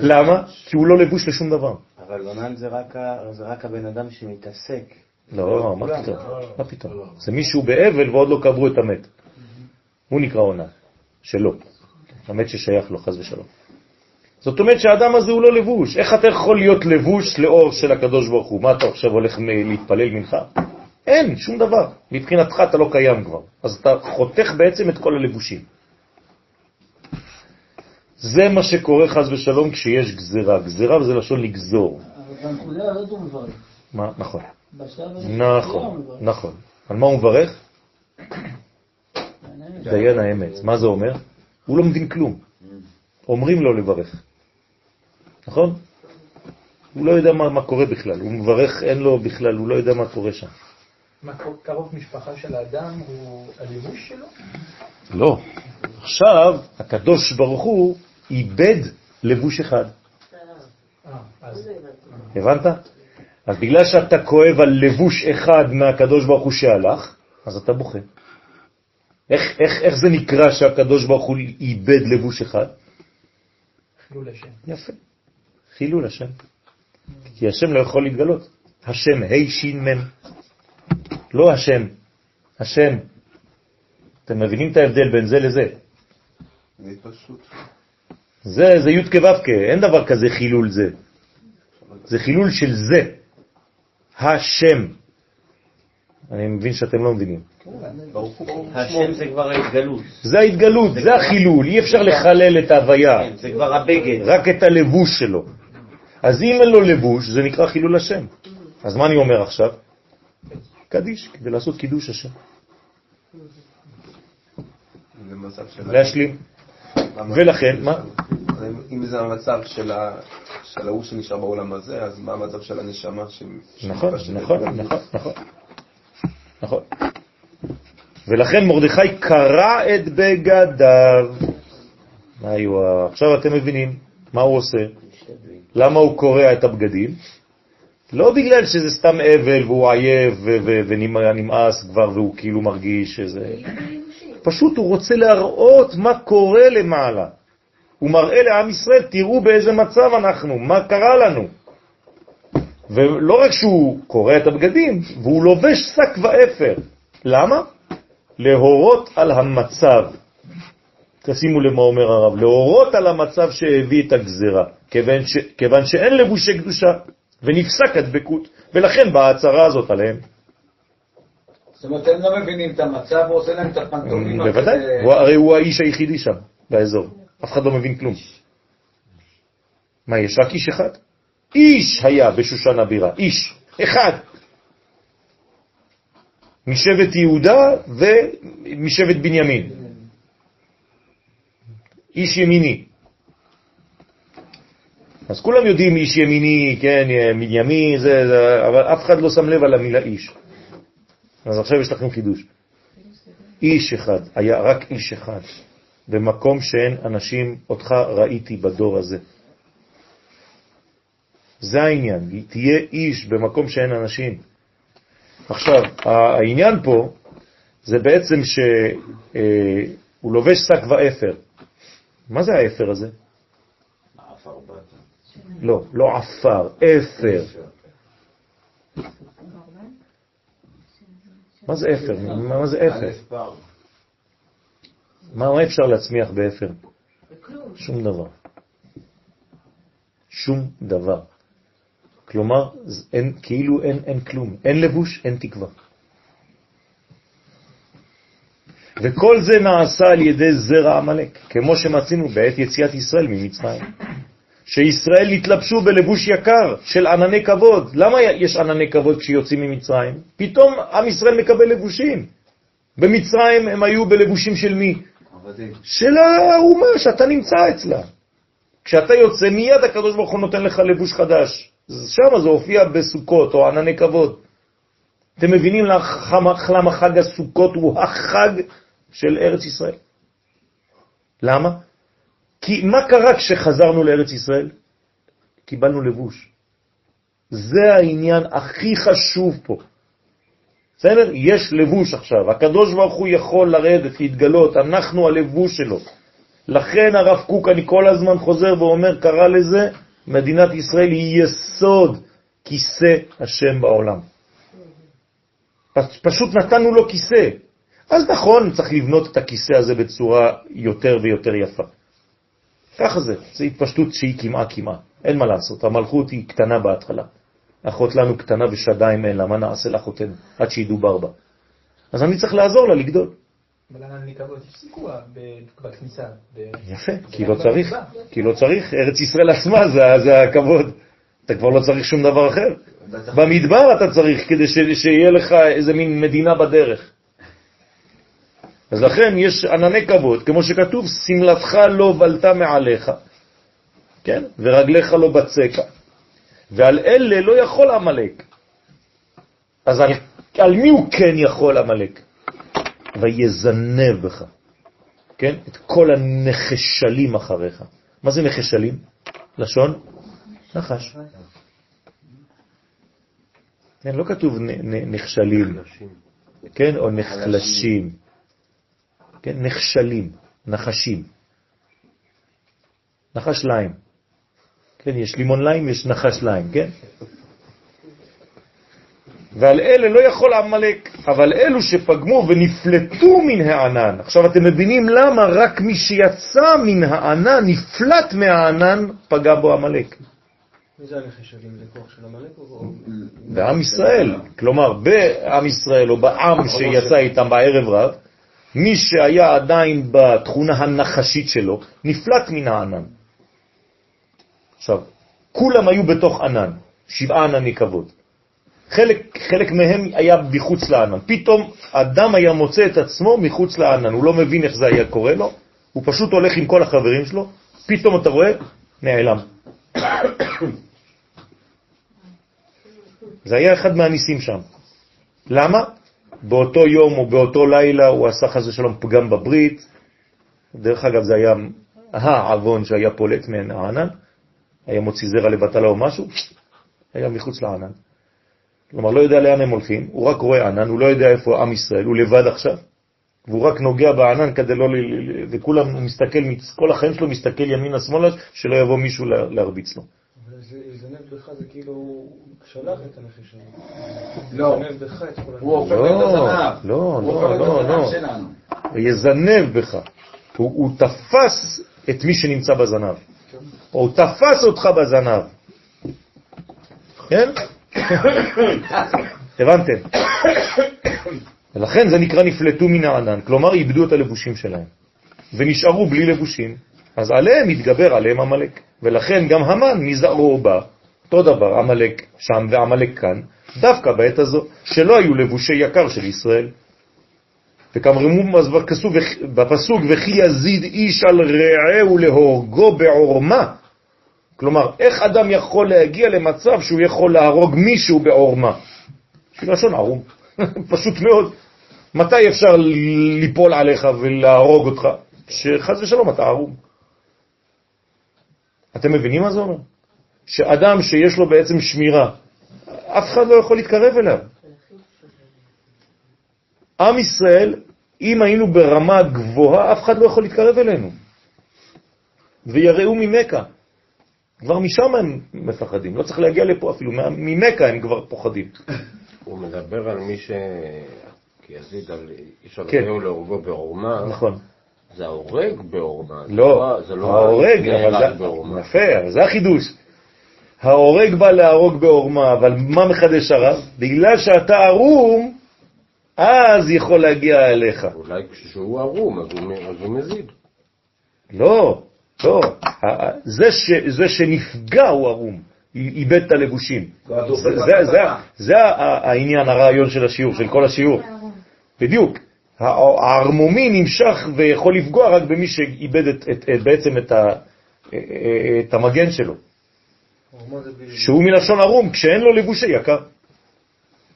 למה? כי הוא לא לבוש לשום דבר. אבל עונן זה רק ה- זה רק הבן אדם שמתעסק. לא, מה פתאום? מה פתאום? זה מישהו באבל ועוד לא קברו את המת. הוא נקרא עונה, שלו. המת ששייך לו, חז ושלום. זאת אומרת שהאדם הזה הוא לא לבוש. איך אתה יכול להיות לבוש לאור של הקדוש ברוך הוא? מה אתה עכשיו הולך להתפלל מנחה? אין, שום דבר. מבחינתך אתה לא קיים כבר. אז אתה חותך בעצם את כל הלבושים. זה מה שקורה חז ושלום כשיש גזרה. גזרה זה לשון לגזור. אבל בנקודה הזאת הוא מברך. מה? נכון. נכון, מברך. נכון. על מה הוא מברך? דיין האמת. מה זה אומר? הוא לא מבין כלום. אומרים לו לברך. נכון? הוא לא יודע מה, מה קורה בכלל. הוא מברך, אין לו בכלל, הוא לא יודע מה קורה שם. מה, קרוב משפחה של האדם הוא הלבוש שלו? לא. עכשיו, הקדוש ברוך הוא איבד לבוש אחד. אה, אז הבנת? אז בגלל שאתה כואב על לבוש אחד מהקדוש ברוך הוא שהלך, אז אתה בוכה. איך, איך, איך זה נקרא שהקדוש ברוך הוא איבד לבוש אחד? חילול השם. יפה. חילול השם. כי השם לא יכול להתגלות. השם, ה' שין מם. לא השם, השם. אתם מבינים את ההבדל בין זה לזה? זה פשוט. זה, זה י' כו' אין דבר כזה חילול זה. זה חילול של זה. השם. אני מבין שאתם לא מבינים. השם זה כבר ההתגלות. זה ההתגלות, זה החילול, אי אפשר לחלל את ההוויה, כן, זה כבר הבגד. רק את הלבוש שלו. אז אם אין לו לבוש, זה נקרא חילול השם. אז מה אני אומר עכשיו? קדיש, כדי לעשות קידוש השם. להשלים. ולכן, מה? אם זה המצב של ההוא שנשאר בעולם הזה, אז מה המצב של הנשמה. נכון, נכון? נכון, נכון. נכון. ולכן מרדכי קרע את בגדיו. עכשיו אתם מבינים מה הוא עושה. למה הוא קורע את הבגדים? לא בגלל שזה סתם אבל והוא ו- ונמאס כבר והוא כאילו מרגיש שזה... פשוט הוא רוצה להראות מה קורה למעלה. הוא מראה לעם ישראל, תראו באיזה מצב אנחנו, מה קרה לנו. ולא רק שהוא קורא את הבגדים, והוא לובש שק ואפר. למה? להורות על המצב. תשימו לב מה אומר הרב, להורות על המצב שהביא את הגזרה, כיוון, ש, כיוון שאין לבושי קדושה, ונפסק הדבקות, ולכן באה ההצהרה הזאת עליהם. זאת אומרת, הם לא מבינים את המצב, הוא עושה להם את הפנטומימה. בוודאי, כזה- הוא, הרי הוא האיש היחידי שם, באזור. אף אחד לא מבין כלום. מה, יש רק איש אחד? איש היה בשושן הבירה, איש, אחד. משבט יהודה ומשבט בנימין. איש ימיני. אז כולם יודעים איש ימיני, כן, בנימין, זה, זה, אבל אף אחד לא שם לב על המילה איש. אז עכשיו יש לכם חידוש. איש אחד, היה רק איש אחד, במקום שאין אנשים, אותך ראיתי בדור הזה. זה העניין, תהיה איש במקום שאין אנשים. עכשיו, העניין פה זה בעצם שהוא לובש שק ואפר. מה זה האפר הזה? לא, לא עפר, אפר. מה זה אפר? מה זה אפר? מה, אפשר להצמיח באפר? שום דבר. שום דבר. כלומר, אין, כאילו אין, אין כלום. אין לבוש, אין תקווה. וכל זה נעשה על ידי זרע עמלק, כמו שמצינו בעת יציאת ישראל ממצרים. שישראל התלבשו בלבוש יקר של ענני כבוד. למה יש ענני כבוד כשיוצאים ממצרים? פתאום עם ישראל מקבל לבושים. במצרים הם היו בלבושים של מי? עבדים. של האומה שאתה נמצא אצלה. כשאתה יוצא, מיד הקדוש ברוך הוא נותן לך לבוש חדש. שם זה הופיע בסוכות או ענני כבוד. אתם מבינים למה חג הסוכות הוא החג של ארץ ישראל? למה? כי מה קרה כשחזרנו לארץ ישראל? קיבלנו לבוש. זה העניין הכי חשוב פה. בסדר? יש לבוש עכשיו. הקדוש ברוך הוא יכול לרדת, להתגלות, אנחנו הלבוש שלו. לכן הרב קוק, אני כל הזמן חוזר ואומר, קרא לזה, מדינת ישראל היא יסוד כיסא השם בעולם. פשוט נתנו לו כיסא. אז נכון, צריך לבנות את הכיסא הזה בצורה יותר ויותר יפה. ככה זה, זו התפשטות שהיא כמעה כמעה, אין מה לעשות, המלכות היא קטנה בהתחלה. אחות לנו קטנה ושדיים אין לה, מה נעשה לאחותנו, עד שידובר בה. אז אני צריך לעזור לה לגדול. אבל אני כבוד, יש סיכוע ב- בכניסה. יפה, כי לא צריך, כי לא צריך, ארץ ישראל עצמה זה, זה הכבוד. אתה כבר לא צריך שום דבר אחר. במדבר אתה צריך כדי שיהיה לך איזה מין מדינה בדרך. אז לכן יש ענני כבוד, כמו שכתוב, סמלתך לא בלטה מעליך, כן? ורגליך לא בצקה. ועל אלה לא יכול עמלק. אז על, על מי הוא כן יכול עמלק? ויזנב בך. כן? את כל הנחשלים אחריך. מה זה נחשלים? לשון? נחש. כן, לא כתוב נ- נ- נכשלים, כן? או נחלשים. כן? נכשלים, נחשים. נחש ליים. כן, יש לימון ליים, יש נחש ליים, כן? ועל אלה לא יכול עמלק, אבל אלו שפגמו ונפלטו מן הענן. עכשיו אתם מבינים למה רק מי שיצא מן הענן, נפלט מהענן, פגע בו עמלק. מי זה הנחשלים? זה כוח של עמלק או... בעם ישראל, כלומר בעם ישראל או בעם שיצא איתם בערב רב, מי שהיה עדיין בתכונה הנחשית שלו, נפלט מן הענן. עכשיו, כולם היו בתוך ענן, שבעה ענני כבוד. חלק, חלק מהם היה מחוץ לענן. פתאום אדם היה מוצא את עצמו מחוץ לענן, הוא לא מבין איך זה היה קורה לו, הוא פשוט הולך עם כל החברים שלו, פתאום אתה רואה, נעלם. זה היה אחד מהניסים שם. למה? באותו יום או באותו לילה הוא עשה חס ושלום פגם בברית. דרך אגב, זה היה העוון שהיה פולט מן הענן, היה מוציא זרע לבטלה או משהו, היה מחוץ לענן. כלומר, לא יודע לאן הם הולכים, הוא רק רואה ענן, הוא לא יודע איפה עם ישראל, הוא לבד עכשיו, והוא רק נוגע בענן כדי לא... וכולם, הוא מסתכל, כל החיים שלו מסתכל ימינה שמאלה, שלא יבוא מישהו לה- להרביץ לו. אבל לזנב בך זה כאילו הוא שלח את. לא. בך את כל הוא הופך לא, להיות הזנב. לא, לא, לא, לא. שלנו. ויזנב בך. הוא, הוא תפס את מי שנמצא בזנב. או הוא תפס אותך בזנב. כן? הבנתם? ולכן זה נקרא נפלטו מן הענן, כלומר איבדו את הלבושים שלהם, ונשארו בלי לבושים, אז עליהם התגבר עליהם עמלק, ולכן גם המן מזרעו בא, אותו דבר, עמלק שם ועמלק כאן, דווקא בעת הזו, שלא היו לבושי יקר של ישראל. בכסוף, בפסוק, וכי יזיד איש על רעהו להורגו בעורמה. כלומר, איך אדם יכול להגיע למצב שהוא יכול להרוג מישהו בעורמה? לשון ערום. פשוט מאוד. מתי אפשר ליפול עליך ולהרוג אותך? שחז ושלום אתה ערום. אתם מבינים מה זה אומר? שאדם שיש לו בעצם שמירה, אף אחד לא יכול להתקרב אליו. עם ישראל, אם היינו ברמה גבוהה, אף אחד לא יכול להתקרב אלינו. ויראו ממכה. כבר משם הם מפחדים, לא צריך להגיע לפה אפילו, ממכה הם כבר פוחדים. הוא מדבר על מי ש... כי יזיד על איש על כן. רעהו להורגו בעורמה, נכון. זה ההורג בעורמה. לא, זה לא ההורג, אבל זה. יפה, אבל זה החידוש. ההורג בא להרוג בעורמה, אבל מה מחדש הרב? בגלל שאתה ערום, אז יכול להגיע אליך. אולי כשהוא ערום, אז הוא- אז הוא מזיד. לא, לא. זה, ש, זה שנפגע הוא ערום, איבד את הלבושים. זה, זה, זה, זה העניין, הרעיון של השיעור, של כל השיעור. בדיוק. הערמומי נמשך ויכול לפגוע רק במי שאיבד את, את, את, בעצם את, ה, את המגן שלו, עורמה זה בלי- שהוא מלשון ערום, כשאין לו לבושי יקר.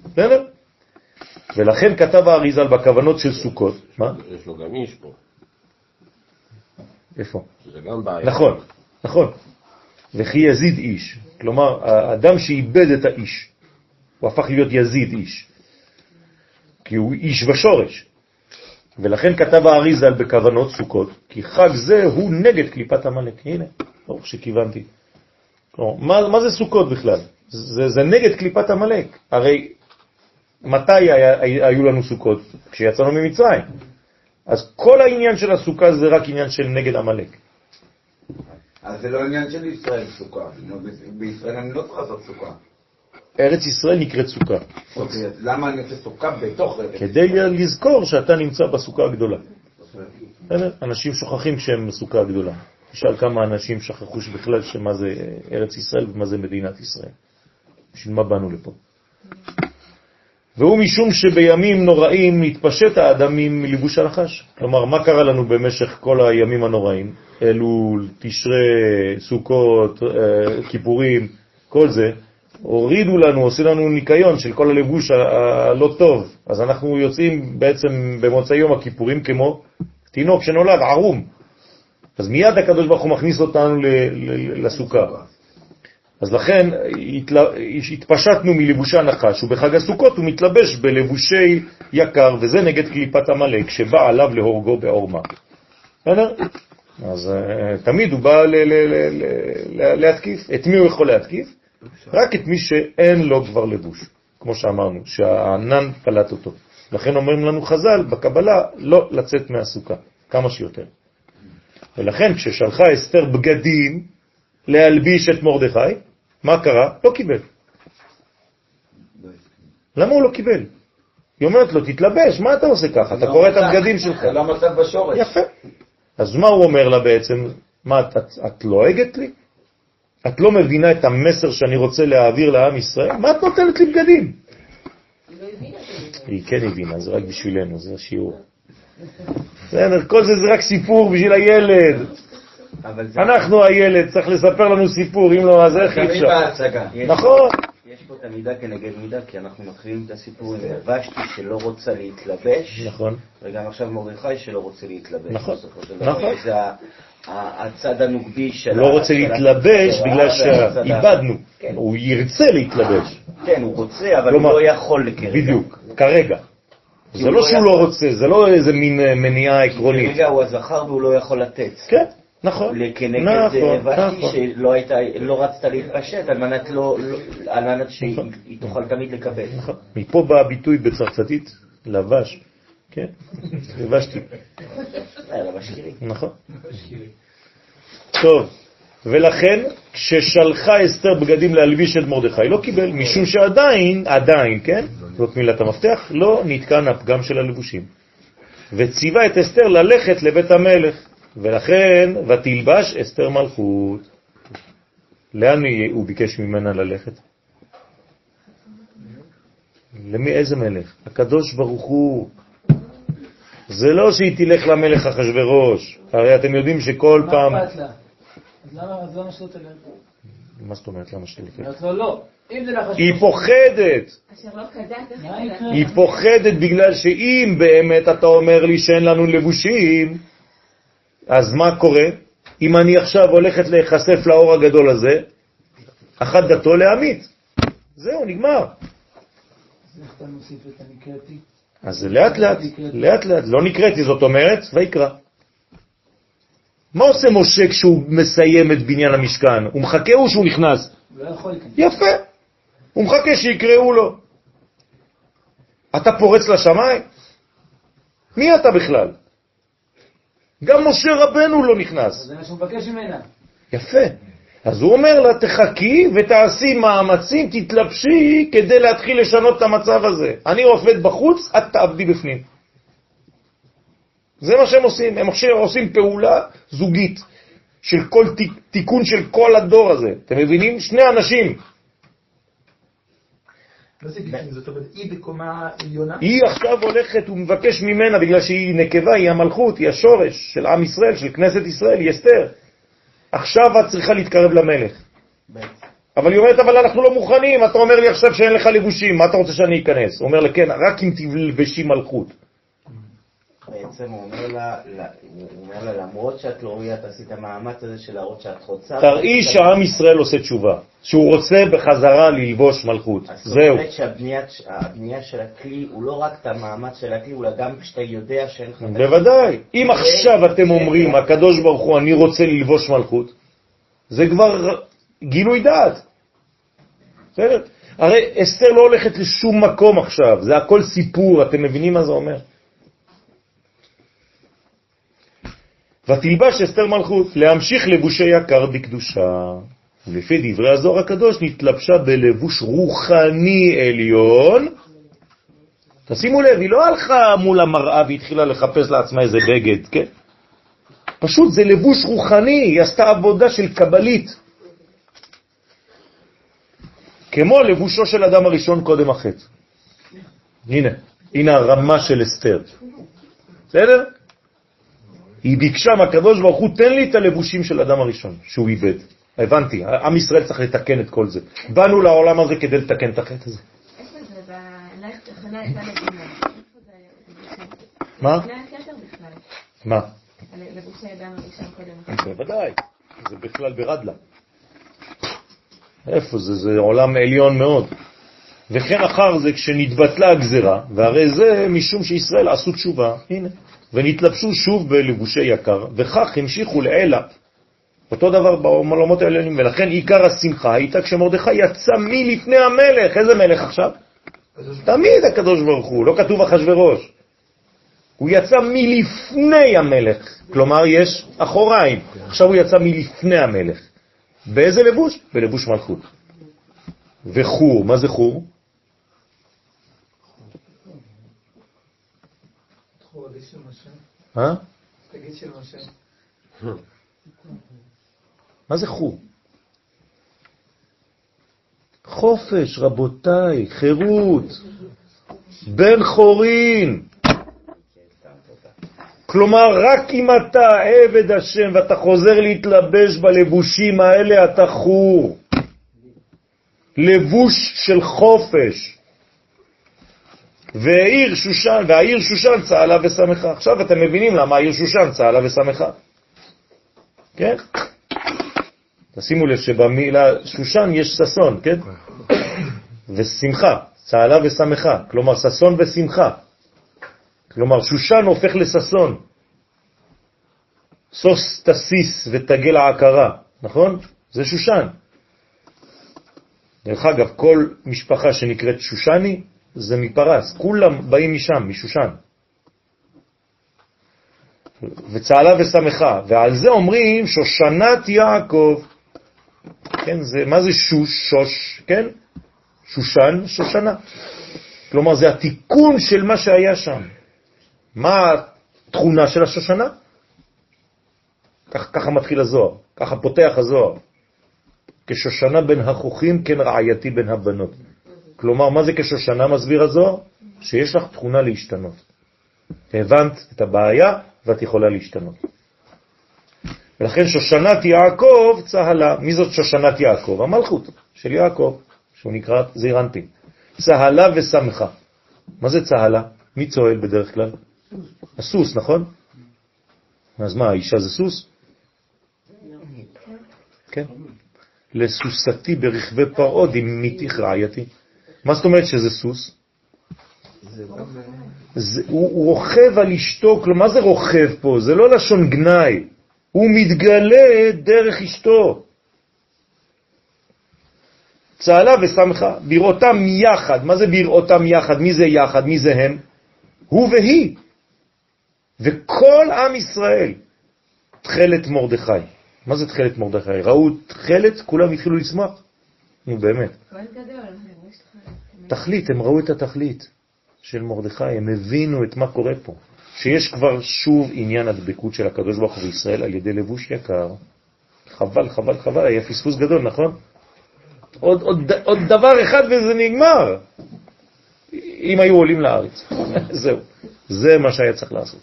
בסדר? ולכן כתב האריזל בכוונות של סוכות, מה? יש לו גם איש פה. איפה? זה גם בעיה. נכון, נכון. וכי יזיד איש. כלומר, האדם שאיבד את האיש, הוא הפך להיות יזיד איש. כי הוא איש בשורש. ולכן כתב האריזל בכוונות סוכות, כי חג זה הוא נגד קליפת המלאק. הנה, ברוך שכיוונתי. כלומר, מה, מה זה סוכות בכלל? זה, זה נגד קליפת המלאק. הרי מתי היה, היו לנו סוכות? כשיצאנו ממצרים. אז כל העניין של הסוכה זה רק עניין של נגד המלאק. אז זה לא עניין של ישראל סוכה. בישראל אני לא צריך לעשות סוכה. ארץ ישראל נקראת סוכה, אוקיי, אז למה אני עושה סוכה בתוך ארץ? כדי לזכור שאתה נמצא בסוכה הגדולה. אנשים שוכחים שהם בסוכה הגדולה. תשאל כמה אנשים שכחו בכלל שמה זה ארץ ישראל ומה זה מדינת ישראל. בשביל מה באנו לפה? והוא משום שבימים נוראים התפשט האדם מלבוש הנחש. כלומר, מה קרה לנו במשך כל הימים הנוראים? אלול, תשרה, סוכות, אה, כיפורים, כל זה, הורידו לנו, עושים לנו ניקיון של כל הלבוש הלא טוב. אז אנחנו יוצאים בעצם במוצאי יום הכיפורים כמו תינוק שנולד ערום. אז מיד הקדוש ברוך הוא מכניס אותנו לסוכה. אז לכן התפשטנו מלבושי הנחש, ובחג הסוכות הוא מתלבש בלבושי יקר, וזה נגד קליפת המלאק, שבא עליו להורגו בעורמה. בסדר? אז uh, תמיד הוא בא להתקיף. את מי הוא יכול להתקיף? רק את מי שאין לו כבר לבוש, כמו שאמרנו, שהענן פלט אותו. לכן אומרים לנו חז"ל בקבלה לא לצאת מהסוכה, כמה שיותר. ולכן כששלחה אסתר בגדים להלביש את מרדכי, מה קרה? לא קיבל. למה הוא לא קיבל? היא אומרת לו, תתלבש, מה אתה עושה ככה? אתה קורא את הבגדים שלך. זה לא מצב בשורש. יפה. אז מה הוא אומר לה בעצם? מה, את, את, את לועגת לי? את לא מבינה את המסר שאני רוצה להעביר לעם ישראל? מה את נותנת לי בגדים? היא לא. היא כן הבינה, זה רק בשבילנו, זה השיעור. בסדר, כל זה זה רק סיפור בשביל הילד. אנחנו הילד, צריך לספר לנו סיפור, אם לא, אז איך אי אפשר? נכון. יש פה את המידה כנגד מידה, כי אנחנו מתחילים את הסיפור עם ושתי שלא רוצה להתלבש, נכון. וגם עכשיו מרדכי שלא רוצה להתלבש. נכון. נכון. זה הצד הנוגבי של... לא רוצה להתלבש בגלל שאיבדנו. כן. הוא ירצה להתלבש. כן, הוא רוצה, אבל הוא לא יכול כרגע. בדיוק, כרגע. זה לא לא שהוא. לא רוצה, זה לא איזה מין אה, מניעה עקרונית. כרגע הוא הזכר והוא לא יכול לתת. כן, נכון. כנגד נכון, ושתי נכון. שלא הייתה, לא רצתה להתפשט על מנת לא, לא- על מנת שהיא נכון. תוכל תמיד לקבל. נכון. מפה בא הביטוי בצרפתית, לבש. כן, לבשתי. יאללה, משאירים. נכון. טוב, ולכן כששלחה אסתר בגדים להלביש את מרדכי, לא קיבל, משום שעדיין, עדיין, כן? זאת מילת המפתח, לא נתקן הפגם של הלבושים. וציווה את אסתר ללכת לבית המלך, ולכן ותלבש אסתר מלכות. לאן הוא ביקש ממנה ללכת? למי, איזה מלך? הקדוש ברוך הוא. זה לא שהיא תלך למלך אחשוורוש, הרי אתם יודעים שכל פעם... מה אכפת לה? אז למה שלא תלך? מה זאת אומרת למה שתלך? אומרת לו לא. היא פוחדת, לא? היא פוחדת בגלל שאם באמת אתה אומר לי שאין לנו לבושים, אז מה קורה? אם אני עכשיו הולכת להיחשף לאור הגדול הזה, אחת דתו להמית. זהו, נגמר. אז זה לאט לאט, לאט לאט, לא נקראתי, זאת אומרת, ויקרא. מה עושה משה כשהוא מסיים את בניין המשכן? הוא מחכה או שהוא נכנס? הוא לא יכול להיכנס. יפה. הוא מחכה שיקראו לו. אתה פורץ לשמיים? מי אתה בכלל? גם משה רבנו לא נכנס. זה מה שהוא מבקש ממנה. יפה. אז הוא אומר לה, תחכי ותעשי מאמצים, תתלבשי כדי להתחיל לשנות את המצב הזה. אני עובד בחוץ, את תעבדי בפנים. זה מה שהם עושים, הם עכשיו עושים פעולה זוגית של כל תיקון של כל הדור הזה. אתם מבינים? שני אנשים. מה זה ביטוי? זאת אומרת, היא בקומה עליונה? היא עכשיו הולכת, הוא מבקש ממנה, בגלל שהיא נקבה, היא המלכות, היא השורש של עם ישראל, של כנסת ישראל, היא אסתר. עכשיו את צריכה להתקרב למלך. אבל היא אומרת, אבל אנחנו לא מוכנים, אתה אומר לי עכשיו שאין לך לבושים, מה אתה רוצה שאני אכנס? הוא אומר לה, כן, רק אם תלבשי מלכות. בעצם הוא אומר לה, הוא אומר לה, למרות שאת לא ראויה, תעשי את המאמץ הזה של להראות שאת רוצה. תראי שעם ישראל עושה תשובה, שהוא רוצה בחזרה ללבוש מלכות. זהו. זאת אומרת שהבנייה של הכלי הוא לא רק את המאמץ של הכלי, אלא גם כשאתה יודע שאין לך... בוודאי. אם עכשיו אתם אומרים, הקדוש ברוך הוא, אני רוצה ללבוש מלכות, זה כבר גילוי דעת. בסדר? הרי אסתר לא הולכת לשום מקום עכשיו, זה הכל סיפור, אתם מבינים מה זה אומר? ותלבש אסתר מלכות, להמשיך לבושי יקר בקדושה. ולפי דברי הזוהר הקדוש נתלבשה בלבוש רוחני עליון. תשימו לב, היא לא הלכה מול המראה והתחילה לחפש לעצמה איזה בגד, כן? פשוט זה לבוש רוחני, היא עשתה עבודה של קבלית. כמו לבושו של אדם הראשון קודם החטא. הנה, הנה הרמה של אסתר. בסדר? היא ביקשה מהקדוש ברוך הוא, תן לי את הלבושים של אדם הראשון שהוא איבד. הבנתי, עם ישראל צריך לתקן את כל זה. באנו לעולם הזה כדי לתקן את החטא הזה. מה? מה? בוודאי, זה בכלל ברדלה. איפה זה? זה עולם עליון מאוד. וכן אחר זה כשנתבטלה הגזרה, והרי זה משום שישראל עשו תשובה, הנה, ונתלבשו שוב בלבושי יקר, וכך המשיכו לעילה. אותו דבר בעולמות העליונים, ולכן עיקר השמחה הייתה כשמרדכי יצא מלפני המלך. איזה מלך עכשיו? תמיד הקדוש ברוך הוא, לא כתוב אחשוורוש. הוא יצא מלפני המלך, כלומר יש אחוריים. עכשיו הוא יצא מלפני המלך. באיזה לבוש? בלבוש מלכות. וחור, מה זה חור? אה? תגיד של משה. מה זה חור? חופש, רבותיי, חירות, בן חורין. כלומר, רק אם אתה עבד השם ואתה חוזר להתלבש בלבושים האלה, אתה חור. לבוש של חופש. והעיר שושן, והעיר שושן צהלה ושמחה. עכשיו אתם מבינים למה העיר שושן צהלה ושמחה. כן? תשימו לב שבמילה שושן יש ססון, כן? ושמחה, צהלה ושמחה, כלומר ססון ושמחה. כלומר שושן הופך לססון. סוס תסיס ותגל העקרה, נכון? זה שושן. דרך אגב, כל משפחה שנקראת שושני זה מפרס, כולם באים משם, משושן. וצהלה ושמחה, ועל זה אומרים שושנת יעקב. כן, זה, מה זה שוש, שוש, כן? שושן, שושנה. כלומר, זה התיקון של מה שהיה שם. מה התכונה של השושנה? כך, ככה מתחיל הזוהר, ככה פותח הזוהר. כשושנה בין החוכים, כן רעייתי בין הבנות. כלומר, מה זה כשושנה מסביר הזוהר? שיש לך תכונה להשתנות. הבנת את הבעיה ואת יכולה להשתנות. ולכן שושנת יעקב צהלה. מי זאת שושנת יעקב? המלכות של יעקב, שהוא נקרא זירנטין. צהלה ושמחה. מה זה צהלה? מי צוהל בדרך כלל? הסוס, נכון? אז מה, האישה זה סוס? כן. לסוסתי ברכבי פרעוד עם מיתיך רעייתי. מה זאת אומרת שזה סוס? הוא, הוא רוכב על אשתו, כלומר, מה זה רוכב פה? זה לא לשון גנאי, הוא מתגלה דרך אשתו. צהלה ושמחה, בראותם יחד. מה זה בראותם יחד? מי זה יחד? מי זה הם? הוא והיא. וכל עם ישראל תכלת מרדכי. מה זה תכלת מרדכי? ראו תכלת, כולם התחילו לשמוח. נו באמת. כהן גדול. תכלית, הם ראו את התכלית של מרדכי, הם הבינו את מה קורה פה. שיש כבר שוב עניין הדבקות של הקדוש ברוך הוא בישראל על ידי לבוש יקר. חבל, חבל, חבל, היה פספוס גדול, נכון? עוד, עוד, עוד דבר אחד וזה נגמר. אם היו עולים לארץ. זהו. זה מה שהיה צריך לעשות.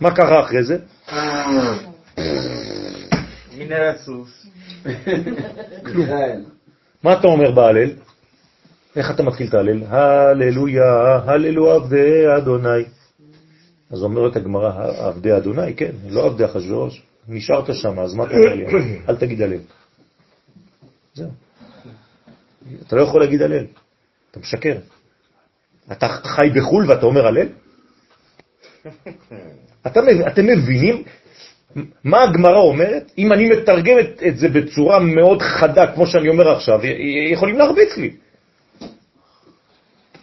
מה קרה אחרי זה? הנה הסוס. מה אתה אומר בהלל? איך אתה מתחיל את ההלל? הללויה, הללו עבדי אדוני. אז אומרת הגמרא, עבדי אדוני, כן, לא עבדי אחשוורוש. נשארת שם, אז מה אתה אומר? אל תגיד הלל. זהו. אתה לא יכול להגיד הלל, אתה משקר. אתה חי בחו"ל ואתה אומר הלל? אתה, אתם מבינים מה הגמרא אומרת? אם אני מתרגם את, את זה בצורה מאוד חדה, כמו שאני אומר עכשיו, יכולים להרביץ לי. אנחנו נגן על זה.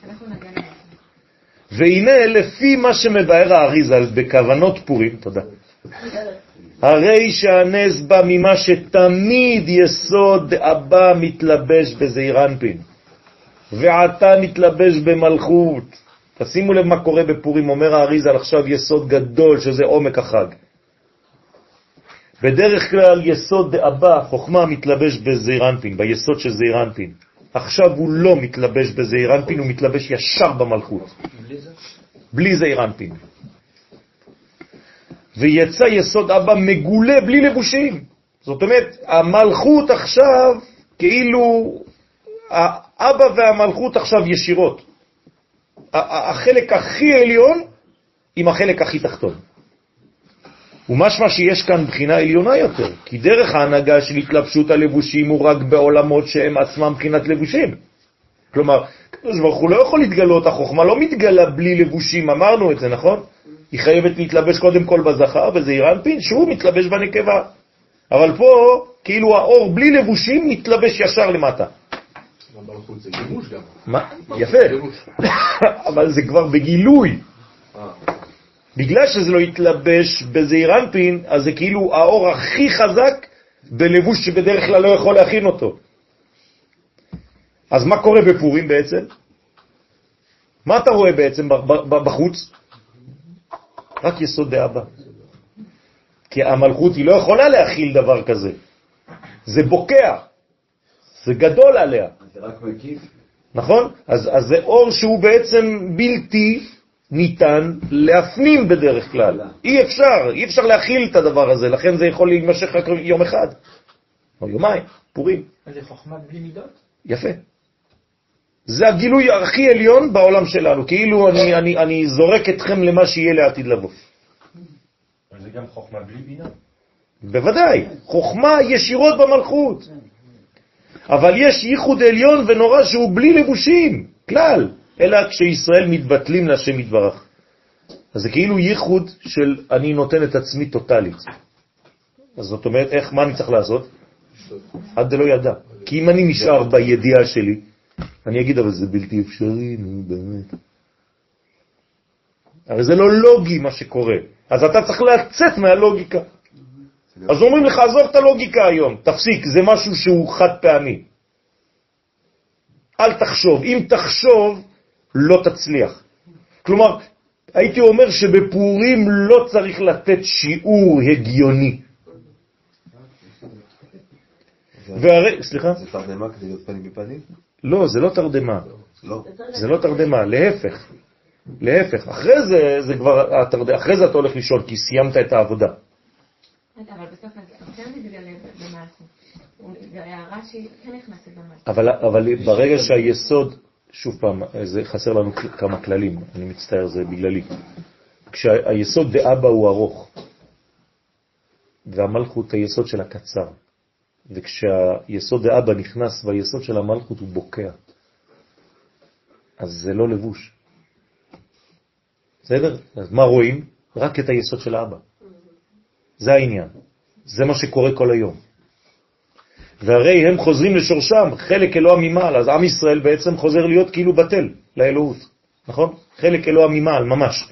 והנה, לפי מה שמבאר האריזל בכוונות פורים, תודה, הרי שהנס בא ממה שתמיד יסוד אבא מתלבש בזעיר אנפין, ועתה מתלבש במלכות. תשימו לב מה קורה בפורים, אומר האריזל עכשיו יסוד גדול, שזה עומק החג. בדרך כלל יסוד דאבא, חוכמה מתלבש בזעיר אנפין, ביסוד של זעיר אנפין. עכשיו הוא לא מתלבש בזעיר אנפין, הוא מתלבש ישר במלכות. בלי זעיר אנפין. ויצא יסוד אבא מגולה בלי לבושים. זאת אומרת, המלכות עכשיו, כאילו, האבא והמלכות עכשיו ישירות. החלק הכי עליון עם החלק הכי תחתון. ומשמע שיש כאן בחינה עליונה יותר, כי דרך ההנהגה של התלבשות הלבושים הוא רק בעולמות שהם עצמם בחינת לבושים. כלומר, הקדוש ברוך הוא לא יכול להתגלות, החוכמה לא מתגלה בלי לבושים, אמרנו את זה, נכון? היא חייבת להתלבש קודם כל בזכר, וזה אירנפין, שהוא מתלבש בנקבה. אבל פה, כאילו האור בלי לבושים מתלבש ישר למטה. זה גם. מה? יפה. אבל זה כבר בגילוי. בגלל שזה לא התלבש בזעיר אנפין, אז זה כאילו האור הכי חזק בלבוש שבדרך כלל לא יכול להכין אותו. אז מה קורה בפורים בעצם? מה אתה רואה בעצם בחוץ? רק יסוד דאבא. כי המלכות היא לא יכולה להכיל דבר כזה. זה בוקע, זה גדול עליה. זה רק מקיף. נכון? אז, אז זה אור שהוא בעצם בלתי ניתן להפנים בדרך כלל. אי אפשר, אי אפשר להכיל את הדבר הזה, לכן זה יכול להימשך רק יום אחד, או יומיים, פורים. זה חוכמה בלי מידות? יפה. זה הגילוי הכי עליון בעולם שלנו, כאילו אני, אני, אני זורק אתכם למה שיהיה לעתיד לבוא. אבל זה גם חוכמה בלי בינה. בוודאי, חוכמה ישירות במלכות. אבל יש ייחוד עליון ונורא שהוא בלי לבושים, כלל, אלא כשישראל מתבטלים להשם יתברך. אז זה כאילו ייחוד של אני נותן את עצמי טוטלית. אז זאת אומרת, איך, מה אני צריך לעשות? עד דלא ידע. כי אם אני נשאר בידיעה שלי, אני אגיד, אבל זה בלתי אפשרי, נו, באמת. הרי זה לא לוגי מה שקורה. אז אתה צריך לצאת מהלוגיקה. אז אומרים לך, עזוב את הלוגיקה היום, תפסיק, זה משהו שהוא חד פעמי. אל תחשוב, אם תחשוב, לא תצליח. כלומר, הייתי אומר שבפורים לא צריך לתת שיעור הגיוני. והרי, סליחה? זה תרדמה כדי להיות פנים בפנים? לא, זה לא תרדמה. לא. זה לא תרדמה, להפך. להפך, אחרי זה, זה כבר, התרד... אחרי זה אתה הולך לישון, כי סיימת את העבודה. אבל בסוף כן מתגלה במלכות. הוא מתגלה, רש"י כן במלכות. אבל, אבל ברגע שהיסוד, שוב פעם, זה חסר לנו כמה כללים, אני מצטער, זה בגללי. כשהיסוד דאבא הוא ארוך, והמלכות היסוד של הקצר, וכשהיסוד דאבא נכנס והיסוד של המלכות הוא בוקע, אז זה לא לבוש. בסדר? אז מה רואים? רק את היסוד של האבא. זה העניין. זה מה שקורה כל היום. והרי הם חוזרים לשורשם, חלק אלוה ממעל, אז עם ישראל בעצם חוזר להיות כאילו בטל לאלוהות, נכון? חלק אלוה ממעל, ממש.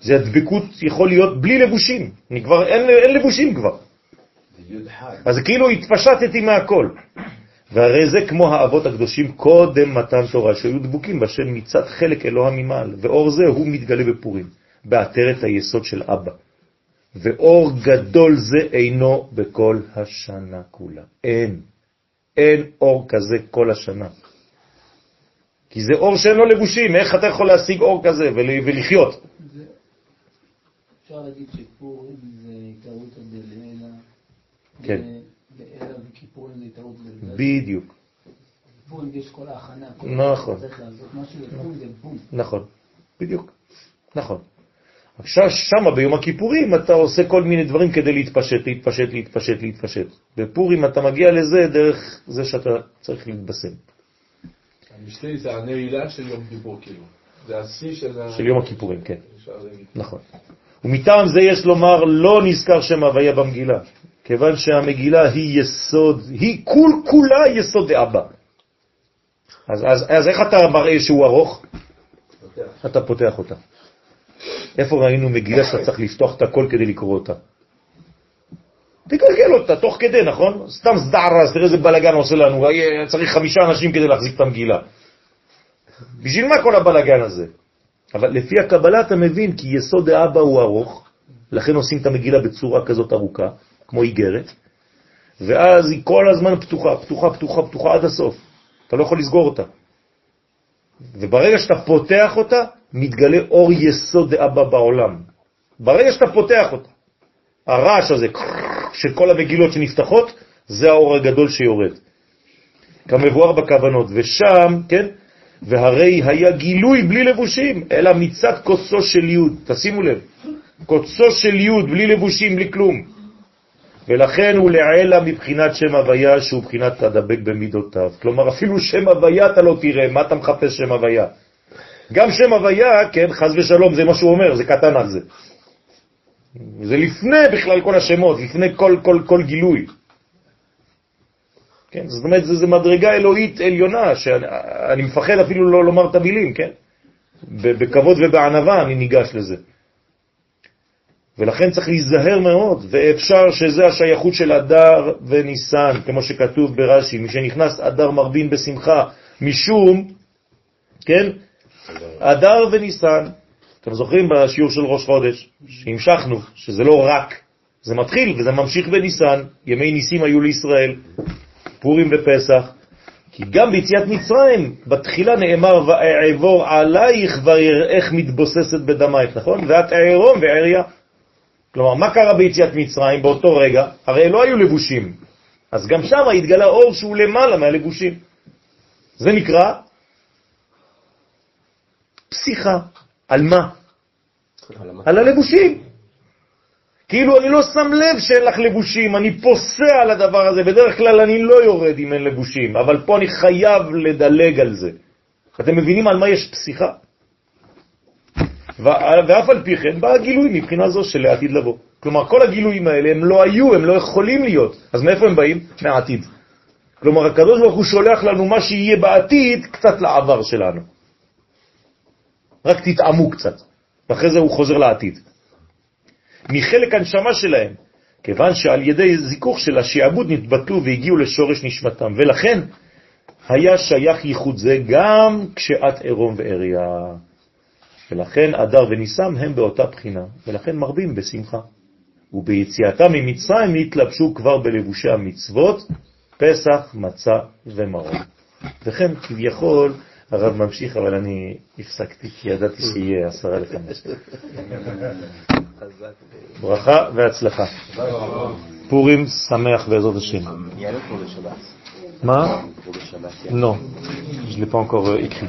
זה הדבקות יכול להיות בלי לבושים. אני כבר, אין, אין לבושים כבר. אז כאילו התפשטתי מהכל. והרי זה כמו האבות הקדושים קודם מתן תורה, שהיו דבוקים בשם מצד חלק אלוה ממעל, ואור זה הוא מתגלה בפורים, בעטרת היסוד של אבא. ואור גדול זה אינו בכל השנה כולה. אין. אין אור כזה כל השנה. כי זה אור שאין לו לבושים, איך אתה יכול להשיג אור כזה ולחיות? אפשר להגיד שפורים זה התערות דלעילה. כן. לעילה וכיפורים זה התערות דלעילה. בדיוק. פורים יש כל ההכנה. נכון. נכון, בדיוק. נכון. עכשיו שמה ביום הכיפורים אתה עושה כל מיני דברים כדי להתפשט, להתפשט, להתפשט, להתפשט. בפורים אתה מגיע לזה דרך זה שאתה צריך להתבשם. המשתה זה הנעילה של יום כיפור כאילו. זה השיא של... של יום הכיפורים, כן. נכון. ומטעם זה יש לומר לא נזכר שם הוויה במגילה, כיוון שהמגילה היא יסוד, היא כול כולה יסוד דאבא. אז, אז, אז איך אתה מראה שהוא ארוך? אתה פותח אותה. איפה ראינו מגילה שאתה צריך לפתוח את הכל כדי לקרוא אותה? תגלגל אותה תוך כדי, נכון? סתם סדערס, תראה איזה בלגן עושה לנו, צריך חמישה אנשים כדי להחזיק את המגילה. בשביל מה כל הבלגן הזה? אבל לפי הקבלה אתה מבין כי יסוד האבא הוא ארוך, לכן עושים את המגילה בצורה כזאת ארוכה, כמו איגרת, ואז היא כל הזמן פתוחה, פתוחה, פתוחה, פתוחה עד הסוף. אתה לא יכול לסגור אותה. וברגע שאתה פותח אותה, מתגלה אור יסוד דאבא בעולם. ברגע שאתה פותח אותה, הרעש הזה של כל המגילות שנפתחות, זה האור הגדול שיורד. כמבואר בכוונות, ושם, כן, והרי היה גילוי בלי לבושים, אלא מצד קוצו של יוד, תשימו לב, קוצו של יוד, בלי לבושים, בלי כלום. ולכן הוא לעלה מבחינת שם הוויה, שהוא בחינת תדבק במידותיו. כלומר, אפילו שם הוויה אתה לא תראה, מה אתה מחפש שם הוויה? גם שם הוויה, כן, חז ושלום, זה מה שהוא אומר, זה קטן על זה. זה לפני בכלל כל השמות, לפני כל, כל, כל גילוי. כן, זאת אומרת, זו מדרגה אלוהית עליונה, שאני מפחד אפילו לא לומר את המילים, כן? בכבוד ובענבה אני ניגש לזה. ולכן צריך להיזהר מאוד, ואפשר שזה השייכות של אדר וניסן, כמו שכתוב ברש"י, מי שנכנס אדר מרבין בשמחה, משום, כן, אדר וניסן. אתם זוכרים בשיעור של ראש חודש, שהמשכנו, שזה לא רק, זה מתחיל וזה ממשיך בניסן, ימי ניסים היו לישראל, פורים ופסח, כי גם ביציאת מצרים, בתחילה נאמר, ואעבור עלייך ויראך מתבוססת בדמייך, נכון? ואת עירום ועריה. כלומר, מה קרה ביציאת מצרים באותו רגע? הרי לא היו לבושים, אז גם שם התגלה אור שהוא למעלה מהלבושים. זה נקרא פסיכה. על מה? על הלבושים. כאילו אני לא שם לב שאין לך לבושים, אני פוסע על הדבר הזה. בדרך כלל אני לא יורד אם אין לבושים, אבל פה אני חייב לדלג על זה. אתם מבינים על מה יש פסיכה? ואף על פי כן בא הגילוי מבחינה זו של העתיד לבוא. כלומר, כל הגילויים האלה הם לא היו, הם לא יכולים להיות. אז מאיפה הם באים? מהעתיד. כלומר, הקדוש ברוך הוא שולח לנו מה שיהיה בעתיד קצת לעבר שלנו. רק תתעמו קצת, ואחרי זה הוא חוזר לעתיד. מחלק הנשמה שלהם, כיוון שעל ידי זיכוך של השיעבוד נתבטלו והגיעו לשורש נשמתם, ולכן היה שייך ייחוד זה גם כשאת עירום ועריה. ולכן אדר וניסם הם באותה בחינה, ולכן מרבים בשמחה. וביציאתם ממצרים התלבשו כבר בלבושי המצוות, פסח, מצה ומרום. וכן כביכול הרב ממשיך, אבל אני הפסקתי, כי ידעתי שיהיה עשרה לחמש. ברכה והצלחה. פורים שמח בעזרת השם. מה? Non, je ne l'ai pas encore écrit.